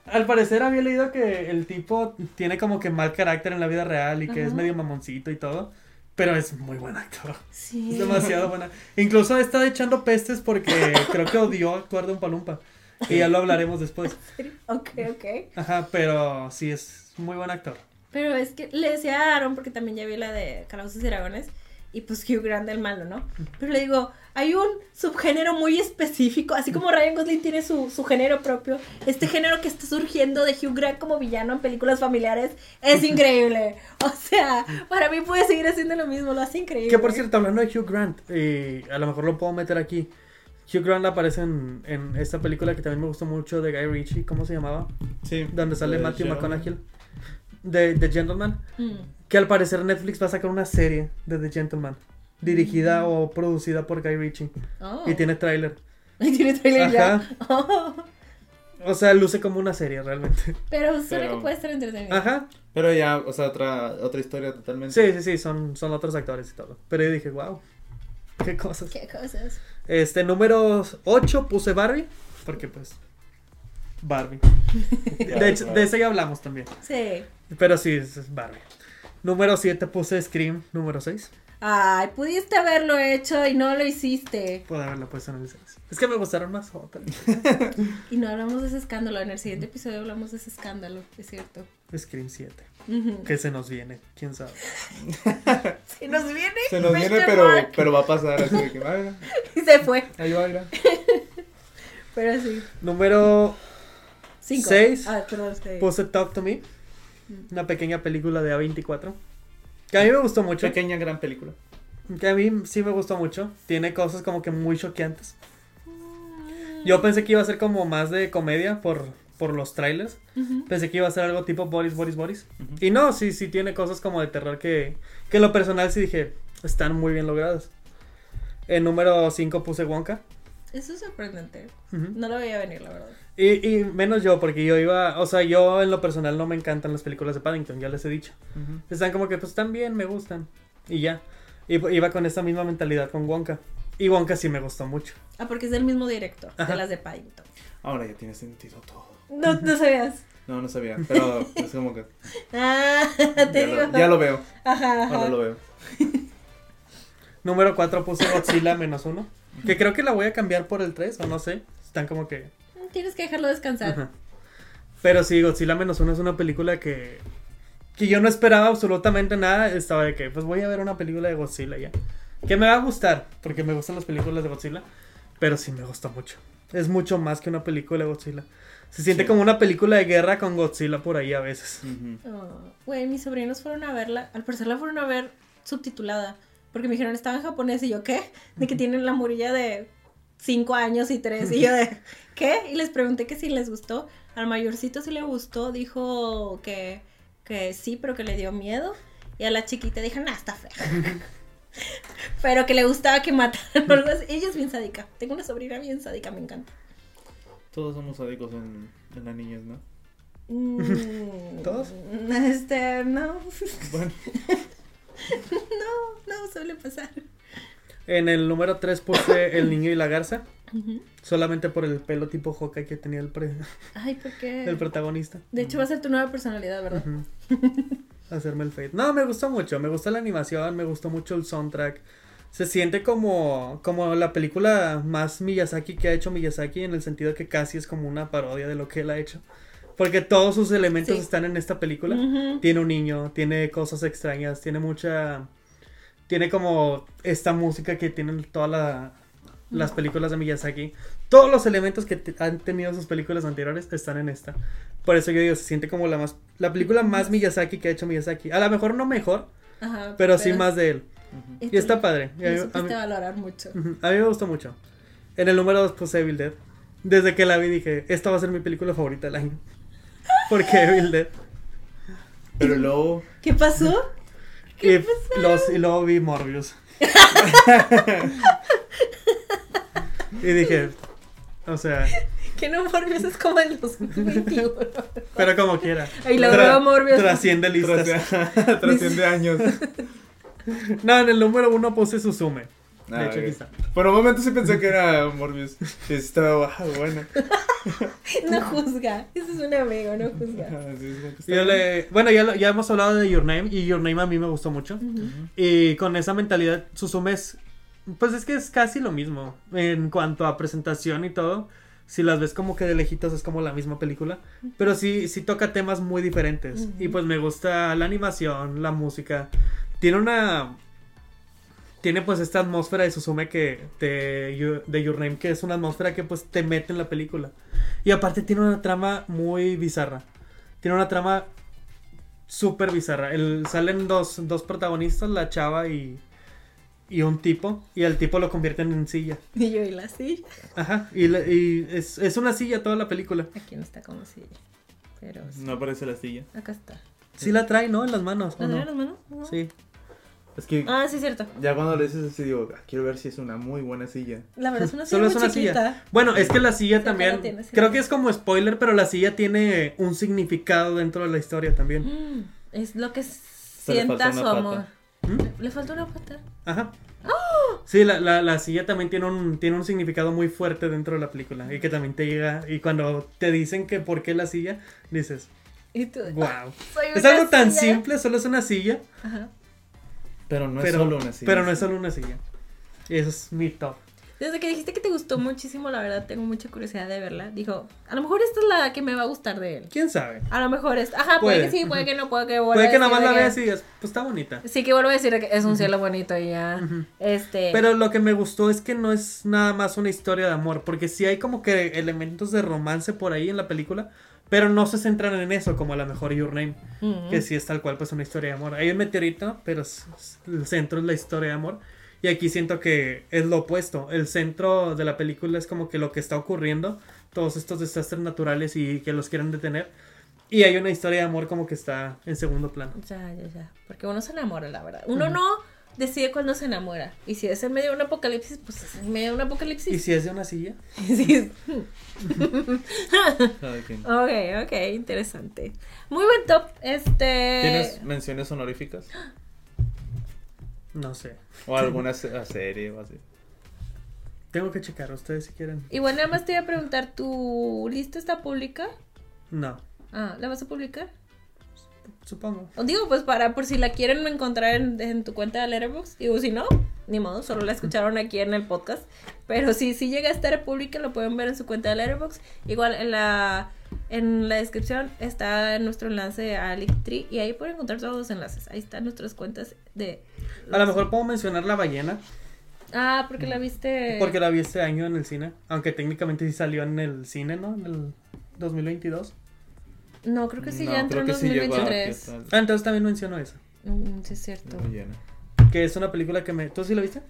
B: Al parecer había leído que el tipo tiene como que mal carácter en la vida real y que es
A: Ajá.
B: medio mamoncito y todo. Pero es muy buen actor.
A: Sí.
B: Es demasiado buena. Incluso está echando pestes porque creo que odió actuar de un palumpa. Y ya lo hablaremos después.
A: Ok, ok.
B: Ajá, pero sí es muy buen actor.
A: Pero es que le decía a Aaron, porque también ya vi la de Calabozos y Dragones, y pues Hugh Grant el malo, ¿no? Pero le digo, hay un subgénero muy específico, así como Ryan Gosling tiene su, su género propio, este género que está surgiendo de Hugh Grant como villano en películas familiares es increíble. O sea, para mí puede seguir haciendo lo mismo, lo hace increíble.
B: Que por cierto, hablando de Hugh Grant, y a lo mejor lo puedo meter aquí. Hugh Grant aparece en, en esta película que también me gustó mucho de Guy Ritchie, ¿cómo se llamaba?
C: Sí.
B: Donde sale Matthew. McConaughey. De The Gentleman.
A: Mm.
B: Que al parecer Netflix va a sacar una serie de The Gentleman. Dirigida o producida por Guy Ritchie.
A: Oh.
B: Y tiene tráiler.
A: Y tiene trailer ya. Oh.
B: O sea, luce como una serie realmente.
A: Pero suena
C: Pero-
A: que puede estar entretenido.
B: Ajá.
C: Pero ya, o sea, otra, otra historia totalmente.
B: Sí, sí, sí, son, son otros actores y todo. Pero yo dije, wow. Qué cosas.
A: Qué cosas.
B: Este, número 8 puse Barbie. Porque pues. Barbie. De hecho, de esa ya hablamos también.
A: Sí.
B: Pero sí, es Barbie. Número 7 puse Scream. Número 6.
A: Ay, pudiste haberlo hecho y no lo hiciste.
B: Puedo haberla puesto en el 6. Es que me gustaron más otras.
A: Y no hablamos de ese escándalo. En el siguiente episodio hablamos de ese escándalo, es cierto.
B: Scream 7.
A: Ujú.
B: Que se nos viene, quién sabe.
A: Se nos viene.
C: Se nos viene, pero, pero va a pasar así de que, mira,
A: Y se fue.
C: ahí va, mira.
A: Pero sí.
B: Número
A: Cinco.
B: Seis.
A: Ah, perdón, seis.
B: puse Talk to Me. Una pequeña película de A24. Que a mí me gustó mucho.
C: Pequeña gran película.
B: Que a mí sí me gustó mucho. Tiene cosas como que muy choqueantes. Yo pensé que iba a ser como más de comedia por, por los trailers.
A: Ujú.
B: Pensé que iba a ser algo tipo Boris, Boris, Boris.
C: Ujú.
B: Y no, sí, sí tiene cosas como de terror que, que en lo personal sí dije, están muy bien logradas. En número 5 puse Wonka.
A: Eso es sorprendente.
B: Ujú.
A: No lo veía venir, la verdad.
B: Y, y menos yo, porque yo iba, o sea, yo en lo personal no me encantan las películas de Paddington, ya les he dicho. Están como que, pues están bien, me gustan. Y ya. Y, iba con esa misma mentalidad con Wonka. Y Wonka sí me gustó mucho.
A: Ah, porque es del mismo director
B: Ajá.
A: de las de Paddington.
C: Ahora ya tiene sentido todo.
A: No, no sabías.
C: No, no sabía, pero es como que
A: Ah, te
C: ya
A: digo.
C: lo, ya lo veo,
A: Ajá, ajá.
C: ahora lo veo.
B: Número 4 puse Godzilla menos uno. Que creo que la voy a cambiar por el 3, o no sé. Están como que.
A: Tienes que dejarlo descansar.
B: Ajá. Pero sí, Godzilla menos uno es una película que. Que yo no esperaba absolutamente nada. Estaba de que, pues voy a ver una película de Godzilla ya. Que me va a gustar, porque me gustan las películas de Godzilla. Pero sí me gusta mucho. Es mucho más que una película de Godzilla. Se siente
C: Sí.
B: como una película de guerra con Godzilla por ahí a veces.
A: Oh, Güey, mis sobrinos fueron a verla. Al parecer la fueron a ver subtitulada. Porque me dijeron, estaba en japonés. Y yo, ¿qué? De que tienen la murilla de 5 años y 3. Y yo de, ¿qué? Y les pregunté que si les gustó. Al mayorcito sí le gustó. Dijo que, que sí, pero que le dio miedo. Y a la chiquita dijo, nah, está fea. pero que le gustaba que mataran. Ella es bien sádica. Tengo una sobrina bien sádica, me encanta.
C: Todos somos sádicos en, en las niñas, ¿no?
A: Mm,
B: ¿Todos?
A: Este, no.
C: Bueno,
A: No, no suele pasar.
B: En el número 3 puse El niño y la garza. Solamente por el pelo tipo Hawkeye que tenía el, pre-
A: Ay, ¿por qué?
B: el protagonista.
A: De hecho, va a ser tu nueva personalidad, ¿verdad?
B: Ujú. Hacerme el fade. No, me gustó mucho. Me gustó la animación, me gustó mucho el soundtrack. Se siente como, como la película más Miyazaki que ha hecho Miyazaki en el sentido que casi es como una parodia de lo que él ha hecho. Porque todos sus elementos
A: Sí.
B: están en esta película.
A: Ujú.
B: Tiene un niño, tiene cosas extrañas, tiene mucha... Tiene como esta música que tienen todas la- las películas de Miyazaki. Todos los elementos que te- han tenido sus películas anteriores están en esta. Por eso yo digo, se siente como la más... La película más Miyazaki que ha hecho Miyazaki. A lo mejor no mejor,
A: Ajá,
B: pero sí más de él. Y está padre. Y a mí-
A: Lo
B: a mí-
A: valorar mucho.
B: A mí me gustó mucho. En el número 2 puse Evil Dead. Desde que la vi dije, esta va a ser mi película favorita del año. Porque Evil Dead.
C: pero luego,
A: ¿Qué pasó?
B: Y, los, y luego vi Morbius. y dije, o sea,
A: Que no Morbius es como el 2021.
B: pero como quiera.
A: Y lo
B: Tra-
A: veo Morbius.
B: Trasciende listas.
C: tras- trasciende años.
B: No, en el número uno puse Suzume. De
C: Ah,
B: hecho, aquí está.
C: Por un momento sí pensé que era Morbius. Estaba ah, bueno.
A: No juzga. Ese es un amigo, no juzga.
C: Ah, sí,
B: Yo le- bueno, ya, ya hemos hablado de Your Name y Your Name a mí me gustó mucho.
A: Ujú.
B: Y con esa mentalidad, Suzume es, pues es que es casi lo mismo en cuanto a presentación y todo. Si las ves como que de lejitos es como la misma película, pero sí, sí toca temas muy diferentes.
A: Ujú.
B: Y pues me gusta la animación, la música. Tiene una... Tiene pues esta atmósfera de Suzume que... De, Your- de Your Name, que es una atmósfera que pues te mete en la película. Y aparte tiene una trama muy bizarra. Tiene una trama súper bizarra. El, salen dos, dos protagonistas, la chava y, y un tipo. Y al tipo lo convierten en silla.
A: Y yo y la silla.
B: Ajá. Y, la- y es, es una silla toda la película.
A: Aquí no está como silla. Pero sí.
C: No aparece la silla.
A: acá está.
B: Sí la trae, ¿no? En las manos. ¿o
A: ¿La
B: no?
A: trae las manos? No.
B: Sí.
C: Es que
A: Ah, sí, cierto.
C: ya cuando le dices así digo, ah, quiero ver si es una muy buena silla.
A: La verdad es una silla
B: Solo es
A: muy
B: una
A: chiquita.
B: silla. Bueno, es que la silla
A: Sí,
B: también.
A: tiene, sí.
B: Creo que es como spoiler, pero la silla tiene un significado dentro de la historia también.
A: Mm, es lo que sienta su amor.
B: ¿Mm?
A: Le falta una pata.
B: Ajá. Sí, la, la, la silla también tiene un, tiene un significado muy fuerte dentro de la película. Y que también te llega. Y cuando te dicen que por qué la silla, dices,
A: Y tú.
B: wow.
A: soy
B: Es algo tan
A: silla.
B: simple, solo es una silla.
A: Ajá.
C: Pero no es
B: pero,
C: solo una silla.
B: pero no es solo una silla. Y eso es mi top.
A: Desde que dijiste que te gustó muchísimo, la verdad, tengo mucha curiosidad de verla. Dijo, a lo mejor esta es la que me va a gustar de él.
B: ¿Quién sabe?
A: A lo mejor es. Ajá, puede,
B: Puede.
A: que sí, puede que no, puede que vuelva
B: Puede que nada más la veas y digas, pues está bonita.
A: Sí, que vuelvo a decir que es un cielo bonito y ya.
B: Ujú.
A: Este.
B: Pero lo que me gustó es que no es nada más una historia de amor, porque sí hay como que elementos de romance por ahí en la película, pero no se centran en eso, como a lo mejor Your Name,
A: mm,
B: que sí es tal cual pues una historia de amor. Hay un meteorito, pero el centro es la historia de amor. Y aquí siento que es lo opuesto. El centro de la película es como que lo que está ocurriendo, todos estos desastres naturales y que los quieren detener. Y hay una historia de amor como que está en segundo plano.
A: Ya, ya, ya. Porque uno se enamora, la verdad. Uno
B: Ujú.
A: no decide cuándo se enamora. Y si es en medio de un apocalipsis, pues es en medio de un
B: ¿Y
A: apocalipsis.
B: si es de una silla?
A: Sí.
C: Quien.
A: ok, ok, interesante. Muy buen top. Este.
C: ¿Tienes menciones honoríficas?
B: No sé.
C: ¿O alguna se- serie o así?
B: Tengo que checar, ustedes si quieren.
A: Igual nada más te iba a preguntar, ¿tu lista está pública?
B: No,
A: Ah, ¿la vas a publicar?
B: Supongo.
A: Digo, pues para por si la quieren encontrar en, en tu cuenta de Letterboxd. Digo, si no, ni modo, solo la escucharon aquí en el podcast. Pero si, si llega a estar pública, lo pueden ver en su cuenta de Letterboxd. Igual en la, en la descripción está nuestro enlace a Linktree y ahí pueden encontrar todos los enlaces. Ahí están nuestras cuentas de...
B: A lo mejor puedo mencionar La Ballena,
A: Ah, porque la viste...
B: porque la vi este año en el cine, aunque técnicamente sí salió en el cine, ¿no? En el 2022.
A: No, creo que sí,
C: No,
A: ya entró en
C: que sí llegó a-
A: 2023.
C: que
B: Ah, entonces también menciono esa,
A: Mm, sí, es cierto.
C: llena.
B: que es una película que me... ¿Tú sí la viste?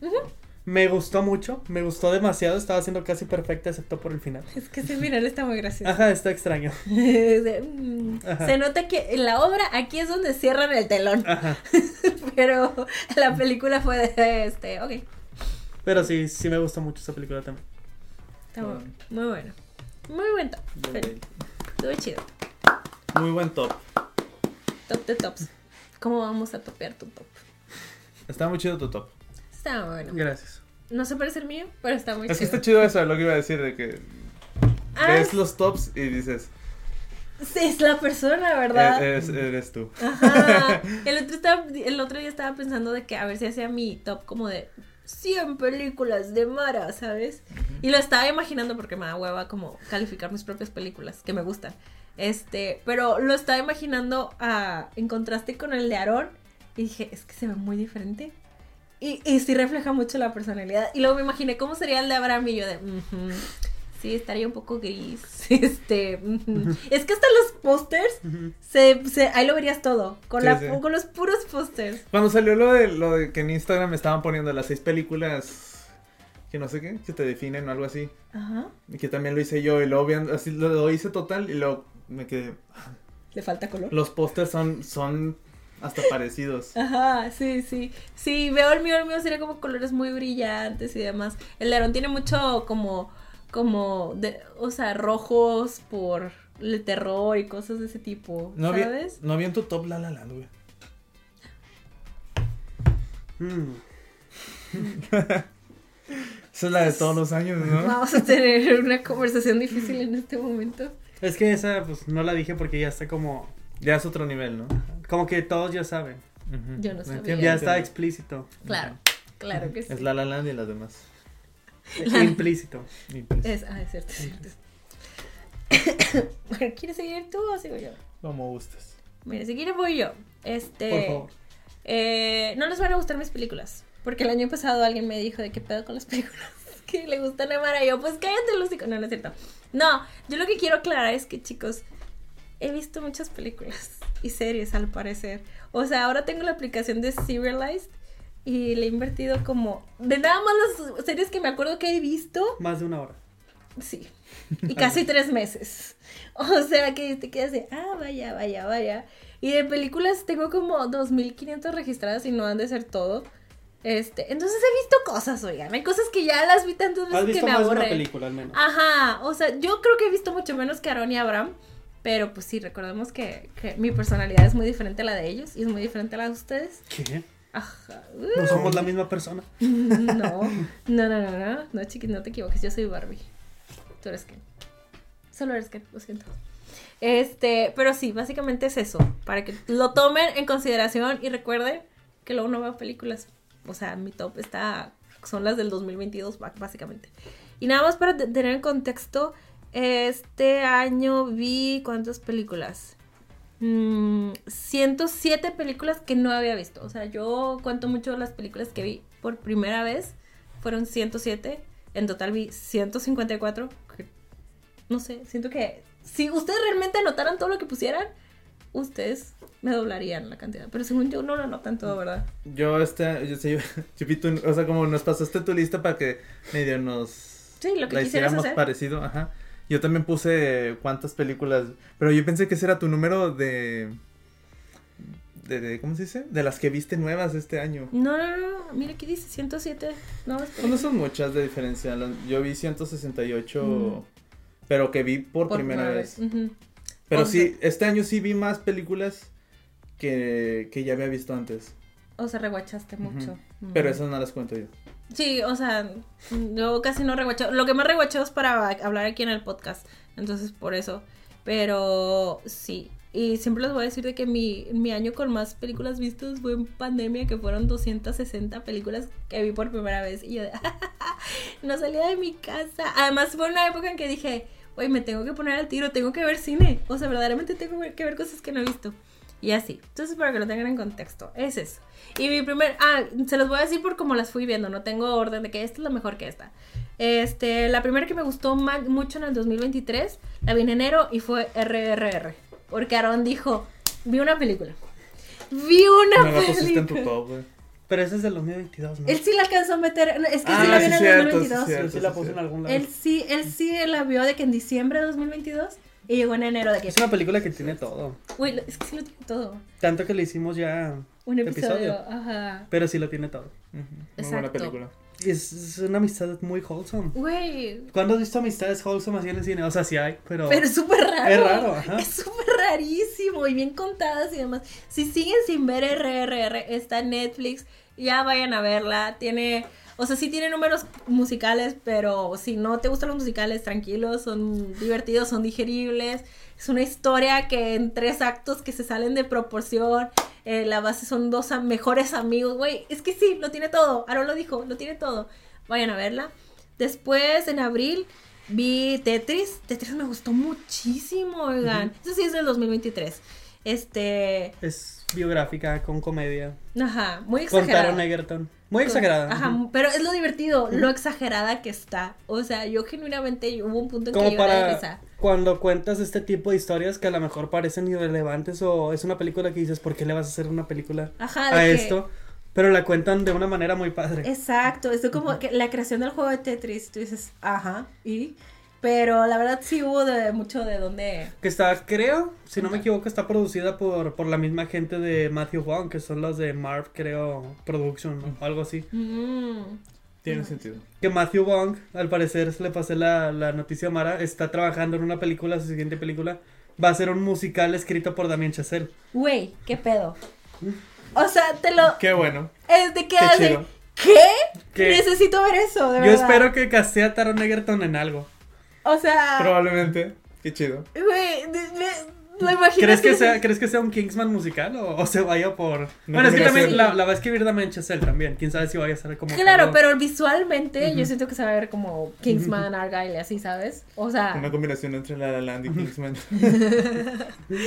B: Me gustó mucho, me gustó demasiado, estaba siendo casi perfecta excepto por el final.
A: Es que ese final está muy gracioso.
B: Ajá, está extraño.
A: Mm,
B: Ajá.
A: Se nota que en la obra aquí es donde cierran el telón,
B: Ajá.
A: pero la película fue de este, ok,
B: Pero sí, sí me gustó mucho esa película también.
A: está muy, muy bueno, muy buen top,
C: De-
A: estuvo chido.
C: Muy buen top.
A: Top de tops. ¿Cómo vamos a topear tu top?
C: Está muy chido tu top.
A: Está bueno.
B: Gracias.
A: No se parece el mío, pero está muy
C: Es que
A: chido.
C: está chido eso, lo que iba a decir, de que
A: Ah,
C: ves los tops y dices,
A: sí, es la persona, ¿verdad?
C: "E- eres, eres tú.
A: Ajá. El otro, estaba- el otro día estaba pensando de que a ver si hacía mi top como de 100 películas de Mara, ¿sabes? Y lo estaba imaginando porque me da hueva como calificar mis propias películas, que me gustan. Este, pero lo estaba imaginando a, en contraste con el de Aarón y dije, es que se ve muy diferente. Y, y sí refleja mucho la personalidad. Y luego me imaginé cómo sería el de Abraham y yo de, "Ujú, sí, estaría un poco gris. Este, ujú". es que hasta los pósters se, se- ahí lo verías todo, con,
C: Sí,
A: la,
C: sí.
A: con los puros pósters.
C: Cuando salió lo de, lo de que en Instagram me estaban poniendo las seis películas que no sé qué, que te definen o algo así.
A: Ajá.
C: Y que también lo hice yo y luego así lo, lo hice total y luego me quedé.
A: Le falta color.
C: Los pósters son, son hasta parecidos.
A: Ajá, sí, sí. Sí, veo el mío, el mío sería como colores muy brillantes y demás. El de Aarón tiene mucho como, como, de, o sea, rojos por el terror y cosas de ese tipo,
C: No vi,
A: ¿sabes?
C: no vi en tu top La La Land, güey.
B: Mm.
C: Esa es la de todos los años, ¿no?
A: Vamos a tener una conversación difícil en este momento.
B: Es que esa, pues, no la dije porque ya está como...
C: Ya es otro nivel, ¿no?
B: Como que todos ya saben.
A: Yo no
C: ¿Me
A: sabía.
B: Ya está explícito.
A: Claro, claro que sí.
C: Es La La Land y las demás.
B: Implícito.
A: Es, ah, es cierto, es cierto. Bueno, ¿Quieres seguir tú o sigo yo?
C: Como gustes.
A: Mira, si quieres voy yo. Este.
B: Por favor.
A: eh, no les van a gustar mis películas. Porque el año pasado alguien me dijo de qué pedo con las películas que le gustan a Mara. Y yo, pues cállate, Lucico. No, no es cierto. No, yo lo que quiero aclarar es que, chicos, he visto muchas películas y series al parecer. O sea, ahora tengo la aplicación de Serialized y le he invertido como. De nada más las series que me acuerdo que he visto.
B: Más de una hora.
A: Sí. Y casi tres meses. O sea que te quedas de, ah, vaya, vaya, vaya. Y de películas tengo como 2.500 registradas y no han de ser todo. Este, entonces he visto cosas, oigan. Hay cosas que ya las vi tantas
B: Has
A: veces que me
B: más de una
A: aburren.
B: película al menos.
A: Ajá, o sea, yo creo que he visto mucho menos que Aaron y Abraham. Pero pues sí, recordemos que, que mi personalidad es muy diferente a la de ellos y es muy diferente a la de ustedes.
B: ¿Qué?
A: Ajá.
B: No somos la misma persona.
A: No, no, no, no, no, no, chiquis, no te equivoques, yo soy Barbie. Tú eres Ken. Solo eres Ken, lo siento. Este, pero sí, básicamente es eso, para que lo tomen en consideración y recuerden que luego no veo películas. O sea, mi top está, son las del 2022, ba- básicamente. Y nada más para te- tener en contexto, este año vi, ¿cuántas películas? Mm, 107 películas que no había visto. O sea, yo cuento mucho las películas que vi por primera vez. Fueron 107. En total vi 154. que- No sé, siento que si ustedes realmente anotaran todo lo que pusieran, ustedes me doblarían la cantidad. Pero según yo no lo anotan todo, ¿verdad?
C: Yo, este, yo, vi tu- o sea, como nos pasaste tu lista para que medio nos
A: Sí, lo que
C: la hiciéramos
A: hacer.
C: parecido, ajá. Yo también puse cuántas películas, pero yo pensé que ese era tu número de, de, de- ¿cómo se dice? De las que viste nuevas este año.
A: No, no, no. Mira aquí dice 107 nuevas
C: Pues no son muchas de diferencia. Yo vi 168,
A: Mm.
C: pero que vi por,
A: Por
C: primera vez.
A: Ujú.
C: Pero
A: O
C: sí, este año sí vi más películas que, que ya había visto antes.
A: O sea, reguachaste mucho.
C: Pero
A: Mm.
C: esas no las cuento yo.
A: Sí, o sea, yo casi no reguacheo. Lo que más reguacheo es para hablar aquí en el podcast. Entonces, por eso. Pero sí. Y siempre les voy a decir de que mi, mi año con más películas vistas fue en pandemia, que fueron 260 películas que vi por primera vez. Y yo de, no salía de mi casa. Además, fue una época en que dije, oye, me tengo que poner al tiro, tengo que ver cine. O sea, verdaderamente tengo que ver cosas que no he visto. Y así. Entonces, para que lo tengan en contexto, es eso. Y mi primer. Ah, se los voy a decir por cómo las fui viendo. No tengo orden de que esta es la mejor que esta. Este, la primera que me gustó ma- mucho en el 2023, la vi en enero y fue RRR. Porque Aaron dijo: Vi una película. Vi una
C: No la pusiste en tu
A: película.
C: top.
B: Pero ese es del 2022, ¿no?
A: Él sí la alcanzó a meter. Es que
C: Ah,
A: sí la
C: sí,
A: vio en el
C: cierto, sí,
A: 2022.
C: cierto.
B: Yo sí la puse en algún lado.
A: Él sí, él sí la vio de que en diciembre de 2022 y llegó en enero de que.
B: Es una película que tiene todo.
A: Uy, es que sí lo tiene todo.
B: Tanto que le hicimos ya
A: Un
B: episodio.
A: episodio, ajá.
B: Pero sí lo tiene todo.
C: Muy
A: Exacto.
C: buena película.
B: es, es una amistad muy wholesome.
A: Güey.
B: ¿Cuándo has visto amistades wholesome así en el cine? O sea, sí hay, pero...
A: Pero es súper raro.
B: Es raro, ajá.
A: Es súper rarísimo y bien contadas y demás. Si siguen sin ver RRR, está Netflix, ya vayan a verla. Tiene, o sea, sí tiene números musicales, pero si no te gustan los musicales, tranquilos, son divertidos, son digeribles. Es una historia que en tres actos que se salen de proporción. eh, la base son dos mejores amigos, güey. Es que sí, lo tiene todo. Aaron lo dijo, lo tiene todo. Vayan a verla. Después, en abril, vi Tetris. Tetris me gustó muchísimo, oigan. Eso sí es del 2023. Este.
B: Es biográfica, con comedia.
A: Ajá, muy
B: Con
A: exagerada.
B: Taron Egerton. Muy exagerada.
A: Ajá, pero es lo divertido, lo exagerada que está. O sea, yo genuinamente hubo un punto en que
B: Como
A: lloré de
B: para
A: risa.
B: cuando cuentas este tipo de historias que a lo mejor parecen irrelevantes o es una película que dices, ¿por qué le vas a hacer una película
A: Ajá,
B: a
A: que-
B: esto? Pero la cuentan de una manera muy padre.
A: Exacto, esto como que la creación del juego de Tetris, tú dices, ajá, y. Pero la verdad sí hubo de mucho de dónde.
B: Que está, creo, si no me equivoco, está producida por, por la misma gente de Matthew Vaughn, que son los de Marv, creo, Production o algo así.
A: Mm,
C: Tiene sentido.
B: Que Matthew Vaughn, al parecer, le pasé la, la noticia a Mara, está trabajando en una película, su siguiente película, va a ser un musical escrito por Damien Chazelle.
A: Güey, qué pedo. O sea, te lo.
C: Qué bueno.
A: Es de
C: Qué
A: de.
C: chido.
A: ¿Qué? Necesito ver eso, de
B: Yo
A: verdad.
B: espero que castee a Taron Egerton en algo.
A: O sea.
C: Probablemente. Qué chido.
A: Güey, lo imaginas.
B: ¿Crees que, sea, ¿Crees que sea un Kingsman musical o, o se vaya por...?
C: Una
B: bueno, es que también la, la va a escribir Damien Chazelle también. Quién sabe si vaya a ser como...
A: Claro, pero visualmente yo siento que se va a ver como Kingsman, Argyle así, ¿sabes? O sea,
C: Una combinación entre La La Land y Kingsman.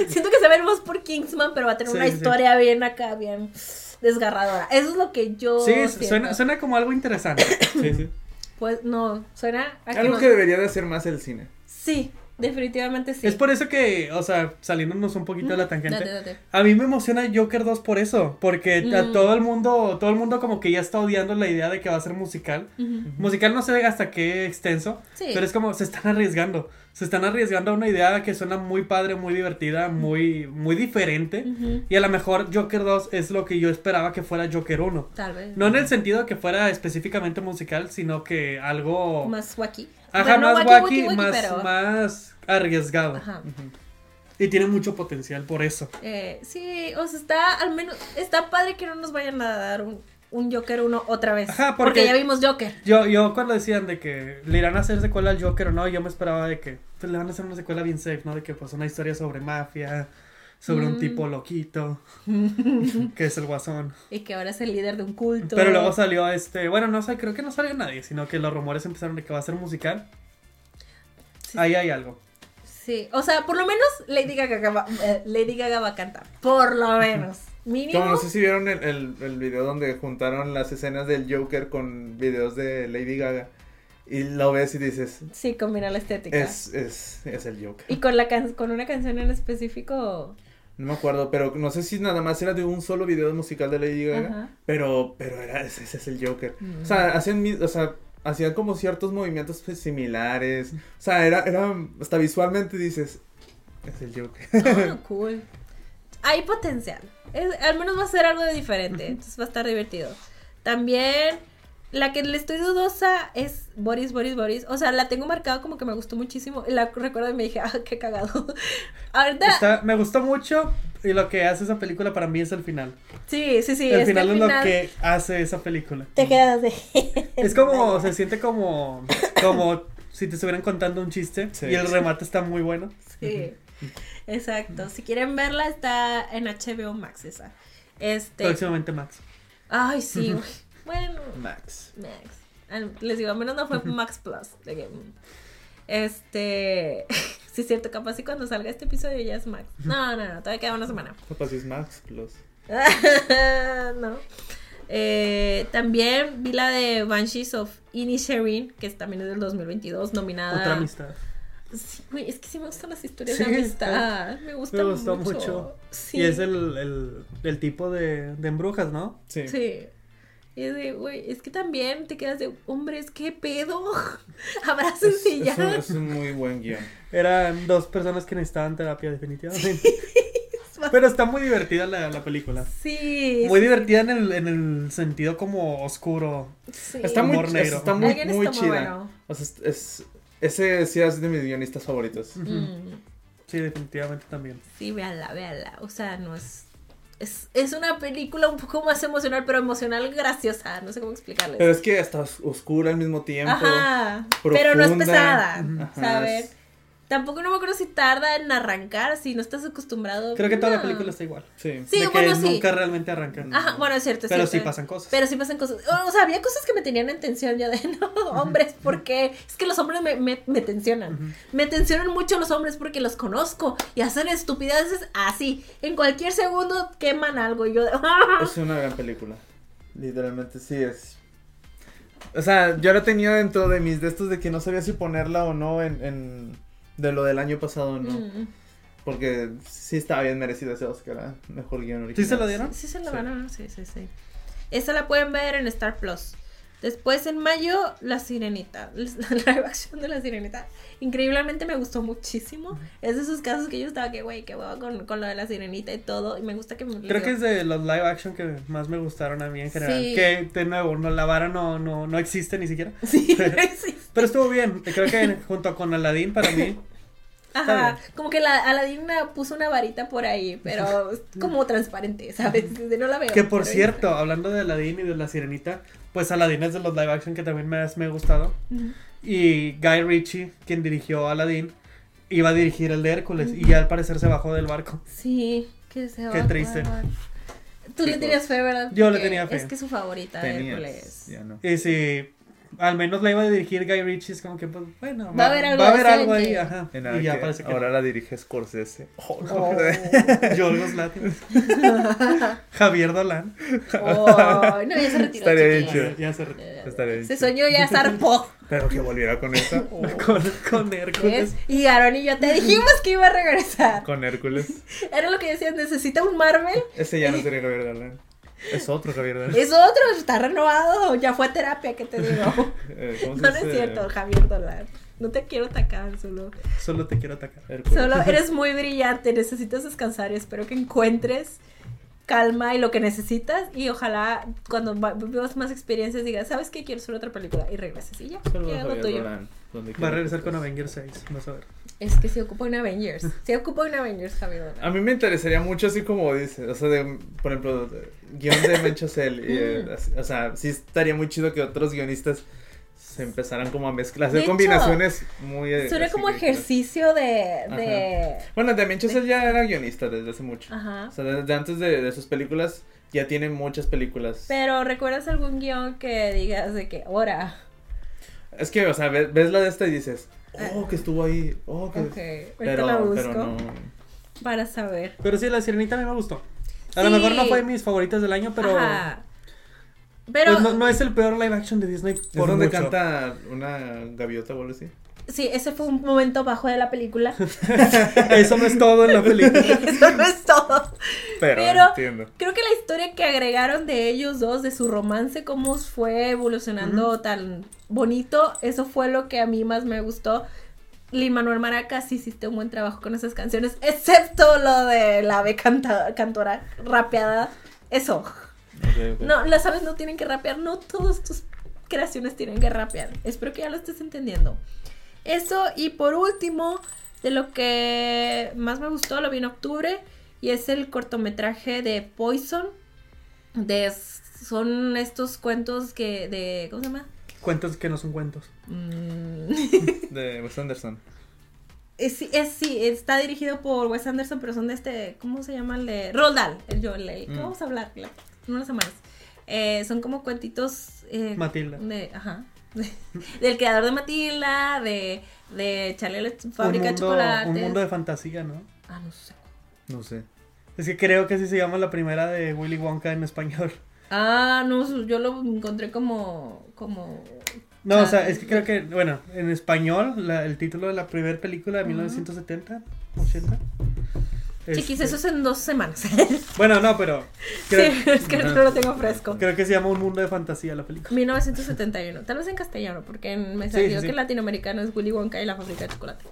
A: siento que se va a ver más por Kingsman, pero va a tener
B: Sí,
A: una
B: sí.
A: historia bien acá, bien desgarradora. Eso es lo que yo
B: Sí,
A: siento.
B: suena, suena como algo interesante.
C: Sí, sí.
A: Pues no, suena a que
C: Algo
A: no-
C: que debería de hacer más el cine.
A: Sí, definitivamente sí.
B: Es por eso que, o sea, saliéndonos un poquito de la tangente.
A: Date, date.
B: A mí me emociona Joker 2 por eso, porque a
A: Mm.
B: todo el mundo, todo el mundo como que ya está odiando la idea de que va a ser musical. Musical no sé hasta qué extenso,
A: Sí.
B: pero es como se están arriesgando. Se están arriesgando a una idea que suena muy padre, muy divertida, muy muy diferente. Y a lo mejor Joker 2 es lo que yo esperaba que fuera Joker 1.
A: Tal vez.
B: No en el sentido de que fuera específicamente musical, sino que algo
A: Más wacky.
B: Ajá,
A: Bueno,
B: más
A: wacky,
B: wacky, más,
A: pero-
B: más arriesgado.
A: Ajá.
B: Y tiene mucho potencial por eso.
A: Eh, sí, o sea, está al menos, está padre que no nos vayan a dar un, un Joker 1 otra vez.
B: Ajá,
A: porque...
B: porque-
A: ya vimos Joker.
B: Yo, yo cuando decían de que le irán a hacer secuela al Joker o no, yo me esperaba de que pues, le van a hacer una secuela bien safe, ¿no? De que pues una historia sobre mafia, sobre un
A: Mm.
B: tipo loquito, que es el guasón.
A: Y que ahora es el líder de un culto.
B: Pero luego salió este, bueno, no sé, creo que no salió nadie, sino que los rumores empezaron de que va a ser musical.
A: Sí.
B: Ahí hay algo.
A: Sí, o sea, por lo menos Lady Gaga, va, eh, Lady Gaga va a cantar. Por lo menos. Mínimo.
C: Como no sé si vieron el, el, el video donde juntaron las escenas del Joker con videos de Lady Gaga. Y lo ves y dices,
A: Sí, combina la estética.
C: es, es, es el Joker.
A: Y con, la can- con una canción en específico.
C: No me acuerdo, pero no sé si nada más era de un solo video musical de Lady Gaga.
A: Ajá.
C: Pero, pero era, ese, ese es el Joker.
A: Mm.
C: O sea, hacían, mi- o sea, hacían como ciertos movimientos pues, similares. O sea, era, era, hasta visualmente dices, es el Joker.
A: Ah, cool. Hay potencial. Es- al menos va a ser algo de diferente. Entonces va a estar divertido. También. La que le estoy dudosa es Boris, Boris, Boris. O sea, la tengo marcada como que me gustó muchísimo. Y la recuerdo y me dije, ah, qué cagado. Ahorita.
B: Está, me gustó mucho y lo que hace esa película para mí es el final.
A: Sí, sí, sí.
B: el
A: es
B: final
A: al
B: es lo
A: final
B: que hace esa película.
A: Te quedas de.
B: Es como, se siente como, como si te estuvieran contando un chiste
C: Sí.
B: y el remate está muy bueno.
A: Sí, exacto. Si quieren verla, está en HBO Max esa. Este.
B: Próximamente Max.
A: Ay, sí, güey. Bueno,
C: Max.
A: Max. Al- Les digo, al menos no fue Max Plus. Este. sí, es cierto, capaz y cuando salga este episodio ya es Max. No, no, no, todavía queda una semana.
C: Capaz es Max Plus.
A: no. Eh, también vi la de Banshees of Inisherin, que es- también es del 2022, nominada.
B: Otra amistad.
A: Sí, güey, es que sí me gustan las historias
B: Sí,
A: de amistad. Me gusta
B: Me gustó
A: mucho.
B: mucho.
A: Sí.
B: Y es el, el, el tipo de, de embrujas, ¿no?
C: Sí.
A: Sí. Y es de, güey, es que también te quedas de, hombres, ¿qué pedo? Abrácense
C: Es,
A: ya.
C: es un, es un muy buen guion.
B: Eran dos personas que necesitaban terapia, definitivamente. Pero está muy divertida la, la película.
A: Sí.
B: Muy
A: sí,
B: divertida en el, en el sentido como oscuro.
A: sí.
C: Está muy,
B: negro.
C: está muy,
A: Alguien
C: muy
A: está muy
C: chida.
A: bueno.
C: O sea, es, es- ese sí es de mis guionistas favoritos.
A: Mm,
B: Sí, definitivamente también.
A: sí, véanla, véanla. O sea, no es, es. Es una película un poco más emocional, pero emocional graciosa. No sé cómo explicarles.
C: Pero es que está os- oscura al mismo tiempo.
A: Ajá. Pero no es pesada.
C: Ajá,
A: ¿Sabes? Tampoco no me acuerdo si tarda en arrancar, si no estás acostumbrado.
B: Creo que toda la
A: No.
B: película está igual.
C: Sí.
A: Sí,
B: de que
A: bueno, sí.
B: nunca realmente arranca.
A: Ajá, bueno, es cierto, es
B: Pero
A: cierto.
B: sí pasan cosas.
A: Pero sí pasan cosas. O sea, había cosas que me tenían en tensión ya de, no, hombres, porque es que los hombres me, me, me tensionan. Me tensionan mucho los hombres porque los conozco y hacen estupideces así. En cualquier segundo queman algo y yo de.
C: Es una gran película. Literalmente sí es. O sea, yo la tenía dentro de mis de estos de que no sabía si ponerla o no en, en- de lo del año pasado, ¿no?
A: Mm.
C: Porque sí estaba bien merecido ese Oscar, ¿eh? mejor guion original.
B: ¿Sí se lo dieron?
A: Sí, se la
C: Sí.
A: ganaron, sí, sí, sí. Esa la pueden ver en Star Plus. Después en mayo, La Sirenita. La live action de La Sirenita. Increíblemente me gustó muchísimo. Es de esos casos que yo estaba que, güey, qué hueva con, con lo de La Sirenita y todo. Y me gusta que me.
B: Creo que es de los live action que más me gustaron a mí en general.
A: Sí.
B: Que de nuevo, no, la vara no, no, no existe ni siquiera.
A: Sí, sí.
B: Pero estuvo bien. Creo que junto con Aladdin para mí.
A: Ajá, como que la Aladín puso una varita por ahí, pero como transparente, ¿sabes? No la veo.
B: Que por
A: pero-
B: cierto, hablando de Aladdin y de la sirenita, pues Aladdin es de los live action que también me, me ha gustado. Y Guy Ritchie, quien dirigió Aladdin, iba a dirigir el de Hércules. Y ya al parecer se bajó del barco.
A: Sí, que se
B: Qué
A: va a
B: triste.
A: Tú
C: Sí,
A: le tenías fe, ¿verdad?
B: Yo le tenía fe.
A: Es que es su favorita,
C: Tenías,
A: Hércules.
C: ya no.
B: Y si al menos la iba a dirigir Guy Ritchie, es como que, pues, bueno,
A: Va a haber algo
B: va a haber algo ahí, ajá.
C: Nada
B: Y ya
C: que
B: parece que
C: ahora la dirige Scorsese. Oh, no.
A: Oh.
B: Yorgos. Javier Dolan.
A: Oh, no, ya se retiró.
C: Estaría chido.
B: Ya, se retiró.
C: Estaría bien
A: Se soñó ya zarpó.
C: Pero que volviera con esa.
B: Con, con Hércules.
A: ¿ves? Y Aaron y yo te dijimos que iba a regresar.
C: Con Hércules.
A: Era lo que decías, necesita un Marvel.
C: Ese ya no sería Javier Dolan. Es otro Javier Dolan.
A: Es otro, está renovado. Ya fue a terapia, ¿qué te digo?
C: Eh, ¿cómo se
A: No, no es cierto, Javier Dolan. No te quiero atacar, solo.
B: Solo te quiero atacar.
A: Solo eres muy brillante, necesitas descansar y espero que encuentres calma y lo que necesitas y ojalá cuando va- vivas más experiencias digas, ¿sabes qué? Quiero hacer otra película y regreses y ya,
C: Saludos Javier
A: tuyo.
C: Dolan.
B: Va a regresar con. Avengers 6. Vas a ver.
A: Es que se ocupa un Avengers, se ocupa un Avengers, Javier.
C: A mí me interesaría mucho así como dice, o sea, de, por ejemplo, de- guion de Menchosel, eh, o sea, sí estaría muy chido que otros guionistas se empezaran como a mezclar,
A: De
C: hacer combinaciones muy... eh,
A: Suena como
C: que-
A: ejercicio de... de...
C: Bueno, de Menchosel ya era guionista desde hace mucho.
A: Ajá.
C: O sea, desde antes de, de sus películas, ya tiene muchas películas.
A: Pero ¿recuerdas algún guion que digas de que ahora?
C: Es que, o sea, ves, ves la de esta y dices, oh, que estuvo ahí, oh, que...
A: Ok, ahorita
C: Pero,
A: la busco
C: pero no...
A: para saber.
B: Pero sí, la sirenita a mí me gustó. A
A: Sí.
B: lo mejor no fue de mis favoritas del año, pero.
A: Ajá. Pero
B: pues no, no es el peor live action de Disney.
C: ¿Es
B: Por
C: donde
B: mucho.
C: canta una gaviota o algo así?
A: Sí, ese fue un momento bajo de la película.
B: Eso no es todo en la película.
A: Eso no es todo.
C: Pero,
A: Pero-
C: entiendo.
A: Creo que la historia que agregaron de ellos dos, de su romance, cómo fue evolucionando tan bonito, eso fue lo que a mí más me gustó. Lin Manuel Maracas hiciste un buen trabajo con esas canciones, excepto lo de la ave canta- cantora rapeada. Eso. No, las aves no tienen que rapear, no todas tus creaciones tienen que rapear. Espero que ya lo estés entendiendo. Eso, y por último, de lo que más me gustó, lo vi en octubre, y es el cortometraje de Poison. De, son estos cuentos que, de, ¿cómo se llama?
B: Cuentos que no son cuentos.
A: Mm,
C: De Wes Anderson.
A: es, es- sí, está dirigido por Wes Anderson, pero son de este, ¿cómo se llama? El de Roald Dahl, el yo, el, el- ¿qué
C: Mm.
A: vamos a hablar? La- no las semanas. Eh, son como cuentitos eh,
B: Matilda.
A: De, ajá. del creador de Matilda, de, de Charlie la fábrica de
B: mundo,
A: chocolates.
B: un mundo de fantasía, ¿no?
A: Ah, no sé.
C: No sé.
B: Es que creo que así se llama la primera de Willy Wonka en español.
A: Ah, no, yo lo encontré como, como...
B: No, o sea, es que creo que, bueno, en español, la- el título de la primera película de
A: Ajá.
B: 1970, 80.
A: Chiquis,
B: Este,
A: eso es en dos semanas.
B: Bueno, no, pero creo,
A: sí, es que no lo tengo fresco.
B: creo que se llama Un mundo de fantasía la película.
A: 1971, tal vez en castellano, porque me salió
B: sí, sí.
A: que en latinoamericano es Willy Wonka y la fábrica de chocolate.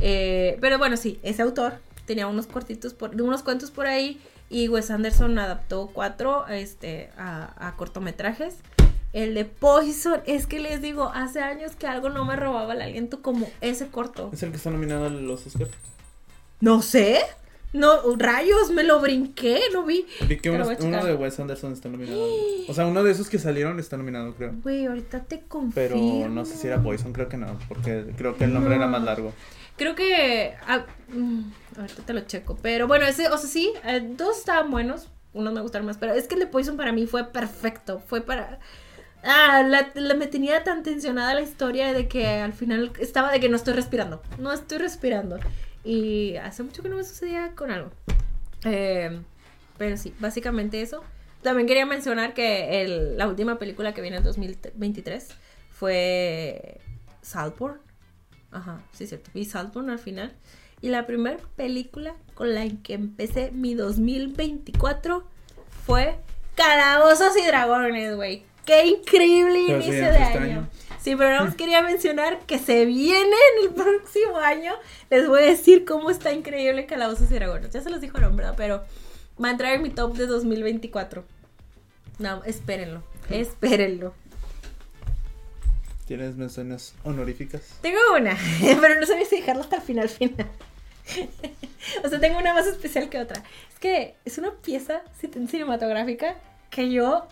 A: Eh, pero bueno, sí, ese autor tenía unos cortitos, por, unos cuentos por ahí y Wes Anderson adaptó cuatro este, a, a cortometrajes. El de Poison, es que les digo, hace años que algo no me robaba el aliento como ese corto.
C: Es el que está nominado a los Oscars.
A: No sé. No, rayos, me lo brinqué, lo vi.
C: Vi que uno, uno de Wes Anderson está nominado. O sea, uno de esos que salieron está nominado, creo.
A: Güey, ahorita te confirmo.
C: Pero no sé si era Poison, creo que no, porque creo que el nombre era más largo.
A: Creo que. ah, mm, ahorita te lo checo. Pero bueno, ese, o sea, sí, eh, dos estaban buenos. Unos me gustaron más. Pero es que el de Poison para mí fue perfecto. Fue para. Ah, la, la- me tenía tan tensionada la historia de que al final estaba de que no estoy respirando. No estoy respirando. Y hace mucho que no me sucedía con algo. Eh, pero sí, básicamente eso. También quería mencionar que el- la última película que viene en 2023 fue Saltburn. Ajá, sí es cierto. Vi Saltburn al final. Y la primera película con la que empecé mi 2024 fue Calabozos y Dragones, güey. ¡Qué increíble
C: Pero
A: inicio de
C: este
A: año!
C: año.
A: Sí, pero nada más quería mencionar que se viene en el próximo año. Les voy a decir cómo está increíble Calabozos y Dragones. Ya se los dijeron, ¿verdad? Pero va a entrar en mi top de 2024. No, espérenlo. Espérenlo.
C: ¿Tienes menciones honoríficas?
A: Tengo una, pero no sabía si dejarla hasta el final final. o sea, tengo una más especial que otra. Es que es una pieza cin- cinematográfica que yo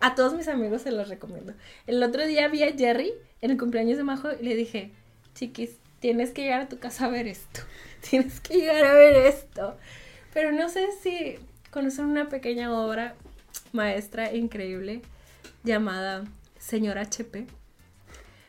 A: a todos mis amigos se los recomiendo. El otro día vi a Jerry en el cumpleaños de Majo y le dije, chiquis, tienes que llegar a tu casa a ver esto. Tienes que llegar a ver esto. Pero no sé si conocen una pequeña obra maestra increíble llamada Señor HP.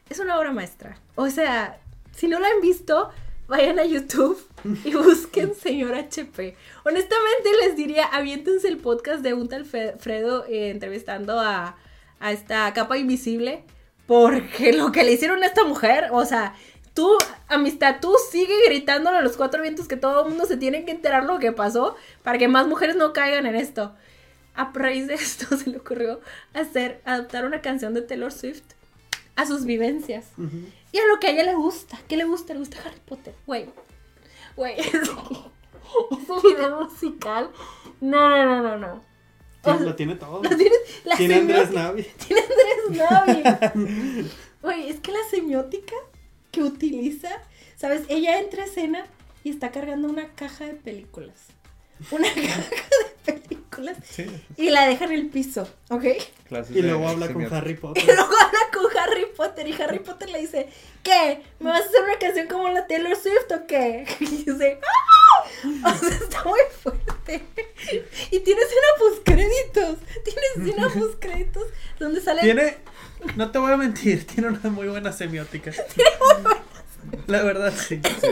A: Es una obra maestra. O sea, si no la han visto, vayan a YouTube y busquen Señor HP. Honestamente les diría, aviéntense el podcast de un tal Fredo eh, entrevistando a, a esta capa invisible. Porque lo que le hicieron a esta mujer, o sea, tú, amistad, tú sigue gritándole a los cuatro vientos que todo el mundo se tiene que enterar lo que pasó para que más mujeres no caigan en esto. A raíz de esto se le ocurrió hacer, adaptar una canción de Taylor Swift a sus vivencias. Y a lo que a ella le gusta. ¿Qué le gusta? Le gusta Harry Potter. Güey. Güey. Ese, video musical. No, no, no, no, no. O sea,
B: Lo tiene todo.
A: lo tienes- la
B: Tiene Andrés Navi.
A: Tiene Andrés Navi. Güey, es que la semiótica que utiliza, ¿sabes? Ella entra a escena y está cargando una caja de películas. Una caja de películas
C: Sí.
A: y la deja en el piso, ¿ok?
C: Clases
B: Y
C: de
B: luego habla con. Harry
A: Y
B: Potter.
A: luego habla con Harry Potter y Harry Potter le dice, ¿qué? ¿Me vas a hacer una canción como la Taylor Swift o qué? Y dice, ¡ah! O sea, está muy fuerte. Y tiene escena postcréditos. Tiene escena postcréditos donde sale...
B: Tiene, no te voy a mentir, tiene una muy buena semiótica. La verdad, sí.
C: Sí.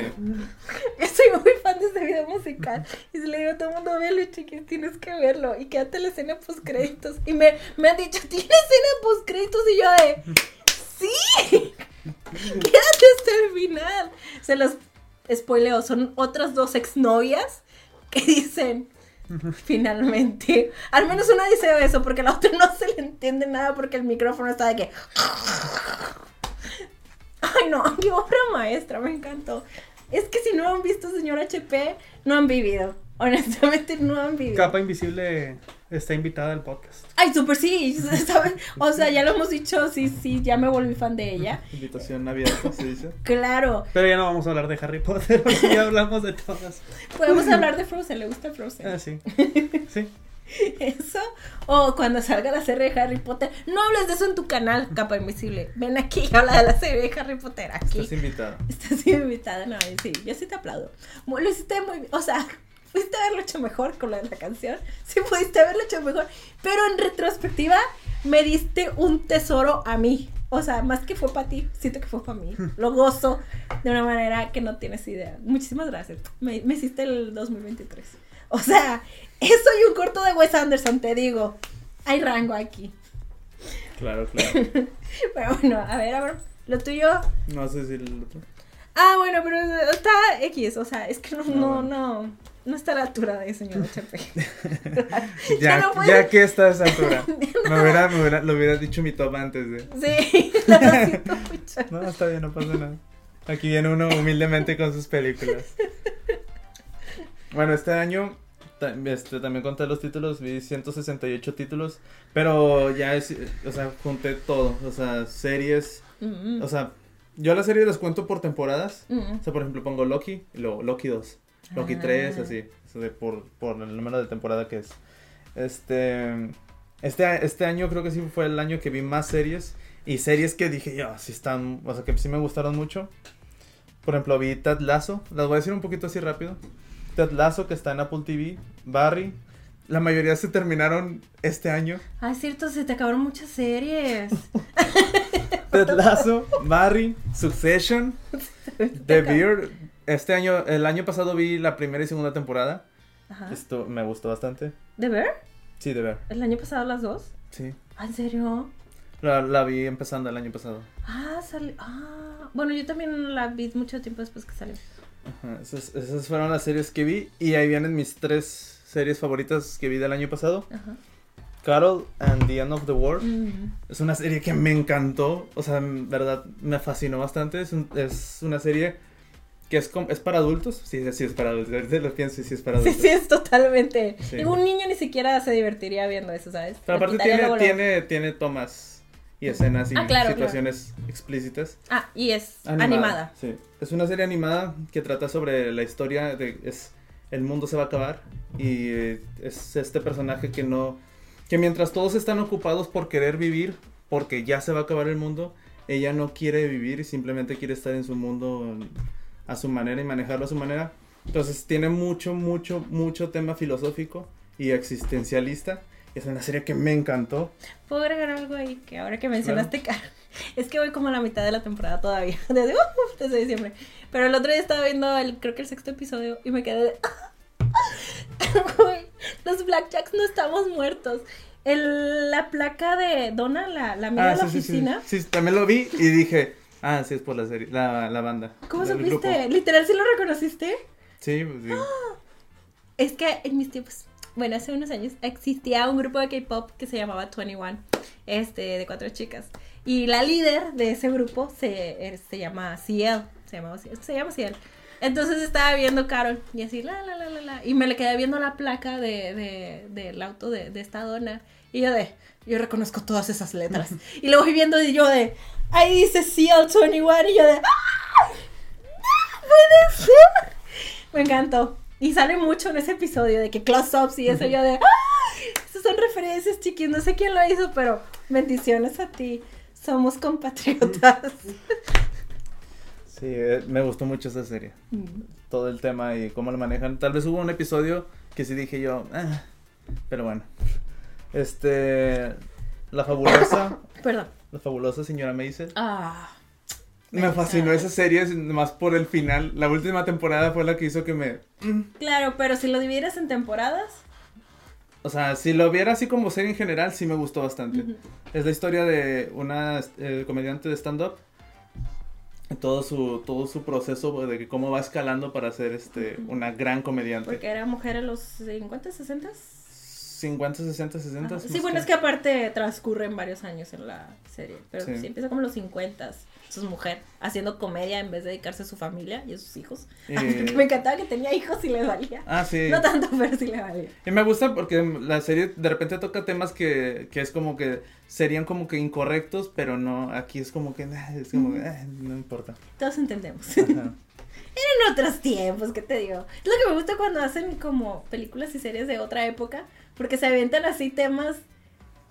A: Yo soy muy fan de ese video musical. Y se le digo a todo el mundo, velo, chiquis, tienes que verlo. Y quédate la escena postcréditos. Y me, me han dicho, ¿tiene escena postcréditos? Y yo de, ¡sí! Quédate hasta el final. Se los spoileo, son otras dos exnovias que dicen, finalmente. Al menos una dice eso, porque la otra no se le entiende nada porque el micrófono está de que... Ay, no, mi obra maestra, me encantó. Es que si no han visto Señor HP, no han vivido. Honestamente, no han vivido.
B: Capa Invisible está invitada al podcast.
A: Ay, súper sí. O sea, ya lo hemos dicho, sí, sí, ya me volví fan de ella.
C: Invitación abierta, se dice.
A: Claro,
B: Pero ya no vamos a hablar de Harry Potter, porque ya hablamos de todas.
A: podemos hablar de Frozen, ¿le gusta Frozen?
B: Ah, sí. Sí.
A: Eso, o cuando salga la serie de Harry Potter. No hables de eso en tu canal, Capa Invisible. Ven aquí y habla de la serie de Harry Potter. Aquí.
C: Estás invitada.
A: Estás invitada, no, sí, yo sí te aplaudo. Lo hiciste muy bien, o sea, pudiste haberlo hecho mejor con la, la canción, sí pudiste haberlo hecho mejor, pero en retrospectiva me diste un tesoro a mí. O sea, más que fue para ti, siento que fue para mí. Lo gozo de una manera que no tienes idea. Muchísimas gracias. Me, me hiciste el 2023. O sea, eso y un corto de Wes Anderson, te digo. Hay rango aquí.
C: Claro, claro.
A: Pero bueno, a ver, a ver. Lo tuyo
C: No sé si el otro.
A: Ah, bueno, pero está X, o sea, es que no,
C: Ah,
A: no, no, no está a la altura de señor HP.
C: Ya,
A: no puedo-
C: ya que está a esa altura. Me hubiera, me hubiera, lo hubiera dicho mi top antes de.
A: Sí, lo siento mucho.
C: No, está bien, no pasa nada. Aquí viene uno humildemente con sus películas. Bueno, este año este, también conté los títulos, vi 168 títulos, pero ya es, o sea, junté todo, o sea, series,
A: Mm,
C: o sea, yo las series las cuento por temporadas,
A: mm.
C: o sea, por ejemplo, pongo Loki y luego Loki 2, Loki
A: Ah.
C: 3, así, o sea, por, por el número de temporada que es. Este, este, este año creo que sí fue el año que vi más series, y series que dije yo, sí están, o sea, que sí me gustaron mucho. Por ejemplo, vi Ted Lasso, las voy a decir un poquito así rápido. Ted Lasso, que está en Apple TV, Barry, la mayoría se terminaron este año.
A: Ah, es cierto, se te acabaron muchas series.
C: Ted Lasso, Barry, Succession, The Beard. Este año, el año pasado vi la primera y segunda temporada.
A: Ajá.
C: Esto me gustó bastante.
A: ¿De ver?
C: Sí, de ver.
A: ¿El año pasado las dos?
C: Sí.
A: Ah, ¿en serio?
C: La, la vi empezando el año pasado.
A: Ah, salió. Ah, bueno, yo también la vi mucho tiempo después que salió.
C: Ajá, esas, esas fueron las series que vi. Y ahí vienen mis tres series favoritas que vi del año pasado.
A: Ajá.
C: Carol and the End of the World.
A: Mm.
C: Es una serie que me encantó. O sea, en verdad me fascinó bastante. Es, un- es una serie que es, es para adultos. Sí, sí, es para adultos. Ahorita lo pienso y sí es para
A: Sí,
C: adultos.
A: sí, es totalmente.
C: Sí.
A: Un niño ni siquiera se divertiría viendo eso, ¿sabes?
C: Pero aparte tiene, tiene, tiene tomas y escenas y
A: Ah, claro,
C: situaciones explícitas.
A: Ah, y es animada.
C: Sí. Es una serie animada que trata sobre la historia de es el mundo se va a acabar y es este personaje que no que mientras todos están ocupados por querer vivir porque ya se va a acabar el mundo, ella no quiere vivir y simplemente quiere estar en su mundo a su manera y manejarlo a su manera. Entonces tiene mucho mucho mucho tema filosófico y existencialista. Es una serie que me encantó.
A: ¿Puedo agregar algo ahí? Que ahora que mencionaste Carol. Es que voy como a la mitad de la temporada todavía. Desde, uf, desde diciembre. Pero el otro día estaba viendo el, creo que el sexto episodio y me quedé de. Los Blackjacks no estamos muertos. El, la placa de Donna, la, la amiga de la
C: Ah, sí, sí, sí.
A: oficina.
C: Sí, también lo vi y dije, ah, sí es por la serie, la, la banda.
A: ¿Cómo supiste?
C: grupo.
A: Literal, ¿sí lo reconociste?
C: Sí, pues, sí.
A: Es que en mis tiempos, bueno, hace unos años existía un grupo de K-pop que se llamaba 21, este, de cuatro chicas. Y la líder de ese grupo se, er, se llama Ciel, se, llamaba se llama Ciel. Entonces estaba viendo Carol y así, la, la, la, la, la. Y me le quedé viendo la placa de, de, del auto de, de esta dona. Y yo de, yo reconozco todas esas letras. y lo voy viendo y yo de, ahí dice Ciel 21. Y yo de, ¡ah! ¡No puede ser! Me encantó. Y sale mucho en ese episodio de que close-ups y eso yo de ¡Ah! Esas son referencias, chiquis. No sé quién lo hizo, pero bendiciones a ti. Somos compatriotas.
C: Sí, eh, me gustó mucho esa serie. Todo el tema y cómo lo manejan. Tal vez hubo un episodio que sí dije yo, ah, pero bueno. Este, la fabulosa,
A: Perdón.
C: la fabulosa señora Maisel.
A: Ah.
C: Me fascinó esa serie, más por el final. La última temporada fue la que hizo que me...
A: Claro, pero si lo dividieras en temporadas.
C: O sea, si lo viera así como serie en general, sí me gustó bastante. Es la historia de una eh, comediante de stand-up. Todo su, todo su proceso de que cómo va escalando para ser este, una gran comediante.
A: Porque era mujer en los 50, 60.
C: 50, 60, 60.
A: Sí, bueno, es que aparte transcurren varios años en la serie. Pero
C: Sí.
A: sí, empieza como en los 50. Su mujer haciendo comedia en vez de dedicarse a su familia y a sus hijos.
C: Eh,
A: me encantaba que tenía hijos y le valía.
C: Ah, sí.
A: No tanto, pero sí le valía.
C: Y me gusta porque la serie de repente toca temas que, que es como que serían como que incorrectos, pero no, aquí es como que, es como que, ah, no importa.
A: Todos entendemos.
C: Ajá.
A: En otros tiempos, ¿qué te digo? Es lo que me gusta cuando hacen como películas y series de otra época, porque se aventan así temas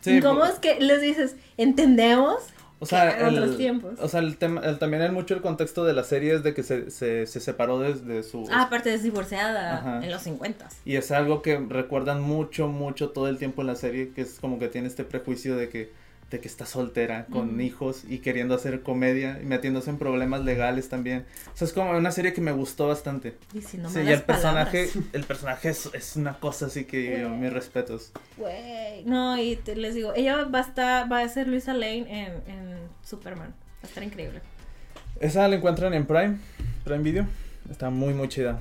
C: Sí,
A: incómodos que les dices, entendemos.
C: O sea,
A: en otros
C: el,
A: tiempos.
C: o sea, el tema, el- también hay mucho el contexto de la serie es de que se, se, se separó desde su...
A: Ah, aparte es divorciada
C: Ajá.
A: en los 50.
C: Y es algo que recuerdan mucho, mucho todo el tiempo en la serie, que es como que tiene este prejuicio de que, de que está soltera, con hijos y queriendo hacer comedia y metiéndose en problemas legales también. O sea, es como una serie que me gustó bastante.
A: Diciendo
C: sí, y
A: malas
C: el personaje, el personaje es, es una cosa así que yo, mis respetos.
A: Güey. No, y te- les digo, ella va a estar, va a ser Luisa Lane en, en Superman. Va a estar increíble.
C: Esa la encuentran en Prime, Prime Video. Está muy, muy chida.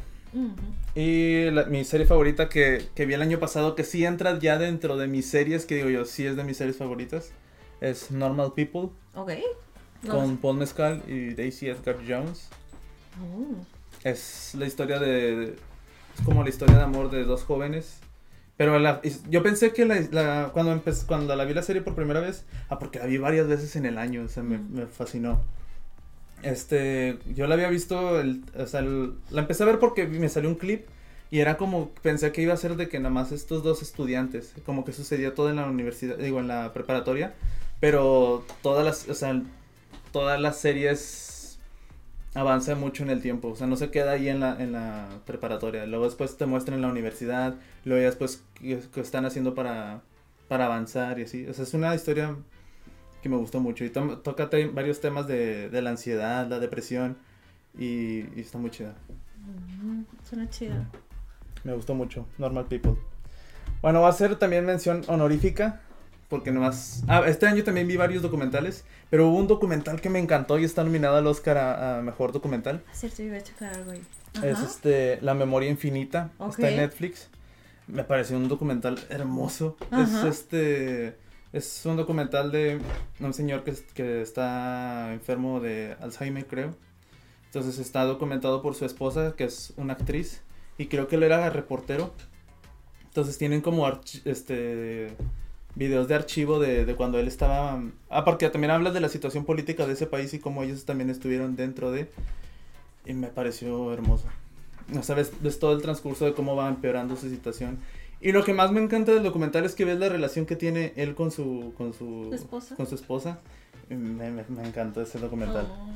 C: Y la- mi serie favorita que, que vi el año pasado, que sí entra ya dentro de mis series, que digo yo, sí es de mis series favoritas, es Normal People,
A: Ok. No
C: con. Paul Mescal y Daisy Edgar Jones.
A: Mm.
C: Es la historia de, Es como la historia de amor de dos jóvenes. Pero la- yo pensé que la, la- cuando, empe- cuando la vi la serie por primera vez, ah, porque la vi varias veces en el año, o sea, me, me fascinó. Este, yo la había visto, el, o sea, el- la empecé a ver porque me salió un clip y era como, pensé que iba a ser de que nada más estos dos estudiantes, como que sucedía todo en la universidad, digo, en la preparatoria, pero todas las, o sea, todas las series avanza mucho en el tiempo, o sea, no se queda ahí en la, en la preparatoria, luego después te muestran en la universidad, luego ya después qué, qué están haciendo para, para avanzar y así, o sea, es una historia que me gustó mucho. Y to- toca te- varios temas de, de la ansiedad, la depresión. Y, y está muy chida.
A: Mm, Suena chida.
C: Me gustó mucho, Normal People. Bueno, va a ser también mención honorífica, porque nomás... Ah, este año también vi varios documentales, pero hubo un documental que me encantó y está nominado al Oscar a, a Mejor Documental.
A: Es cierto, iba a checar algo ahí.
C: Es
A: Ajá.
C: este La Memoria Infinita, está en Netflix. Me pareció un documental hermoso.
A: Ajá.
C: Es este... Es un documental de un señor que, que está enfermo de Alzheimer, creo. Entonces está documentado por su esposa, que es una actriz, y creo que él era reportero. Entonces tienen como este videos de archivo de, de cuando él estaba... Ah, porque también habla de la situación política de ese país y cómo ellos también estuvieron dentro de... Y me pareció hermoso. O sea, ves, ves todo el transcurso de cómo va empeorando su situación. Y lo que más me encanta del documental es que ves la relación que tiene él con su... Con su,
A: ¿Su esposa?
C: Con su esposa. Me, me, me encantó ese documental.
A: Oh.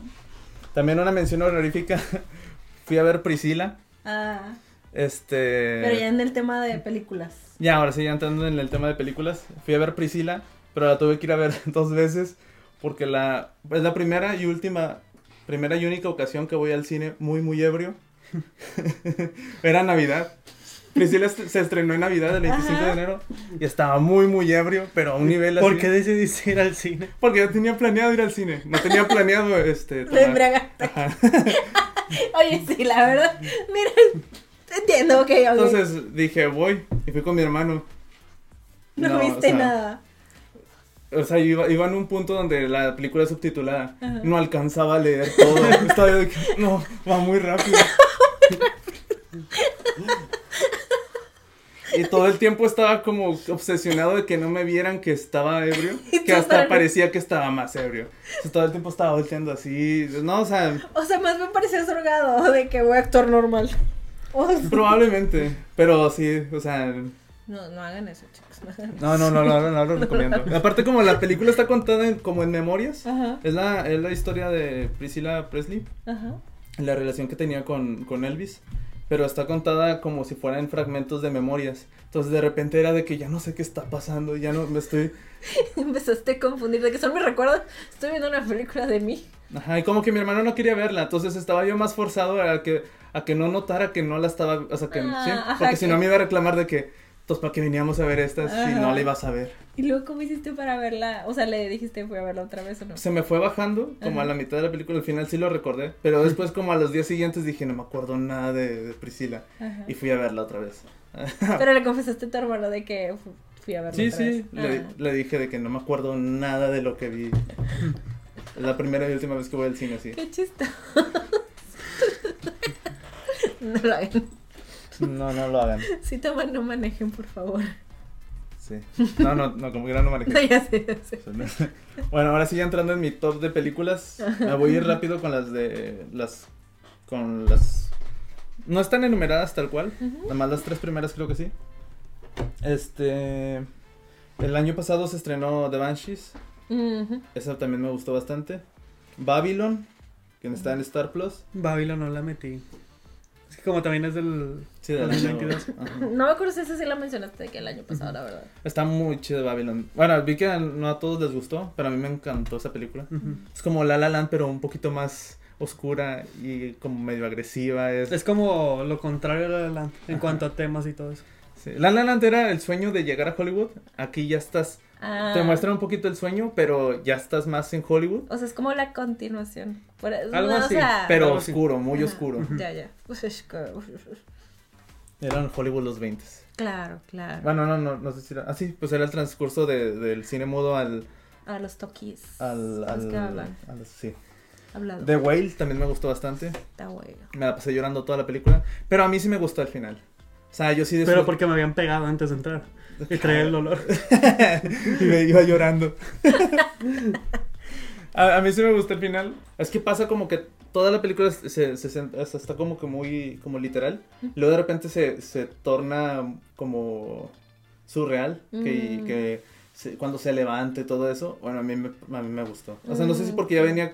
C: También una mención honorífica. Fui a ver Priscila.
A: Ah,
C: Este.
A: pero ya en el tema de películas.
C: Ya, ahora sí, ya entrando en el tema de películas. Fui a ver Priscila, pero la tuve que ir a ver dos veces. Porque la. Es la primera y última. Primera y única ocasión que voy al cine muy, muy ebrio. Era Navidad. Priscila se estrenó en Navidad el 25 de enero. Y estaba muy, muy ebrio, pero a un nivel así.
B: ¿Por qué decidiste ir al cine?
C: Porque yo tenía planeado ir al cine. No tenía planeado este. Tomar-.
A: Oye, sí, la verdad. Mira, entiendo, ok, ok.
C: Entonces dije, voy. Y fui con mi hermano.
A: no, viste
C: sea,
A: nada.
C: O sea, iba, iba en un punto donde la película subtitulada.
A: Ajá.
C: No alcanzaba a leer todo. Estaba yo de que, no, va muy rápido. y todo el tiempo estaba como obsesionado de que no me vieran que estaba ebrio. Que hasta parecía que estaba más ebrio. O sea, todo el tiempo estaba volteando así. No, o sea,
A: O sea, más me pareció drogado de que voy a actuar normal. O sea,
C: probablemente. Pero sí, o sea,
A: No, no hagan eso, chicos. No hagan eso.
C: no, no, no, no, no, no lo recomiendo. Aparte, como la película está contada en- como en memorias.
A: Ajá,
C: Es la, es la historia de Priscilla Presley,
A: ajá.
C: la relación que tenía con, con Elvis, pero está contada como si fueran fragmentos de memorias. Entonces de repente era de que ya no sé qué está pasando, ya no me estoy...
A: Empezaste a confundir de que son mis recuerdos. Estoy viendo una película de mí.
C: Ajá, y como que mi hermano no quería verla, entonces estaba yo más forzado a que, a que no notara que no la estaba, o sea, que
A: Ah,
C: sí,
A: ajá,
C: porque si no me iba a reclamar de que, entonces para que veníamos a ver estas si no la ibas a ver.
A: ¿Y luego cómo hiciste para verla? O sea, le dijiste fui a verla otra vez o no.
C: Se me fue bajando, como a la mitad de la película, al final sí lo recordé, pero después como a los días siguientes dije, no me acuerdo nada de, de Priscila.
A: Ajá.
C: Y fui a verla otra vez.
A: Pero le confesaste a tu hermano de que fu- fui a verla
C: Sí,
A: otra
C: sí,
A: vez.
C: le, le dije de que no me acuerdo nada de lo que vi. La primera y última vez que voy al cine así.
A: Qué chistoso. no lo hagan.
C: No, no lo hagan.
A: Si toman, no manejen, por favor.
C: Sí. No, no, no, como que no manejé.
A: No, ya sé, ya sé.
C: Bueno, ahora sí ya entrando en mi top de películas, me voy a ir rápido con las de las con las no están enumeradas tal cual, nada más las tres primeras creo que sí. Este el año pasado se estrenó The Banshees, esa también me gustó bastante. Babylon, que está en Star Plus.
B: Babylon no la metí. Como también es del...
C: Sí, del año-
B: 2022.
C: ajá.
A: No me acuerdo si esa sí la mencionaste que el año pasado, la verdad.
C: Está muy chido Babylon. Bueno, vi que no a todos les gustó, pero a mí me encantó esa película. Es como La La Land, pero un poquito más oscura y como medio agresiva. Es,
B: Es como lo contrario a La La Land, en
C: Ajá.
B: cuanto a temas y todo eso.
C: Sí. La La Land era el sueño de llegar a Hollywood. Aquí ya estás.
A: Ah.
C: Te muestran un poquito el sueño, pero ya estás más en Hollywood.
A: O sea, es como la continuación. Por
B: Algo
A: no, o
B: así,
A: sea,
C: Pero
B: algo así.
C: oscuro, muy
A: ajá,
C: oscuro.
A: Ya, ya. Que-
C: Eran Hollywood los 20.
A: Claro, claro.
C: Bueno, no, no, no sé si era. Ah, sí, pues era el transcurso de- del cine mudo al.
A: A los toquis.
C: al,
A: ¿Sabes
C: al,
A: qué hablan?
C: al- sí.
A: Hablado.
C: The Whale también me gustó bastante.
A: Está bueno.
C: Me la pasé llorando toda la película. Pero a mí sí me gustó el final. O sea, yo sí
B: Pero porque me habían pegado antes de entrar. Y traía el olor.
C: y me iba llorando. a, a mí sí me gustó el final. Es que pasa como que toda la película se, se, está como que muy como literal. Luego de repente se, se torna como surreal. Que,
A: Mm.
C: que se- cuando se levante todo eso. Bueno, a mí me, a mí me gustó. O sea, no sé si
A: Mm,
C: porque ya venía...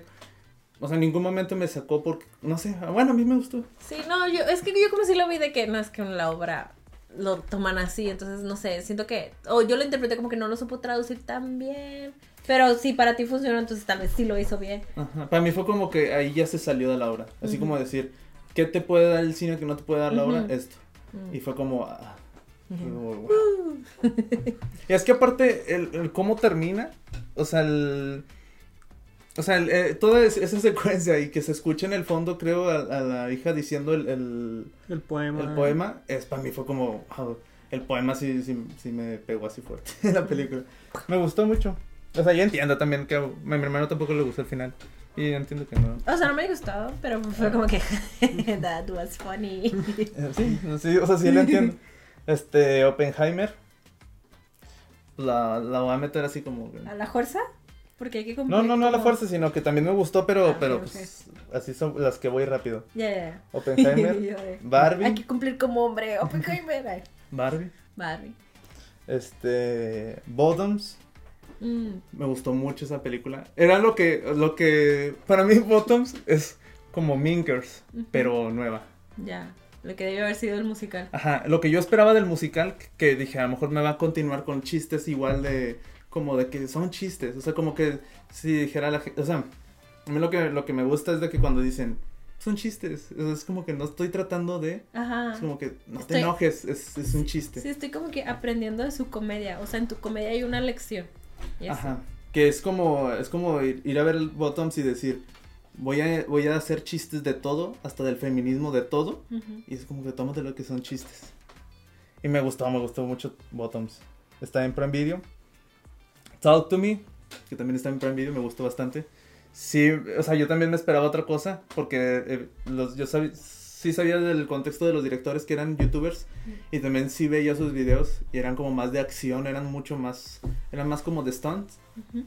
C: O sea, en ningún momento me sacó porque... No sé. Bueno, a mí me gustó.
A: Sí, no, yo, es que yo como si lo vi de que no es que la obra lo toman así, entonces no sé, siento que, o yo lo interpreté como que no lo supo traducir tan bien, pero si para ti funcionó, entonces tal vez sí lo hizo bien.
C: Ajá. Para mí fue como que ahí ya se salió de la obra. Así como decir, ¿qué te puede dar el cine que no te puede dar la obra? Esto. Y fue como... ah, como, wow. y es que aparte, el, el cómo termina, o sea, el... O sea, el, eh, toda es- esa secuencia y que se escucha en el fondo, creo, a, a la hija diciendo el, el,
B: El poema.
C: el poema, es para mí fue como, wow, el poema sí, sí, sí me pegó así fuerte en la película. Me gustó mucho. O sea, yo entiendo también que a mi hermano tampoco le gustó el final. Y entiendo que no.
A: O sea, no me gustó, pero fue como que, that was funny.
C: Eh, Sí, sí, o sea, sí lo entiendo. Este, Oppenheimer. La, la voy a meter así como.
A: ¿A la fuerza? Porque hay que
C: No,
A: cumplir
C: no, no a la fuerza, sino que también me gustó, pero,
A: Ah,
C: pero pues así son las que voy rápido.
A: Ya, ya, ya.
C: Oppenheimer,
A: Yo de-
C: Barbie.
A: Hay que cumplir como hombre. Oppenheimer.
C: Barbie,
A: Barbie.
C: este, Bottoms.
A: Mm.
C: Me gustó mucho esa película. Era lo que, lo que, para mí Bottoms es como Minkers, pero nueva.
A: Ya, lo que debió haber sido el musical.
C: Ajá, lo que yo esperaba del musical, que dije, a lo mejor me va a continuar con chistes igual de, como de que son chistes, o sea, como que si dijera la gente, o sea, a mí lo que, lo que me gusta es de que cuando dicen, son chistes, o sea, es como que no estoy tratando de,
A: Ajá.
C: es como que no te
A: Estoy-
C: enojes, es, es un chiste.
A: Sí, estoy como que aprendiendo de su comedia. O sea, en tu comedia hay una lección. Y.
C: Ajá, que es como, es como ir, ir a ver el Bottoms y decir, voy a, voy a hacer chistes de todo, hasta del feminismo de todo,
A: Ujú.
C: Y es como que tómate lo que son chistes. Y me gustó, me gustó mucho Bottoms. Está en Prime Video. Talk to Me, que también está en Prime Video, me gustó bastante. Sí, o sea, yo también me esperaba otra cosa, porque eh, los, yo sabía, sí sabía del contexto de los directores que eran youtubers, y también sí veía sus videos, y eran como más de acción, eran mucho más, eran más como de stunts.
A: Ujú.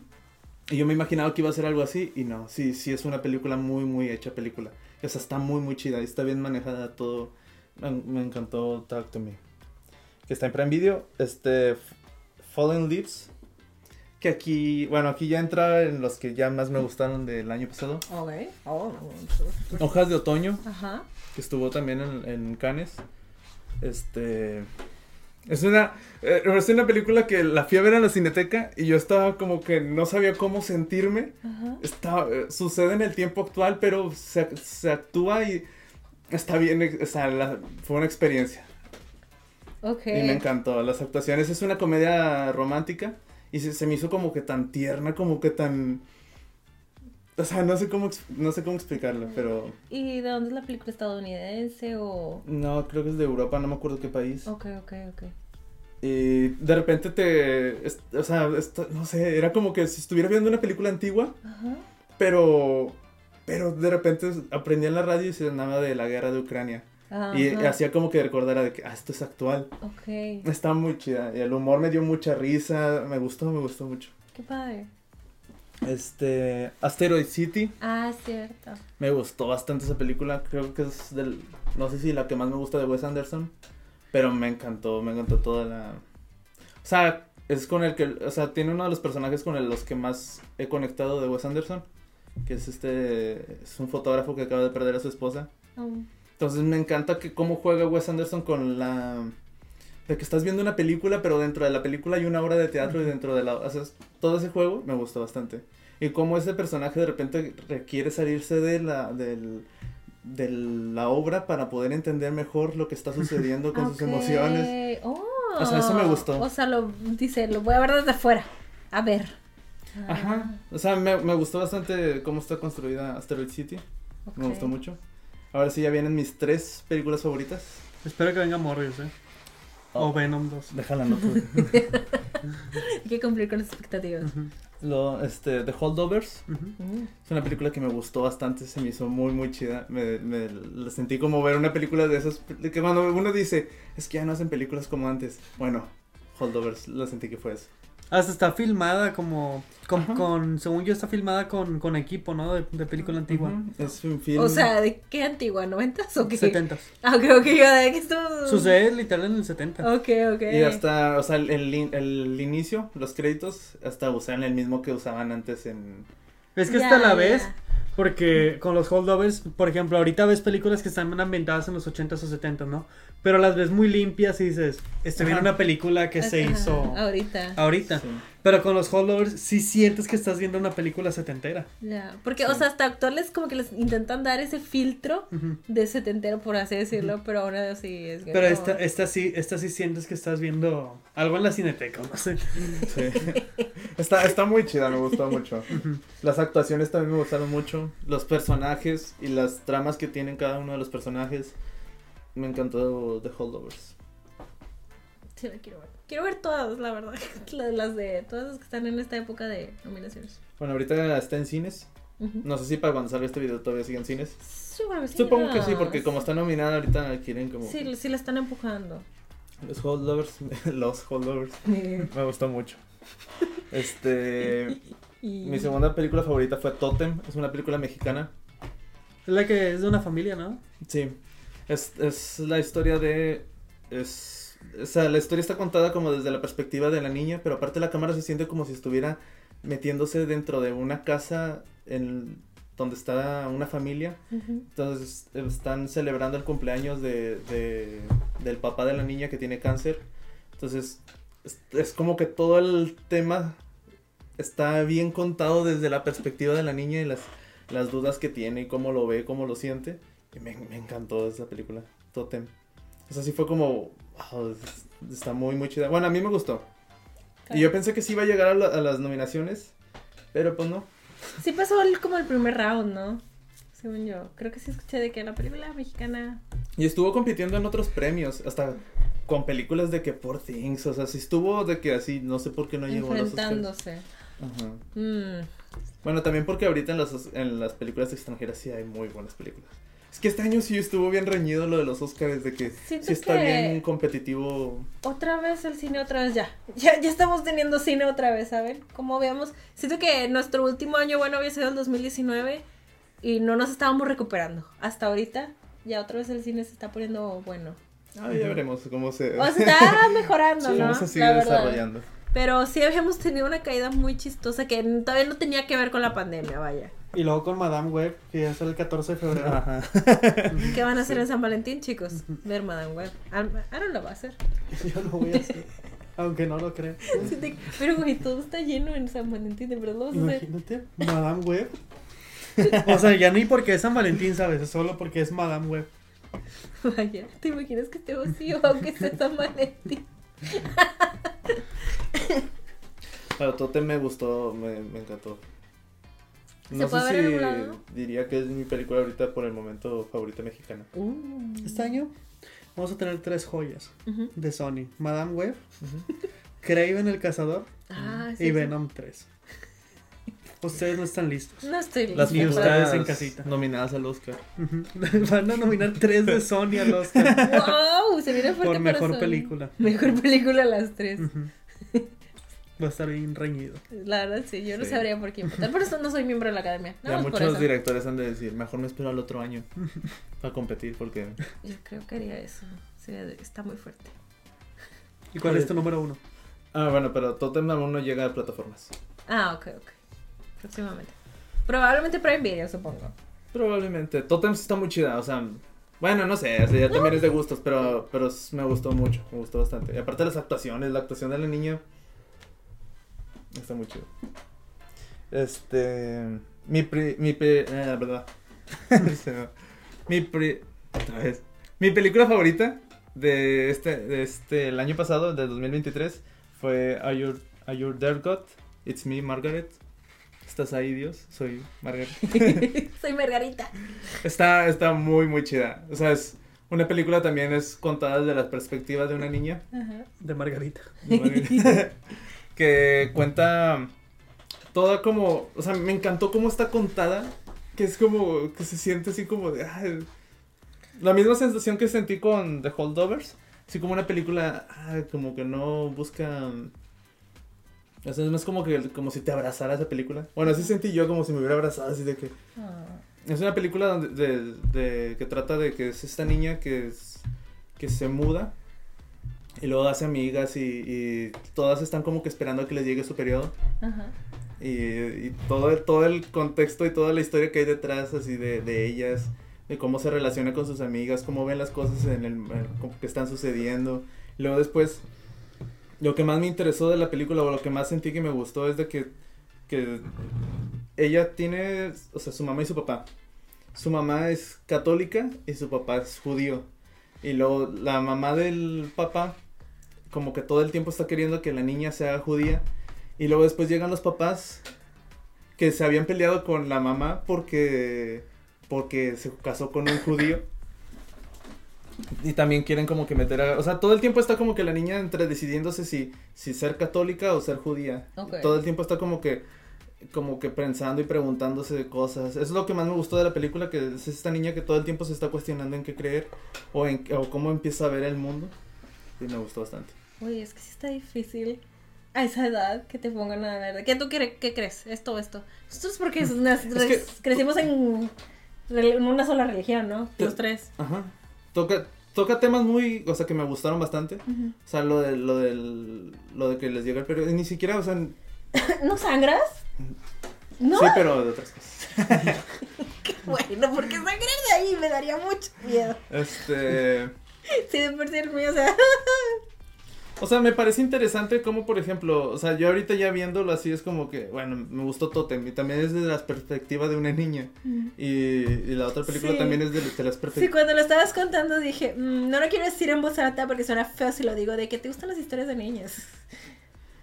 C: Y yo me imaginaba que iba a ser algo así, y no, sí, sí es una película muy, muy hecha película. O sea, está muy, muy chida, y está bien manejada todo. Me, me encantó Talk to Me. Que está en Prime Video, este, Fallen Leaves. Que aquí, bueno, aquí ya entra en los que ya más me gustaron del año pasado.
A: Ok. Oh,
C: Hojas de Otoño,
A: Ajá.
C: que estuvo también en, en Cannes. Este. Es una, eh, es una película que la fui a ver en la cineteca y yo estaba como que no sabía cómo sentirme.
A: Ajá.
C: Está, eh, sucede en el tiempo actual, pero se, se actúa y está bien, eh, o sea, la- fue una experiencia.
A: Ok.
C: Y me encantó. Las actuaciones es una comedia romántica y se, se me hizo como que tan tierna, como que tan... O sea, no sé cómo, no sé cómo explicarlo, pero...
A: ¿Y de dónde es la película estadounidense o...?
C: No, creo que es de Europa, no me acuerdo qué país.
A: Ok, ok, ok.
C: Y de repente te... o sea, esto- no sé, era como que si estuviera viendo una película antigua,
A: Ajá.
C: pero... Pero de repente aprendí en la radio y se hablaba de la guerra de Ucrania. Y hacía como que recordara de que, ah, esto es actual.
A: Ok.
C: Está muy chida. Y el humor me dio mucha risa. Me gustó, me gustó mucho.
A: Qué padre.
C: Este, Asteroid City.
A: Ah, cierto.
C: Me gustó bastante esa película. Creo que es del, no sé si la que más me gusta de Wes Anderson. Pero me encantó, me encantó toda la... O sea, es con el que, o sea, tiene uno de los personajes con el- los que más he conectado de Wes Anderson. Que es este, es un fotógrafo que acaba de perder a su esposa.
A: Oh.
C: Entonces me encanta que cómo juega Wes Anderson con la... De que estás viendo una película, pero dentro de la película hay una obra de teatro y dentro de la... O sea, todo ese juego me gustó bastante. Y cómo ese personaje de repente requiere salirse de la, del, de la obra para poder entender mejor lo que está sucediendo con sus emociones.
A: Oh.
C: O sea, eso me gustó.
A: O sea, lo dice, lo voy a ver desde afuera. A ver.
C: Ajá. O sea, me, me gustó bastante cómo está construida Asteroid City. Me gustó mucho. Ahora sí ya vienen mis tres películas favoritas.
B: Espero que venga Morbius, eh. O
C: Oh.
B: Venom 2.
C: Déjala no
A: Hay que cumplir con las expectativas.
C: Lo, este, The Holdovers. Es una película que me gustó bastante, se me hizo muy, muy chida. Me, me la sentí como ver una película de esas, de que cuando uno dice, es que ya no hacen películas como antes. Bueno, Holdovers, la sentí que fue eso.
B: Hasta está filmada como, con, según yo está filmada con, con equipo, ¿no? De, de película antigua.
C: Es un film.
A: O sea, ¿de qué antigua? ¿90s o qué?
B: 70.
A: Ah, ok, ok, yo de que esto.
B: Sucede literal en el 70.
A: Ok, ok.
C: Y hasta, o sea, el, el, in- el inicio, los créditos, hasta usaron el mismo que usaban antes en...
B: Es que hasta la
A: ya.
B: vez, porque con los holdovers, por ejemplo, ahorita ves películas que están ambientadas en los 80s o 70s, ¿no? Pero las ves muy limpias y dices, este viene una película que se
A: Ajá,
B: hizo
A: Ahorita.
B: ahorita.
C: Sí.
B: Pero con los holdovers sí sientes que estás viendo una película setentera.
A: Ya. Porque,
C: Sí.
A: o sea, hasta actuales como que les intentan dar ese filtro
B: Ujú.
A: de setentero, por así decirlo, pero ahora sí es.
B: Pero
A: no.
B: esta, esta sí, esta sí sientes que estás viendo algo en la cineteca, no sé.
C: Sí. está, está muy chida, me gustó mucho. Las actuaciones también me gustaron mucho. Los personajes y las tramas que tienen cada uno de los personajes. Me encantó The Holdovers.
A: Sí, la quiero ver. Quiero ver todas, la verdad. La- Las de todas las que están en esta época de nominaciones.
C: Bueno, ahorita está en cines. No sé si para cuando salga este video todavía sigue en cines.
A: Supongo que sí.
C: Supongo que
A: ¿no?
C: sí, porque como está nominada ahorita quieren como...
A: Sí, sí la están empujando.
C: Los Holdovers. Los Holdovers. Me gustó mucho. Este...
A: Y-
C: Mi segunda película favorita fue Totem. Es una película mexicana.
B: Es la que es de una familia, ¿no?
C: Sí, es, es la historia de... Es, o sea, la historia está contada como desde la perspectiva de la niña, pero aparte la cámara se siente como si estuviera metiéndose dentro de una casa en donde está una familia. Entonces están celebrando el cumpleaños de, de- del papá de la niña que tiene cáncer. Entonces es, es como que todo el tema está bien contado desde la perspectiva de la niña y las, las dudas que tiene y cómo lo ve, cómo lo siente. Y me, me encantó esa película, Totem. O sea, sí fue como, está muy, muy chida. Bueno, a mí me gustó. Y yo pensé que sí iba a llegar a, la- a las nominaciones, pero pues no.
A: Sí pasó el- como el primer round, ¿no? Según yo. Creo que sí escuché de que la película mexicana.
C: Y estuvo compitiendo en otros premios, hasta con películas de que Poor Things, o sea, sí estuvo de que así, no sé por qué no llegó a los
A: enfrentándose.
C: Ajá.
A: Mm.
C: Bueno, también porque ahorita en, los, en las películas extranjeras sí hay muy buenas películas. Es que este año sí estuvo bien reñido lo de los Oscars, de que
A: Siento
C: sí está
A: que-
C: bien competitivo.
A: Otra vez el cine, otra vez ya. ya. Ya estamos teniendo cine otra vez, ¿saben? Como veamos. Siento que nuestro último año bueno había sido el 2019 y no nos estábamos recuperando. Hasta ahorita ya otra vez el cine se está poniendo bueno.
C: Ah, ya veremos cómo se,
A: O está mejorando,
C: cómo
A: ¿no?
C: se sigue
A: La verdad.
C: desarrollando.
A: Pero sí habíamos tenido una caída muy chistosa que todavía no tenía que ver con la pandemia, vaya.
B: Y luego con Madame Web, que ya sale el 14 de febrero.
C: Ajá.
A: ¿Qué van a hacer en San Valentín, chicos? Ver Madame Web. Aaron lo va a hacer.
B: Yo lo voy a hacer. Aunque no lo creo.
A: Sí te- Pero, güey, todo está lleno en San Valentín, de verdad.
B: Imagínate, Madame Web. O sea, ya ni porque es San Valentín, ¿sabes? Es solo porque es Madame Web.
A: Vaya, ¿te imaginas que esté vacío aunque sea San Valentín?
C: Pero Totem me gustó, me, me encantó.
A: ¿Se
C: No
A: puede
C: sé
A: ver
C: si diría que es mi película ahorita por el momento favorita mexicana.
A: Uh.
B: Este año vamos a tener tres joyas de Sony. Madame Web, Craven el Cazador
A: Ah, sí,
B: y
A: sí.
B: Venom 3. Ustedes no están listos.
A: No estoy
C: Las
B: Ni ustedes en casita.
C: nominadas al Oscar.
B: Van a nominar tres de Sony al Oscar
A: ¡Wow! Se viene fuerte
B: por
A: para
B: mejor
A: Sony.
B: película.
A: Mejor película las tres.
B: Va a estar bien reñido.
A: La verdad, sí, yo no
C: Sí.
A: sabría por quién votar. Por eso no soy miembro de la academia.
C: Ya
A: por
C: muchos
A: eso.
C: directores han de decir, mejor me espero al otro año para competir porque
A: Yo creo que haría eso. Sería de- está muy fuerte.
B: ¿Y cuál es tu número uno?
C: Ah, bueno, pero Totem aún no llega a plataformas.
A: Ah, ok, ok. Próximamente. Probablemente Prime Video, supongo.
C: Probablemente. Totem está muy chida, o sea, bueno, no sé, o sea, ya también es de gustos, pero, pero me gustó mucho, me gustó bastante. Y aparte las actuaciones, la actuación de la niña está muy chido. Este, mi pri, mi pri, eh, la verdad. Mi pri, otra vez. Mi película favorita de este, de este, el año pasado, de 2023, fue Are You, Are You There God? It's Me, Margaret. ¿Estás ahí, Dios? Soy Margaret.
A: Soy Margarita.
C: Está, está muy, muy chida. O sea, es una película también es contada desde la perspectiva de una niña.
A: Ajá.
B: De Margarita.
C: que cuenta toda como, o sea, me encantó cómo está contada, que es como, que se siente así como de, ay, la misma sensación que sentí con The Holdovers, así como una película, ay, como que no busca, o sea, es como que, como si te abrazara esa película, bueno, así sentí yo como si me hubiera abrazado, así de que,
A: Ah.
C: es una película donde, de, de- que trata de que es esta niña que es, que se muda y luego hace amigas y, y todas están como que esperando a que les llegue su periodo.
A: Ajá.
C: Y, y todo, el, todo el contexto y toda la historia que hay detrás así de, de ellas, de cómo se relaciona con sus amigas, cómo ven las cosas en el, en- que están sucediendo. Y luego después, lo que más me interesó de la película o lo que más sentí que me gustó es de que, que ella tiene, o sea, su mamá y su papá. Su mamá es católica y su papá es judío. Y luego la mamá del papá, como que todo el tiempo está queriendo que la niña sea judía. Y luego después llegan los papás que se habían peleado con la mamá porque porque se casó con un judío. Y también quieren como que meter a... O sea, todo el tiempo está como que la niña entre decidiéndose si, si ser católica o ser judía.
A: Ok.
C: Todo el tiempo está como que como que pensando y preguntándose cosas. Es lo que más me gustó de la película, que es esta niña que todo el tiempo se está cuestionando en qué creer o, en, o cómo empieza a ver el mundo. Y me gustó bastante.
A: Uy, es que sí está difícil a esa edad que te pongan a ver. ¿Qué tú qué, qué crees? Esto o esto. Esto es porque es una-
C: que-
A: crecimos en, una sola religión, ¿no? Los tres.
C: Ajá. Toca, toca temas muy, o sea, que me gustaron bastante. O sea, lo de, lo del, lo de que les llega el periodo, ni siquiera, o sea,
A: ¿No sangras? ¿No?
C: sí, pero de otras cosas.
A: Bueno, porque sangrar de ahí me daría mucho miedo.
C: Este,
A: Sí, de por sí el mío, o sea.
C: o sea, me parece interesante como, por ejemplo, o sea, yo ahorita ya viéndolo así es como que, bueno, me gustó Totem y también es desde la perspectiva de una niña. Y, y la otra película
A: Sí.
C: también es de, de las
A: Sí,
C: perspectivas.
A: cuando lo estabas contando dije, "Mm, no lo quiero decir en voz alta porque suena feo si lo digo, de que te gustan las historias de niñas.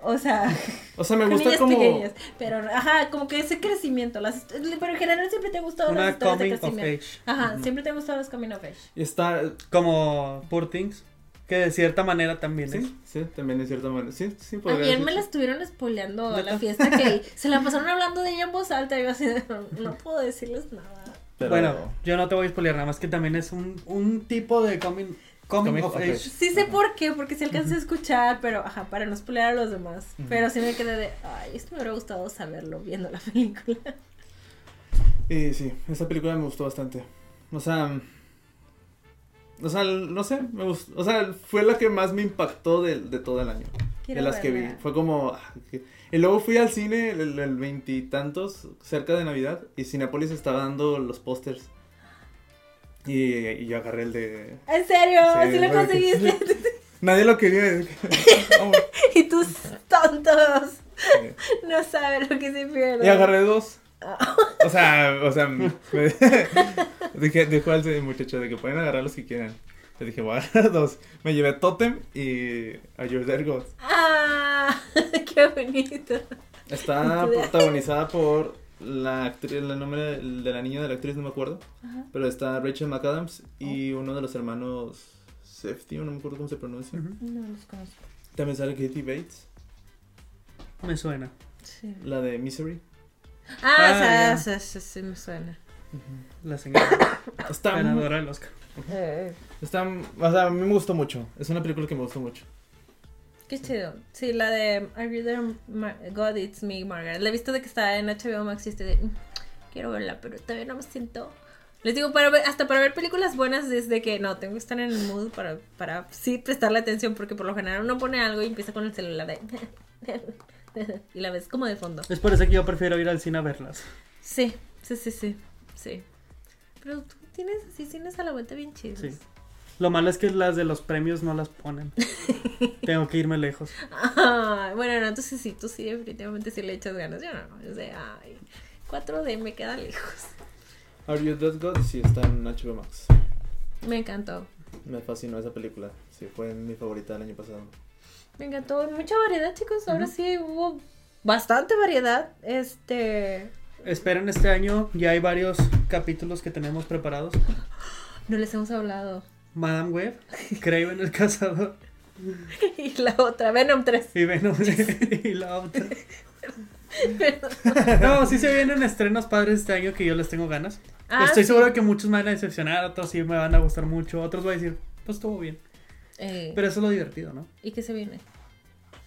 A: O sea,
C: O sea, me gusta
A: niñas
C: como...
A: pequeñas. Pero, ajá, como que ese crecimiento. Las, pero en general siempre te ha gustado las historias de
B: coming of
A: crecimiento.
B: age.
A: Ajá, siempre te ha gustado los coming of age.
C: Está,
B: Como Poor Things. Que de cierta manera también es.
C: sí, sí, también de cierta manera, sí, sí, podría
A: Ayer me la estuvieron spoileando a la fiesta que se la pasaron hablando de ella en voz alta y yo así, de, no puedo decirles nada.
C: Pero-
B: Bueno, yo no te voy a spoilear nada más que también es un, un tipo de coming, coming
C: Coming
B: of age.
A: Sí sé por qué, porque se alcanza a escuchar, pero ajá, para no spoilear a los demás. Pero sí me quedé de, ay, esto me hubiera gustado saberlo viendo la película.
C: Y sí, esa película me gustó bastante. O sea, o sea, no sé, me gustó, o sea, fue la que más me impactó de, de todo el año.
A: Quiero
C: de las que vi. Fue como ah, y luego fui al cine el veintitantos cerca de Navidad y Cinepolis estaba dando los pósters. Y, y yo agarré el de
A: ¿En serio?
C: Sí,
A: ¿Sí, lo
C: que-
A: conseguiste?
C: Nadie lo quería. y
A: tus tontos
C: Sí.
A: no saben lo que se pierde.
C: Y agarré dos. O sea, o sea, me, dije, dijo al muchacho de que pueden agarrar los que quieran. Le dije, voy a agarrar dos. Me llevé Totem y A Your Dead Gods.
A: Ah, qué bonito.
C: Está protagonizada por la actriz, el nombre de la niña de la actriz no me acuerdo.
A: Ajá.
C: Pero está Rachel McAdams y uno de los hermanos Safety, no me acuerdo cómo se pronuncia.
A: No los conozco.
C: También sale Katie Bates,
B: Me suena.
A: Sí.
C: la de Misery.
A: Ah,
B: Ah,
A: sí, sí, sí, sí, me suena.
B: La señora
C: Está,
B: ganadora del Oscar.
C: está, o sea, a mí me gustó mucho. Es una película que me gustó mucho.
A: Qué chido. Sí, la de Are You There, Ma- God It's Me, Margaret. La he visto de que está en HBO Max y estoy de, "Mm, quiero verla, pero todavía no me siento. Les digo, para ver, hasta para ver películas buenas desde que no, tengo que estar en el mood para, para sí prestarle atención porque por lo general uno pone algo y empieza con el celular de... y la ves como de fondo.
B: Es por eso que yo prefiero ir al cine a verlas.
A: Sí, sí, sí, sí, sí. Pero tú tienes así cines a la vuelta bien chidos.
B: Sí. Lo malo es que las de los premios no las ponen. Tengo que irme lejos.
A: Ah, bueno, no, entonces sí, tú sí, definitivamente sí le echas ganas. Yo no, yo sé, ay, 4D me queda lejos.
C: Are You Dead God? Sí, está en HBO Max.
A: Me encantó.
C: Me fascinó esa película. Sí, fue mi favorita del año pasado.
A: Me encantó. Mucha variedad, chicos. Ahora sí hubo bastante variedad. Este.
B: Esperen este año, ya hay varios capítulos que tenemos preparados.
A: No les hemos hablado.
B: Madame Web, Craven el cazador
A: y la otra, Venom 3.
B: y Venom y la otra. No, sí se vienen estrenos padres este año que yo les tengo ganas.
A: Ah,
B: Estoy
A: sí.
B: seguro de que muchos me van a decepcionar, otros sí me van a gustar mucho, otros voy a decir, pues estuvo bien.
A: Eh,
B: Pero eso es lo divertido, ¿no?
A: ¿Y qué se viene?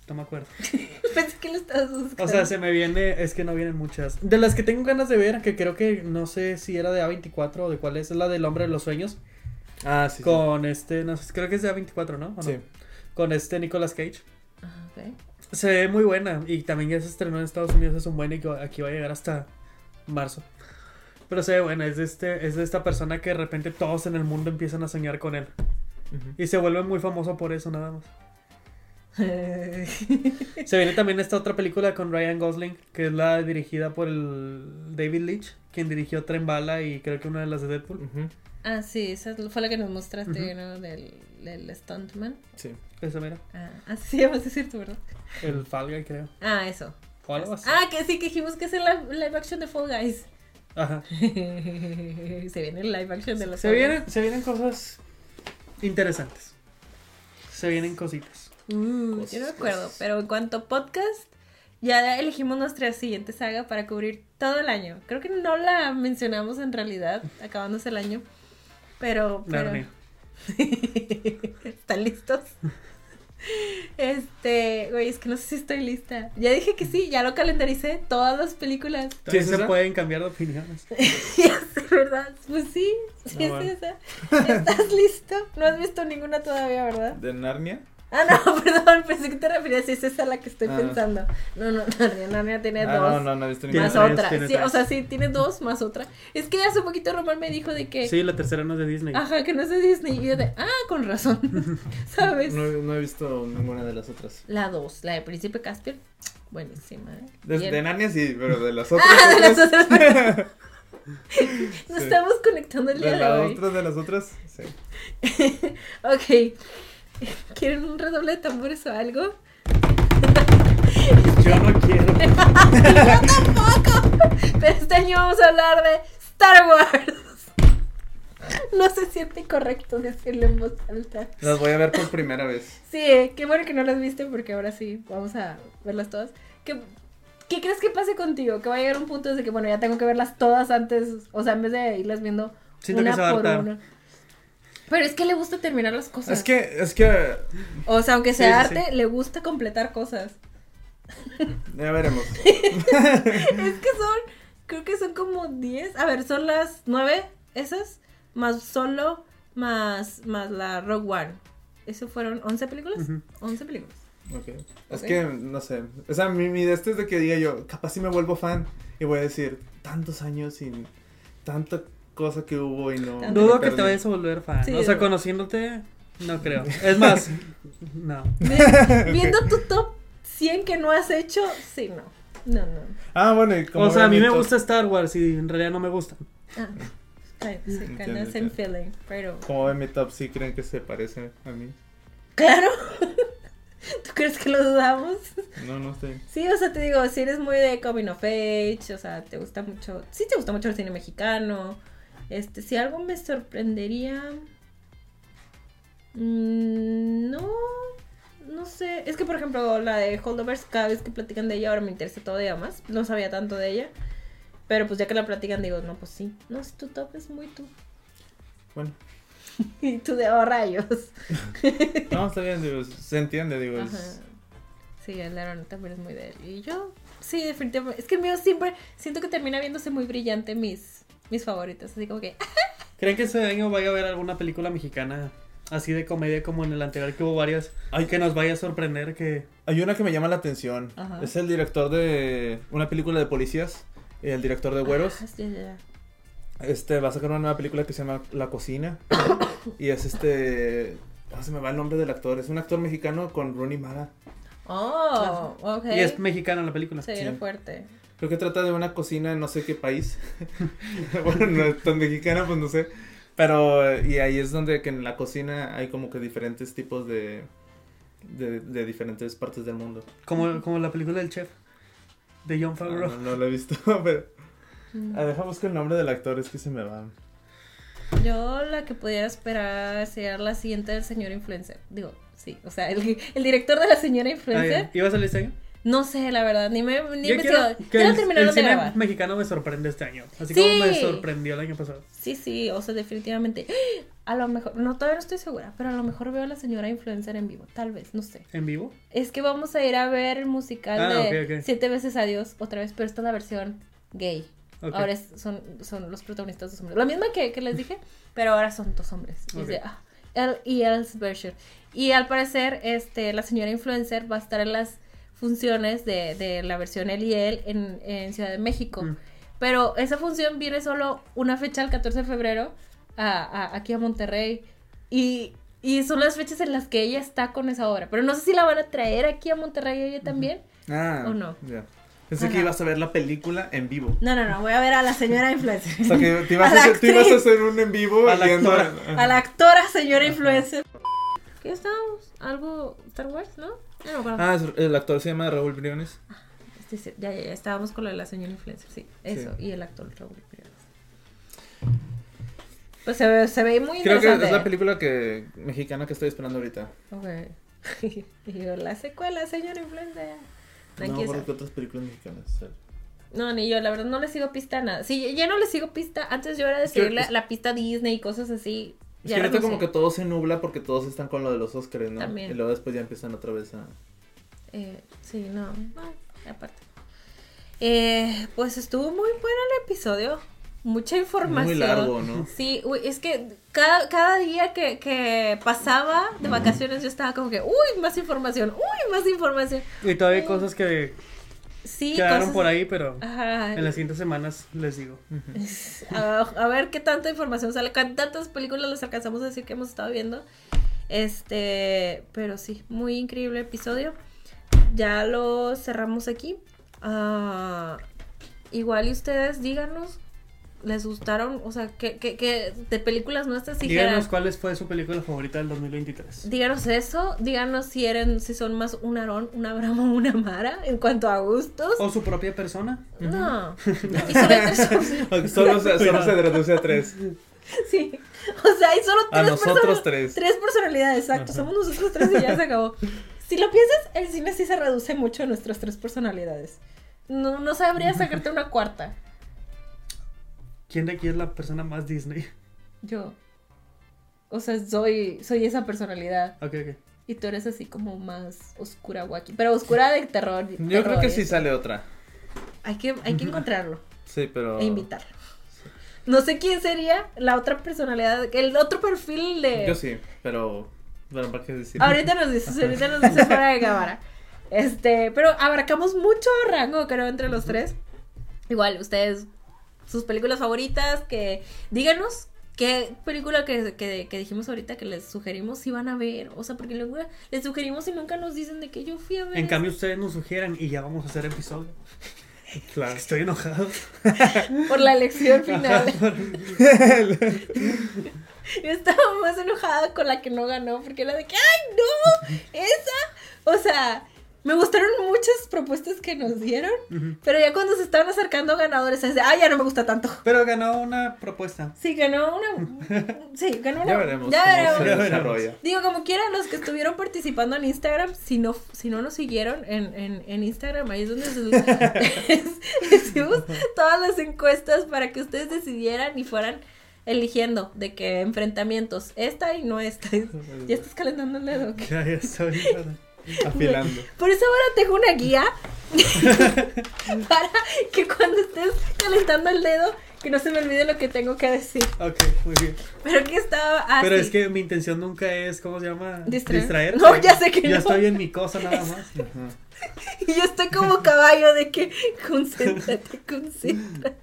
B: No me acuerdo.
A: Pensé que lo estabas buscando.
B: O sea, se me viene, es que no vienen muchas. De las que tengo ganas de ver, que creo que no sé si era de A24 o de cuál es, es la del hombre de los sueños.
C: Ah, sí. sí.
B: Con este, no sé, creo que es de A24, ¿no? ¿O no?
C: Sí.
B: Con este Nicolas Cage.
A: Ah, ok.
B: Se ve muy buena y también ya se estrenó en Estados Unidos, es un buen y que aquí va a llegar hasta marzo. Pero se ve buena, es de, este, es de esta persona que de repente todos en el mundo empiezan a soñar con él. Y se vuelve muy famoso por eso nada más. Se viene también esta otra película con Ryan Gosling, que es la dirigida por el David Leitch, quien dirigió Tren Bala y creo que una de las de Deadpool.
A: Ah, sí, esa fue la que nos mostraste. ¿no? Del, del Stuntman.
C: Sí.
B: Esa mira,
A: Ah, así se llama, sí es cierto, ¿verdad?
B: el Fall Guy creo.
A: Ah, eso.
B: O algo así.
A: Ah, que sí, que dijimos que es el live, live action de Fall Guys.
B: Ajá.
A: se viene el live action de los
B: Se
A: Fall
B: vienen, se vienen cosas interesantes. Se vienen cositas.
A: Uh,
C: Cosas,
A: yo no me acuerdo,
C: cosas.
A: pero en cuanto a podcast, ya elegimos nuestra siguiente saga para cubrir todo el año. Creo que no la mencionamos en realidad, acabándose el año. Pero, pero... ¿Están listos? Este, güey, es que no sé si estoy lista. Ya dije que sí, ya lo calendaricé, todas las películas.
C: ¿Sí es
B: se pueden cambiar de opiniones.
A: sé, ¿verdad? Pues sí, sí
B: Ah,
A: es
B: bueno.
A: esa. ¿Estás listo? No has visto ninguna todavía, ¿verdad?
C: ¿De Narnia?
A: Ah, no, perdón, pensé que te referías, si es esa la que estoy
C: Ah.
A: pensando. No, no, Narnia, tiene
C: Ah,
A: dos.
C: no, no, no he visto
A: Más
C: ninguna.
B: tres,
A: otra. Sí, o sea, sí, tiene dos más otra. Es que hace poquito Román me dijo de que.
B: Sí, la tercera no es de Disney.
A: Ajá, que no es de Disney. Y yo de, ah, con razón. ¿Sabes?
C: No, no he visto ninguna de las otras.
A: La 2, la de Príncipe Caspian. Buenísima, ¿eh?
C: De, de Narnia sí, pero de las otras.
A: Ah, de las
C: otras-.
A: Nos
C: Sí.
A: estamos conectando el día
C: de
A: de,
C: las
A: hoy.
C: otras, de las otras, sí.
A: Ok. ¿Quieren un redoble de tambores o algo?
B: Yo no quiero.
A: Yo tampoco. Pero este año vamos a hablar de Star Wars. No se siente correcto decirlo en voz alta.
C: Las voy a ver por primera vez.
A: Sí, qué bueno que no las viste porque ahora sí vamos a verlas todas. ¿Qué, qué crees que pase contigo? Que va a llegar un punto de que, bueno, ya tengo que verlas todas antes, o sea, en vez de irlas viendo
B: Siento
A: una
B: que se va a
A: por
B: hartar.
A: una. Pero es que le gusta terminar las cosas.
C: Es que, es que,
A: O sea, aunque sea
B: sí,
A: arte, le gusta completar cosas.
C: ya veremos.
A: es que son, creo que son como 10. A ver, son las 9 esas, más solo, más, más la Rogue One. ¿Eso fueron 11 películas?
B: Ujú.
A: 11 películas.
C: Ok. Es que, no sé. O sea, mi, mi de este es de que diga yo, capaz si me vuelvo fan. Y voy a decir, tantos años sin tanta cosa que hubo y no.
B: Dudo que te vayas a volver fan.
A: Sí,
B: o sea,
A: no.
B: conociéndote, no creo. Es más, no.
A: Viendo tu top 100 que no has hecho, sí, no. No, no.
C: Ah, bueno, y como
B: O sea, a mí me gusta Star Wars y en realidad no me gustan.
A: Ah, sí, en
C: entiendo.
A: feeling, pero...
C: Como ven mi top, sí creen que se parece a mí.
A: Claro. ¿Tú crees que lo dudamos?
C: No, no estoy.
A: Sí, o sea, te digo, si eres muy de coming of age, o sea, te gusta mucho, sí te gusta mucho el cine mexicano. Este, si algo me sorprendería, mm, no, no sé. Es que por ejemplo la de Holdovers, cada vez que platican de ella, ahora me interesa todavía más. No sabía tanto de ella, pero pues ya que la platican digo, no, pues sí, no, si tu top es muy tú.
C: Bueno,
A: Y tú de oh, rayos.
C: no, está bien, digo, se entiende, digo. es-.
A: Sí, el Aaron también es muy de él. Y yo, sí, definitivamente. Es que el mío siempre siento que termina viéndose muy brillante mis, mis favoritos. Así como que.
B: ¿Creen que este año vaya a haber alguna película mexicana así de comedia como en el anterior que hubo varias?
C: Ay.
B: que nos vaya a sorprender que...
C: Hay una que me llama la atención.
A: Ajá.
C: Es el director de una película de policías. El director de Güeros.
A: Ah, sí, ya.
C: Este va a sacar una nueva película que se llama La Cocina. y es este. ah, se me va el nombre del actor. Es un actor mexicano con Rooney Mara.
A: Oh, ok.
B: Y es mexicana la película.
A: Se viene
C: Sí.
A: fuerte.
C: Creo que trata de una cocina en no sé qué país. bueno, no es tan mexicana, pues no sé. Pero, y ahí es donde que en la cocina hay como que diferentes tipos de. de, de diferentes partes del mundo.
B: Como, como la película del chef de John
C: Ah,
B: Favreau.
C: no, no lo he visto, pero. Ah, deja buscar el nombre del actor, es que se me va.
A: Yo la que pudiera esperar sería la siguiente del señor influencer. Digo, sí, o sea, el, el director de la señora
B: Ah,
A: influencer.
B: ya. ¿Iba a salir este año?
A: No sé, la verdad, ni me ni
B: Yo quiero que el, el
A: de
B: cine mexicano me sorprende este año. Así
A: Sí.
B: como me sorprendió el año pasado.
A: Sí, sí, o sea, definitivamente. A lo mejor, no, todavía no estoy segura, pero a lo mejor veo a la señora influencer en vivo, tal vez, no sé.
B: ¿En vivo?
A: Es que vamos a ir a ver el musical
B: Ah,
A: de. Siete veces Adiós otra vez, pero esta es la versión gay. Ahora es- son, son los protagonistas dos hombres. La misma que, que les dije, pero ahora son dos hombres. Y es de, ah, él y. Y al parecer, este, la señora influencer va a estar en las funciones de, de la versión él y él en, en Ciudad de México.
B: Mm.
A: Pero esa función viene solo una fecha el 14 de febrero a, a- aquí a Monterrey. Y, y son las fechas en las que ella está con esa obra. Pero no sé si la van a traer aquí a Monterrey ella también.
C: Ah,
A: ¿O no?
C: Ya. Pensé que
A: Ajá.
C: ibas a ver la película en vivo.
A: No, no, no, voy a ver a la señora influencer.
C: O sea, que te ibas,
A: A
C: a, hacer, te ibas a hacer un en vivo
B: A la actora.
A: A la actora señora influencer. ¿Qué estábamos? ¿Algo Star Wars, no? Ya no me acuerdo.
C: Ah, es- el actor se llama Raúl Briones.
A: Sí, sí, ya, ya, ya, estábamos con lo de la señora influencer, sí. Eso,
C: Sí.
A: y el actor Raúl Briones. Pues se ve, se ve muy
C: Creo que
A: interesante.
C: es la película que mexicana que estoy esperando ahorita.
A: Ok. yo, la secuela, señora influencer. No,
C: No,
A: sabe.
C: otras películas mexicanas.
A: No, ni yo, la verdad no le sigo pista a nada. Sí, ya no le sigo pista. Antes yo era de
C: que-
A: seguir la pista Disney y cosas así.
C: Es
A: Ya
C: que ahorita como que todo se nubla porque todos están con lo de los Oscars, ¿no?
A: También.
C: Y luego después ya empiezan otra vez a...
A: Eh, sí, no, no, aparte. Eh, pues estuvo muy bueno el episodio. Mucha información.
C: Muy largo, ¿no?
A: Sí, uy, es que cada, cada día que, que pasaba de vacaciones yo estaba como que, uy, más información, uy, más información.
B: Y todavía hay cosas que
A: Sí,
B: quedaron
A: cosas-
B: por ahí, pero
A: Ajá.
B: en las siguientes semanas les digo.
A: A, a ver qué tanta información sale, tantas películas les alcanzamos a decir que hemos estado viendo. Este, pero sí, muy increíble episodio. Ya lo cerramos aquí. Ah, igual y ustedes díganos, ¿les gustaron? O sea, ¿qué, qué, qué de películas nuestras dijeran?
B: Díganos cuál fue su película favorita del 2023.
A: Díganos eso, díganos si eran, si son más un Aarón, un Abraham o una Mara en cuanto a gustos.
B: ¿O su propia persona?
A: No, solo.
C: Solo se, solo se reduce a tres.
A: Sí. O sea, hay solo
C: A
A: tres
C: nosotros
A: personas-
C: tres.
A: Tres personalidades, exacto.
B: Ajá.
A: Somos nosotros tres y ya se acabó. Si lo piensas, el cine sí se reduce mucho a nuestras tres personalidades. No, no sabría sacarte una cuarta.
B: ¿Quién de aquí es la persona más Disney?
A: Yo. O sea, soy, soy esa personalidad.
B: Ok, ok.
A: Y tú eres así como más oscura, wacky. Pero oscura de terror.
C: Yo creo que sí sale otra.
A: Hay que, hay que encontrarlo
C: Sí, pero...
A: e invitarlo. No sé quién sería la otra personalidad, el otro perfil de...
C: Yo sí, pero... Bueno, ¿para qué decir?
A: Ahorita nos dices, ahorita nos dices fuera de cámara. Este, pero abarcamos mucho rango, creo, entre los tres. Igual, ustedes, sus películas favoritas, que díganos qué película que, que, que dijimos ahorita que les sugerimos si van a ver. O sea, porque luego les sugerimos y nunca nos dicen de que yo fui a ver.
B: En cambio, ustedes nos sugieran y ya vamos a hacer episodio.
C: Claro.
B: Estoy enojado.
A: por la elección final. Yo estaba más enojada con la que no ganó, porque era de que, ¡ay, no! Esa. O sea, me gustaron muchas propuestas que nos dieron, pero ya cuando se estaban acercando ganadores, es de, ¡ay, ya no me gusta tanto!
B: Pero ganó una propuesta.
A: Sí, ganó una. Sí, ganó una.
C: Ya veremos
A: Ya
C: cómo
A: veremos.
C: se
B: Ya veremos.
C: desarrolla.
A: Digo, como quieran, los que estuvieron participando en Instagram, si no, si no nos siguieron en, en, en Instagram, ahí es donde hicimos todas las encuestas para que ustedes decidieran y fueran eligiendo de qué enfrentamientos, esta y no esta. Ya estás calentando el dedo.
B: Ya, ya estoy.
C: Afilando.
A: Por eso ahora tengo una guía para que cuando estés calentando el dedo, que no se me olvide lo que tengo que decir.
B: Ok, muy bien.
A: Pero que estaba así.
B: Pero es que mi intención nunca es, ¿cómo se llama?
A: Distraer. No, ya sé que
B: Yo
A: no.
B: estoy en mi cosa nada más.
C: Ajá.
A: Y yo estoy como caballo de que concéntrate, concéntrate.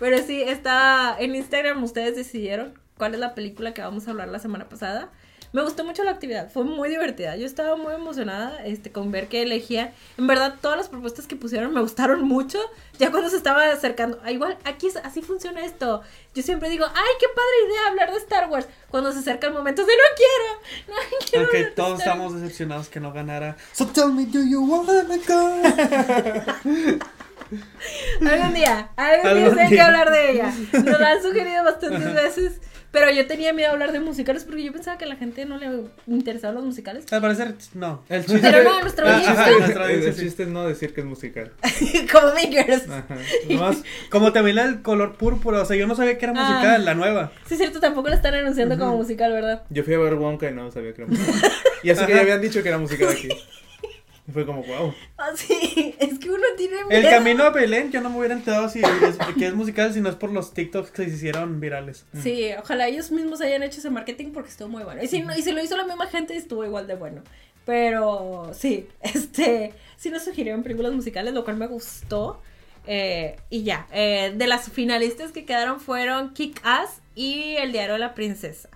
A: Pero sí, está en Instagram, ustedes decidieron cuál es la película que vamos a hablar la semana pasada. Me gustó mucho la actividad, fue muy divertida. Yo estaba muy emocionada este, con ver que elegía. En verdad, todas las propuestas que pusieron me gustaron mucho. Ya cuando se estaba acercando, ah, igual, aquí es, así funciona esto. Yo siempre digo, ay, qué padre idea hablar de Star Wars. Cuando se acerca el momento de no quiero, no quiero.
B: Aunque todos
A: Star
B: estamos decepcionados que no ganara. So tell me, do you wanna go?
A: Algún día, algún día sé que
B: día.
A: hablar de ella. Nos la han sugerido bastantes veces. Pero yo tenía miedo de hablar de musicales porque yo pensaba que a la gente no le interesaban los musicales.
B: Al parecer, no.
C: El chiste,
A: Pero no, nuestra audiencia.
C: el, el chiste es no decir que es musical.
A: Como.
C: Ajá. Nomás,
B: Como también del color púrpura, o sea, yo no sabía que era
A: Ah.
B: musical, la nueva.
A: Sí, es cierto, tampoco la están anunciando como musical, ¿verdad?
C: yo fui a ver Wonka y no sabía que era musical. Y así que ya habían dicho que era musical aquí. Y fue como, wow.
A: Ah, sí, es que uno tiene
B: El
A: miedo.
B: camino a Belén, yo no me hubiera enterado si es, que es musical, si no es por los TikToks que se hicieron virales.
A: Sí, ojalá ellos mismos hayan hecho ese marketing porque estuvo muy bueno. Y si, no- y si lo hizo la misma gente, estuvo igual de bueno. Pero sí, este, sí nos sugirieron películas musicales, lo cual me gustó. Eh, y ya, eh, de las finalistas que quedaron fueron Kick Ass y El Diario de la Princesa.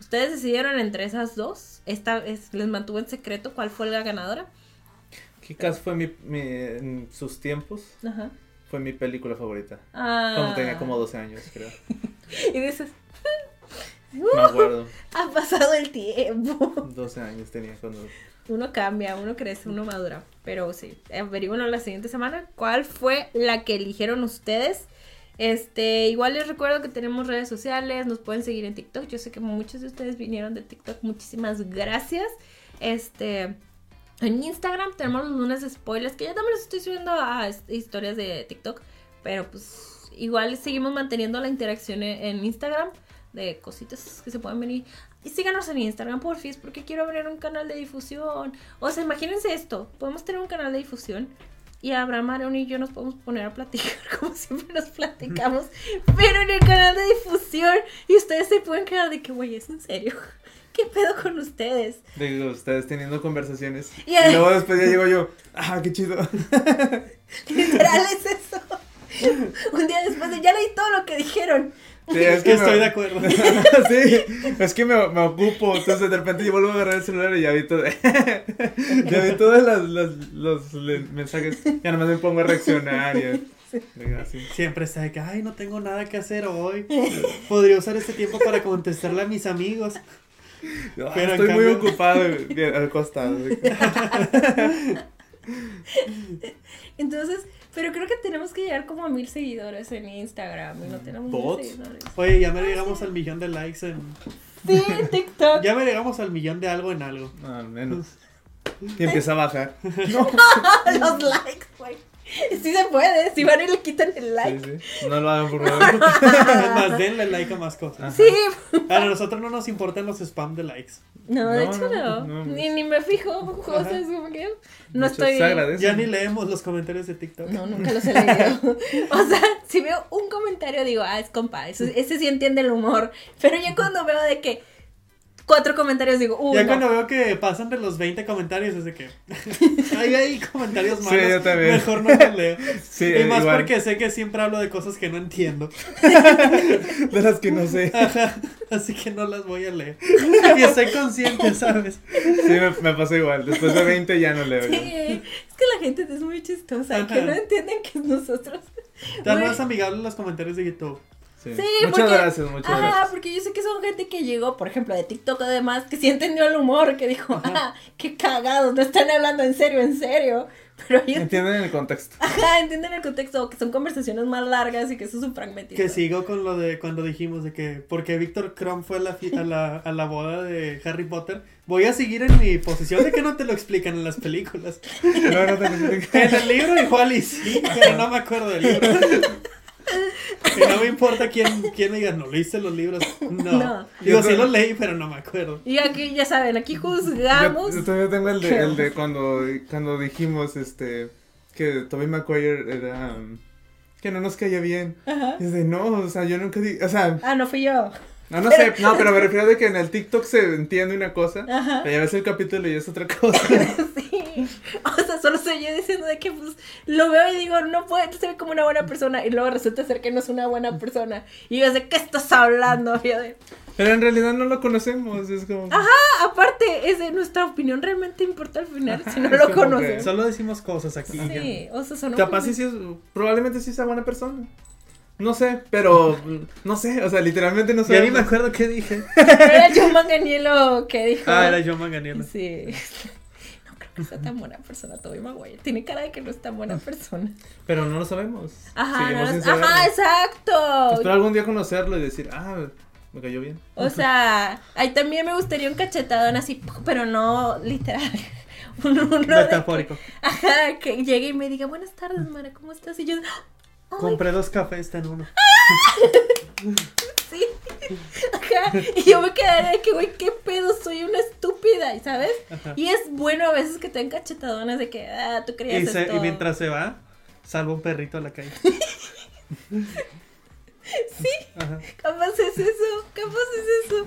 A: Ustedes decidieron entre esas dos. Esta es, les mantuvo en secreto cuál fue la ganadora.
C: Kikas fue mi, mi, en sus tiempos,
A: Ajá.
C: fue mi película favorita.
A: Ah.
C: Cuando tenía como 12 años, creo.
A: Y dices,
C: Me acuerdo.
A: ha pasado el tiempo.
C: 12 años tenía cuando...
A: Uno cambia, uno crece, uno madura. Pero sí, averiguenlo la siguiente semana. ¿Cuál fue la que eligieron ustedes? Este, igual les recuerdo que tenemos redes sociales, nos pueden seguir en TikTok. Yo sé que muchos de ustedes vinieron de TikTok. Muchísimas gracias. Este, en Instagram tenemos los lunes spoilers, que yo también los estoy subiendo a historias de TikTok. Pero pues igual seguimos manteniendo la interacción en en Instagram de cositas que se pueden venir. Síganos en Instagram, porfis, porque quiero abrir un canal de difusión. O sea, imagínense esto, podemos tener un canal de difusión y Abraham, Aaron y yo nos podemos poner a platicar como siempre nos platicamos, pero en el canal de difusión. Y ustedes se pueden quedar de que, güey, es en serio. ¿Qué pedo con ustedes?
C: Digo, ustedes teniendo conversaciones.
A: Y
C: luego después ya llego yo, ah, qué chido.
A: Literal es eso. Un día después de ya leí todo lo que dijeron.
C: Sí, es
B: Que
C: me-
B: estoy de acuerdo.
C: sí, es que me, me ocupo, entonces de repente yo vuelvo a agarrar el celular y ya vi todo, ya vi todos las, las- los le- mensajes, ya nomás me pongo a reaccionar y así.
B: Siempre está de que, ay, no tengo nada que hacer hoy. Podría usar este tiempo para contestarle a mis amigos.
C: Ah,
B: Pero
C: estoy muy ocupado bien, al costado.
A: Entonces, pero creo que tenemos que llegar como a mil seguidores en Instagram y no tenemos mil seguidores.
B: Oye, ya me llegamos al millón de likes en...
A: Sí, en TikTok.
B: Ya me llegamos al millón de algo en algo.
C: No, al menos. Y empieza a bajar.
A: Los likes, güey. Sí se puede, si van y le quitan el like.
C: Sí, sí. No lo hagan por favor.
B: Es más, denle like a más cosas.
A: Sí.
B: A nosotros no nos importan los spam de likes.
A: No, de hecho
C: no,
A: no.
C: no,
A: ni,
C: no.
A: ni me fijo. Es como que no
C: hecho,
A: estoy.
B: Ya ni leemos los comentarios de TikTok.
A: No, nunca los he leído. o sea, si veo un comentario digo, ah, es compa, ese, ese sí entiende el humor. Pero ya cuando veo de que cuatro comentarios digo, uh,
B: Ya cuando veo que pasan de los 20 comentarios es de que hay hay comentarios
C: Sí,
B: malos.
C: yo también.
B: Mejor no los leo.
C: Sí,
B: y más
C: igual.
B: porque sé que siempre hablo de cosas que no entiendo.
C: De las que no sé.
B: Ajá, Así que no las voy a leer. Y estoy consciente, ¿sabes?
C: Sí, me, me pasa igual. Después de 20 ya no leo.
A: Sí, es que la gente es muy chistosa,
B: Ajá.
A: que no entienden que es nosotros.
B: Están más amigables los comentarios de YouTube.
C: Sí.
A: Sí,
C: muchas
A: porque-
C: gracias, muchas
A: Ajá,
C: gracias.
A: porque yo sé que son gente que llegó, por ejemplo, de TikTok además, que sí entendió el humor, que dijo, ah, qué cagados, no están hablando en serio, en serio. Pero ellos,
C: Entienden el contexto.
A: ajá, entienden el contexto, que son conversaciones más largas y que eso es un fragmentito.
B: Que sigo con lo de cuando dijimos de que porque Víctor Crumb fue a la, a, la, a la boda de Harry Potter, voy a seguir en mi posición de que no te lo explican en las películas.
C: No, no te
B: En el libro igual y sí, pero no me acuerdo del libro. Y no me importa quién, quién me diga, ¿no leíste los libros? No.
A: No.
B: Digo, sí los leí, pero no me acuerdo.
A: Y aquí, ya saben, aquí juzgamos.
C: yo todavía tengo el de, el de cuando, cuando dijimos este que Tobey Maguire era um, que no nos caía bien.
A: Ajá.
C: Y es de no, o sea, yo nunca di, o sea,
A: Ah, no fui yo.
C: no, no sé, no, pero me refiero de que en el TikTok se entiende una cosa,
A: Ajá.
C: pero ya ves el capítulo y es otra cosa.
A: Sí. O sea, solo soy yo diciendo de que pues lo veo y digo, no puede ser como una buena persona. Y luego resulta ser que no es una buena persona. Y yo de qué estás hablando. Y yo de,
C: Pero en realidad no lo conocemos, es como
A: ah, aparte, es de nuestra opinión realmente importa al final si no lo conoces.
B: Solo decimos cosas aquí.
A: Sí, o sea, son
C: capaz sí, sí es, probablemente sí sea buena persona. No sé, pero no sé, o sea, literalmente no sé.
B: Ya ni me acuerdo qué dije.
A: Era John Manganiello que dijo.
B: Ah, era John Manganiello.
A: Sí. Que sea tan buena persona, Tobey Maguire. Tiene cara de que no es tan buena persona.
C: Pero no lo sabemos.
A: Ajá, no,
C: saberlo.
A: ajá, exacto.
C: Espero algún día conocerlo y decir, ah, Me cayó bien.
A: O sea, ahí también me gustaría un cachetadón así, pero no literal. Uno, uno de que-
B: Metafórico.
A: ajá, que llegue y me diga, buenas tardes, Mara, ¿cómo estás? Y yo, oh,
B: Compré dos cafés, está en uno.
A: sí. Ajá. Y yo me quedaría de que, güey, qué pedo, soy una estúpida, ¿y ¿sabes?
B: Ajá.
A: Y es bueno a veces que te den cachetadonas de que, ah, tú creías
B: Y, se- y mientras se va, salva un perrito a la calle.
A: Sí,
B: Ajá.
A: capaz es eso, capaz es eso.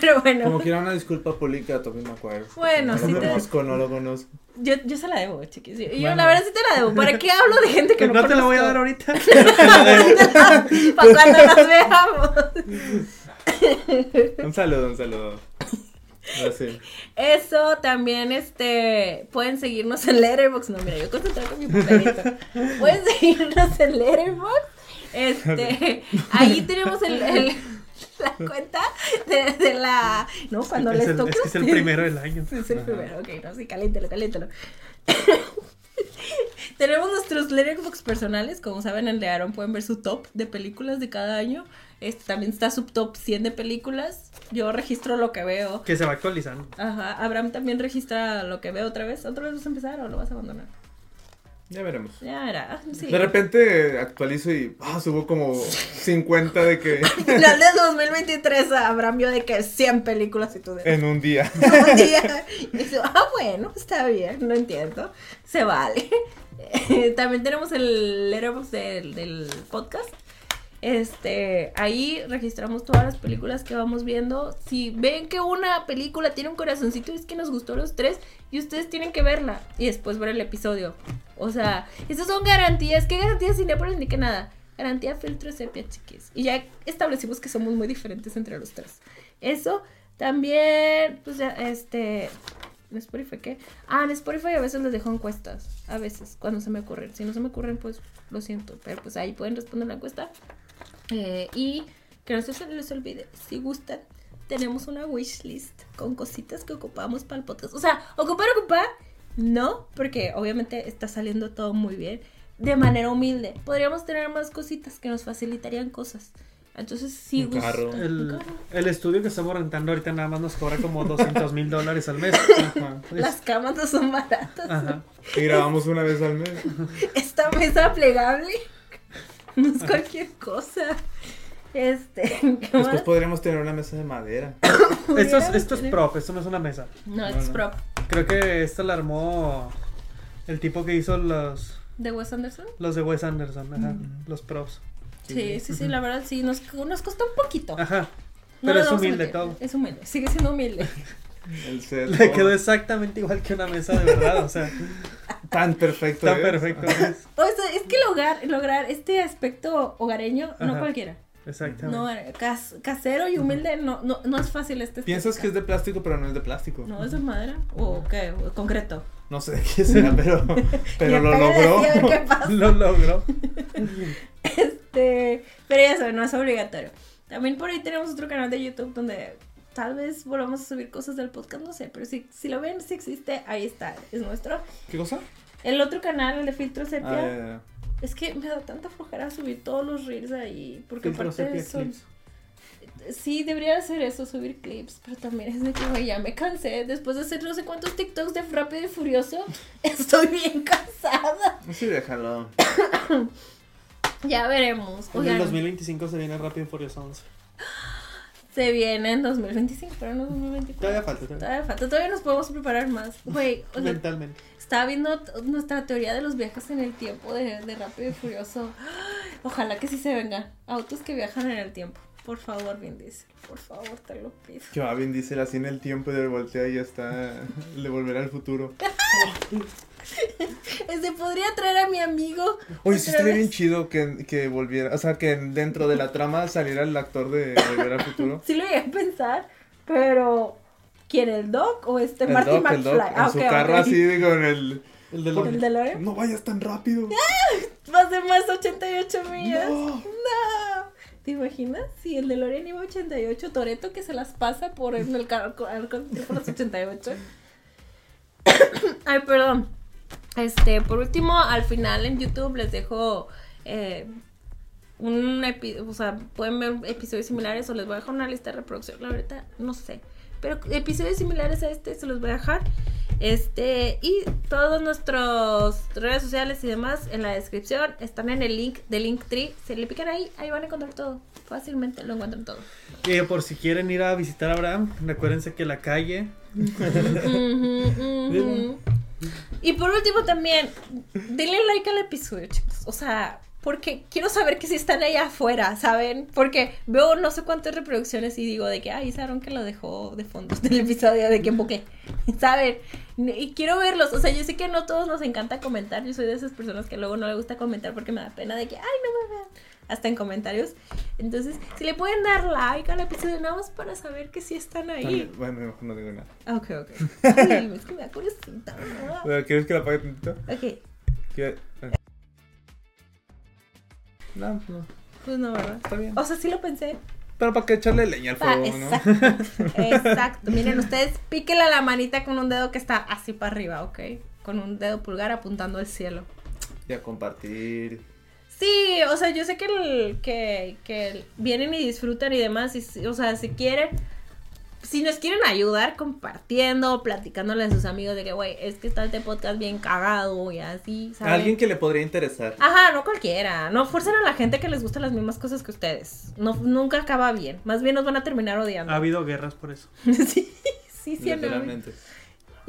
A: Pero bueno.
C: Como quiera una disculpa pública a Tobey Maguire.
A: Bueno,
C: no
A: sí
C: lo
A: te-
C: conozco, no lo conozco.
A: Yo, yo se la debo, chiquis. Yo, la verdad sí te la debo. ¿Para qué hablo de gente que
B: no,
A: no,
B: te la voy a
A: conozco?
B: dar ahorita.
A: Para cuando nos veamos.
C: Un saludo, un saludo. Así.
A: Eso también, este, pueden seguirnos en Letterboxd. No, mira, yo concentré con mi papelito. Pueden seguirnos en Letterboxd. Este, ahí tenemos el, el- la cuenta de, de la, no, cuando
B: es,
A: les toca.
B: es que es el primero del año.
A: Es el
C: Ajá.
A: primero, ok, no, sí, caliéntelo, caliéntelo. Tenemos nuestros Letterboxd personales, como saben en el de Aaron pueden ver su top de películas de cada año. Este también está su top 100 de películas. Yo registro lo que veo.
B: Que se va actualizando.
A: Ajá, Abraham también registra lo que veo otra vez. ¿Otra vez vas a empezar o lo vas a abandonar?
C: Ya veremos.
A: Ya sí.
C: De repente actualizo y ah, subo como 50 de que
A: Final de 2023 Abraham vio de que 100 películas y tú de...
C: en un día.
A: un día. Y dice, ah, bueno, está bien, no entiendo. Se vale. También tenemos el letterbox del, del podcast. Este, ahí registramos todas las películas que vamos viendo. Si ven que una película tiene un corazoncito, es que nos gustó los tres y ustedes tienen que verla y después ver el episodio. O sea, esas son garantías. ¿Qué garantías Cinepolis ni que nada? Garantía filtro sepia, chiquis. Y ya establecimos que somos muy diferentes entre los tres. Eso también, pues ya, este, en Spotify, ¿qué? Ah, en Spotify a veces les dejo encuestas, a veces, cuando se me ocurren. Si no se me ocurren, pues lo siento, pero pues ahí pueden responder la encuesta. Eh, y que no se les olvide, si gustan, tenemos una wishlist con cositas que ocupamos para el podcast. O sea, ocupar, ocupar, no, porque obviamente está saliendo todo muy bien. De manera humilde, podríamos tener más cositas que nos facilitarían cosas. Entonces, si
C: Un
A: gustan.
C: carro.
B: El,
A: carro.
B: el estudio que estamos rentando ahorita nada más nos cobra como 200 mil dólares al mes. Ajá. Es-
A: Las camas no son baratas.
B: Ajá.
C: Y grabamos una vez al mes.
A: Esta mesa plegable no es cualquier cosa. Este, ¿qué
C: Después
A: más?
C: podríamos tener una mesa de madera.
B: Esto es, esto es prop, esto no es una mesa.
A: No, es
C: No, no.
A: prop.
B: Creo que esta la armó el tipo que hizo los,
A: ¿De Wes Anderson?
B: los de Wes Anderson, ajá,
C: Mm.
B: los props.
A: Sí, sí, sí, la verdad sí, nos, nos costó un poquito.
B: Ajá.
A: No
B: Pero
A: nos
B: es humilde todo.
A: Es humilde, sigue siendo humilde.
C: El set.
B: Le quedó exactamente igual que una mesa de verdad, o sea,
C: tan perfecto. es.
B: perfecto. es.
A: O sea, es que lograr, lograr este aspecto hogareño, no cualquiera.
B: Exactamente.
A: No, cas- casero y humilde no, no, no es fácil este
C: Piensas que es de plástico, pero no es de plástico.
A: No, es de madera. ¿O qué? ¿O concreto?
C: No sé de qué será, pero, pero lo logró.
A: qué.
B: Lo logró.
A: Este, pero ya saben, no es obligatorio. También por ahí tenemos otro canal de YouTube donde tal vez volvamos a subir cosas del podcast, no sé, pero si, si lo ven, si existe, ahí está, es nuestro.
C: ¿Qué cosa?
A: El otro canal, el de Filtro Sepia,
C: Ah,
A: es que me da tanta flojera subir todos los reels ahí, porque
B: Filtro
A: aparte
B: sepia
A: son...
B: clips.
A: Sí, debería hacer eso, subir clips, pero también es de que, güey, ya me cansé. Después de hacer no sé cuántos TikToks de Rápido y Furioso, estoy bien cansada.
C: Sí, déjalo.
A: Ya veremos.
B: En el
A: Oigan,
B: 2025 se viene Rápido y Furioso 11.
A: Se viene en 2025, pero no 2024.
B: Todavía falta, todavía.
A: Todavía falta, todavía nos podemos preparar más. Güey, o sea,
B: Mentalmente.
A: estaba viendo nuestra teoría de los viajes en el tiempo de, de Rápido y Furioso. Ojalá que sí se vengan autos que viajan en el tiempo. Por favor, Vin Diesel, por favor, te lo pido.
C: Que va Vin Diesel así en el tiempo y de voltea y ya está. Le volverá al futuro.
A: Este podría traer a mi amigo.
C: Oye, sí estaría bien chido que, que volviera. O sea, que dentro de la trama saliera el actor de Volver al Futuro.
A: Sí lo llegué a pensar, pero ¿quién el Doc o este
C: El
A: Marty
C: Doc, el
A: McFly?
C: En
A: Ah,
C: su
A: ok,
C: carro así, digo, en el.
B: El de.
A: ¿El DeLorean?
C: No vayas tan rápido.
A: Más de más 88 millas.
C: No.
A: No. ¿Te imaginas? Si el DeLorean iba a 88, Toreto que se las pasa por en el carro al con por los 88. Ay, perdón. Este, por último, al final en YouTube les dejo eh, un o sea, pueden ver episodios similares o les voy a dejar una lista de reproducción, la verdad, no sé. Pero episodios similares a este se los voy a dejar. Este, y todos nuestros redes sociales y demás en la descripción están en el link de Linktree. Se le pican ahí, ahí van a encontrar todo. Fácilmente lo encuentran todo.
B: Y por si quieren ir a visitar a Abraham, recuérdense que la calle.
A: Y por último también, denle like al episodio, chicos. O sea, porque quiero saber que si están allá afuera, ¿saben? Porque veo no sé cuántas reproducciones y digo de que, ay, Saron que lo dejó de fondo del episodio, de que buque, ¿saben? Y quiero verlos. O sea, yo sé que no todos nos encanta comentar. Yo soy de esas personas que luego no le gusta comentar porque me da pena de que, ay, no me vean. Hasta en comentarios. Entonces, si le pueden dar like al episodio, nada más para saber que sí están ahí.
C: Bueno, mejor no digo nada.
A: Ok, ok. Ay, es que me da curiosita.
C: Bueno, ¿Quieres que la apague tantito?
A: Ok,
C: ¿Qué? No, no,
A: pues no, ¿verdad?
C: está bien.
A: O sea, sí lo pensé.
C: Pero para que echarle leña al
A: Ah,
C: fuego, ¿no?
A: exacto. Exacto. Miren, ustedes píquenle a la manita con un dedo que está así para arriba, ¿ok? Con un dedo pulgar apuntando al cielo.
C: Y a compartir.
A: Sí, o sea, yo sé que, el- que, que vienen y disfrutan y demás. Y, si- o sea, si quieren, si nos quieren ayudar compartiendo, platicándole a sus amigos de que, güey, es que está este podcast bien cagado y así, ¿saben?
C: Alguien que le podría interesar.
A: Ajá, no cualquiera. No fuercen a la gente que les gustan las mismas cosas que ustedes. No, nunca acaba bien. Más bien nos van a terminar odiando.
B: Ha habido guerras por eso.
A: sí, sí, sí. no.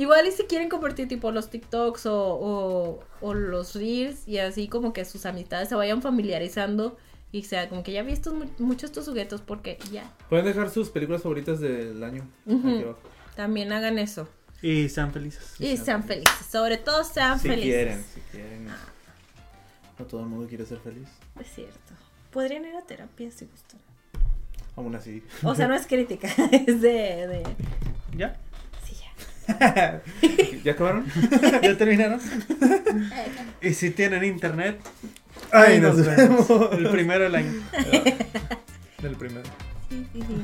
A: Igual y si quieren compartir tipo los TikToks o, o, o los Reels y así como que sus amistades se vayan familiarizando y sea como que ya vi estos, mu- muchos estos juguetos porque ya.
C: Pueden dejar sus películas favoritas del año. Aquí abajo.
A: También hagan eso.
B: Y sean felices.
A: Y sean felices. Sobre todo sean
C: Si
A: felices.
C: quieren, si quieren. No todo el mundo quiere ser feliz.
A: Es cierto. Podrían ir a terapia si gustan.
C: Aún así.
A: O sea, no es crítica, es de... de...
B: ¿Ya?
A: Ya.
C: ¿Ya acabaron?
B: ¿Ya terminaron? y si tienen internet,
C: Ay,
B: ahí
C: nos
B: nos vemos.
C: vemos.
B: El primero del año.
C: Del primero.
A: Sí, sí, sí.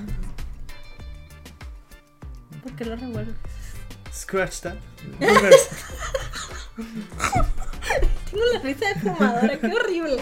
A: ¿Por qué lo revuelvo?
B: Scratch that.
A: Tengo la risa de fumadora, qué horrible.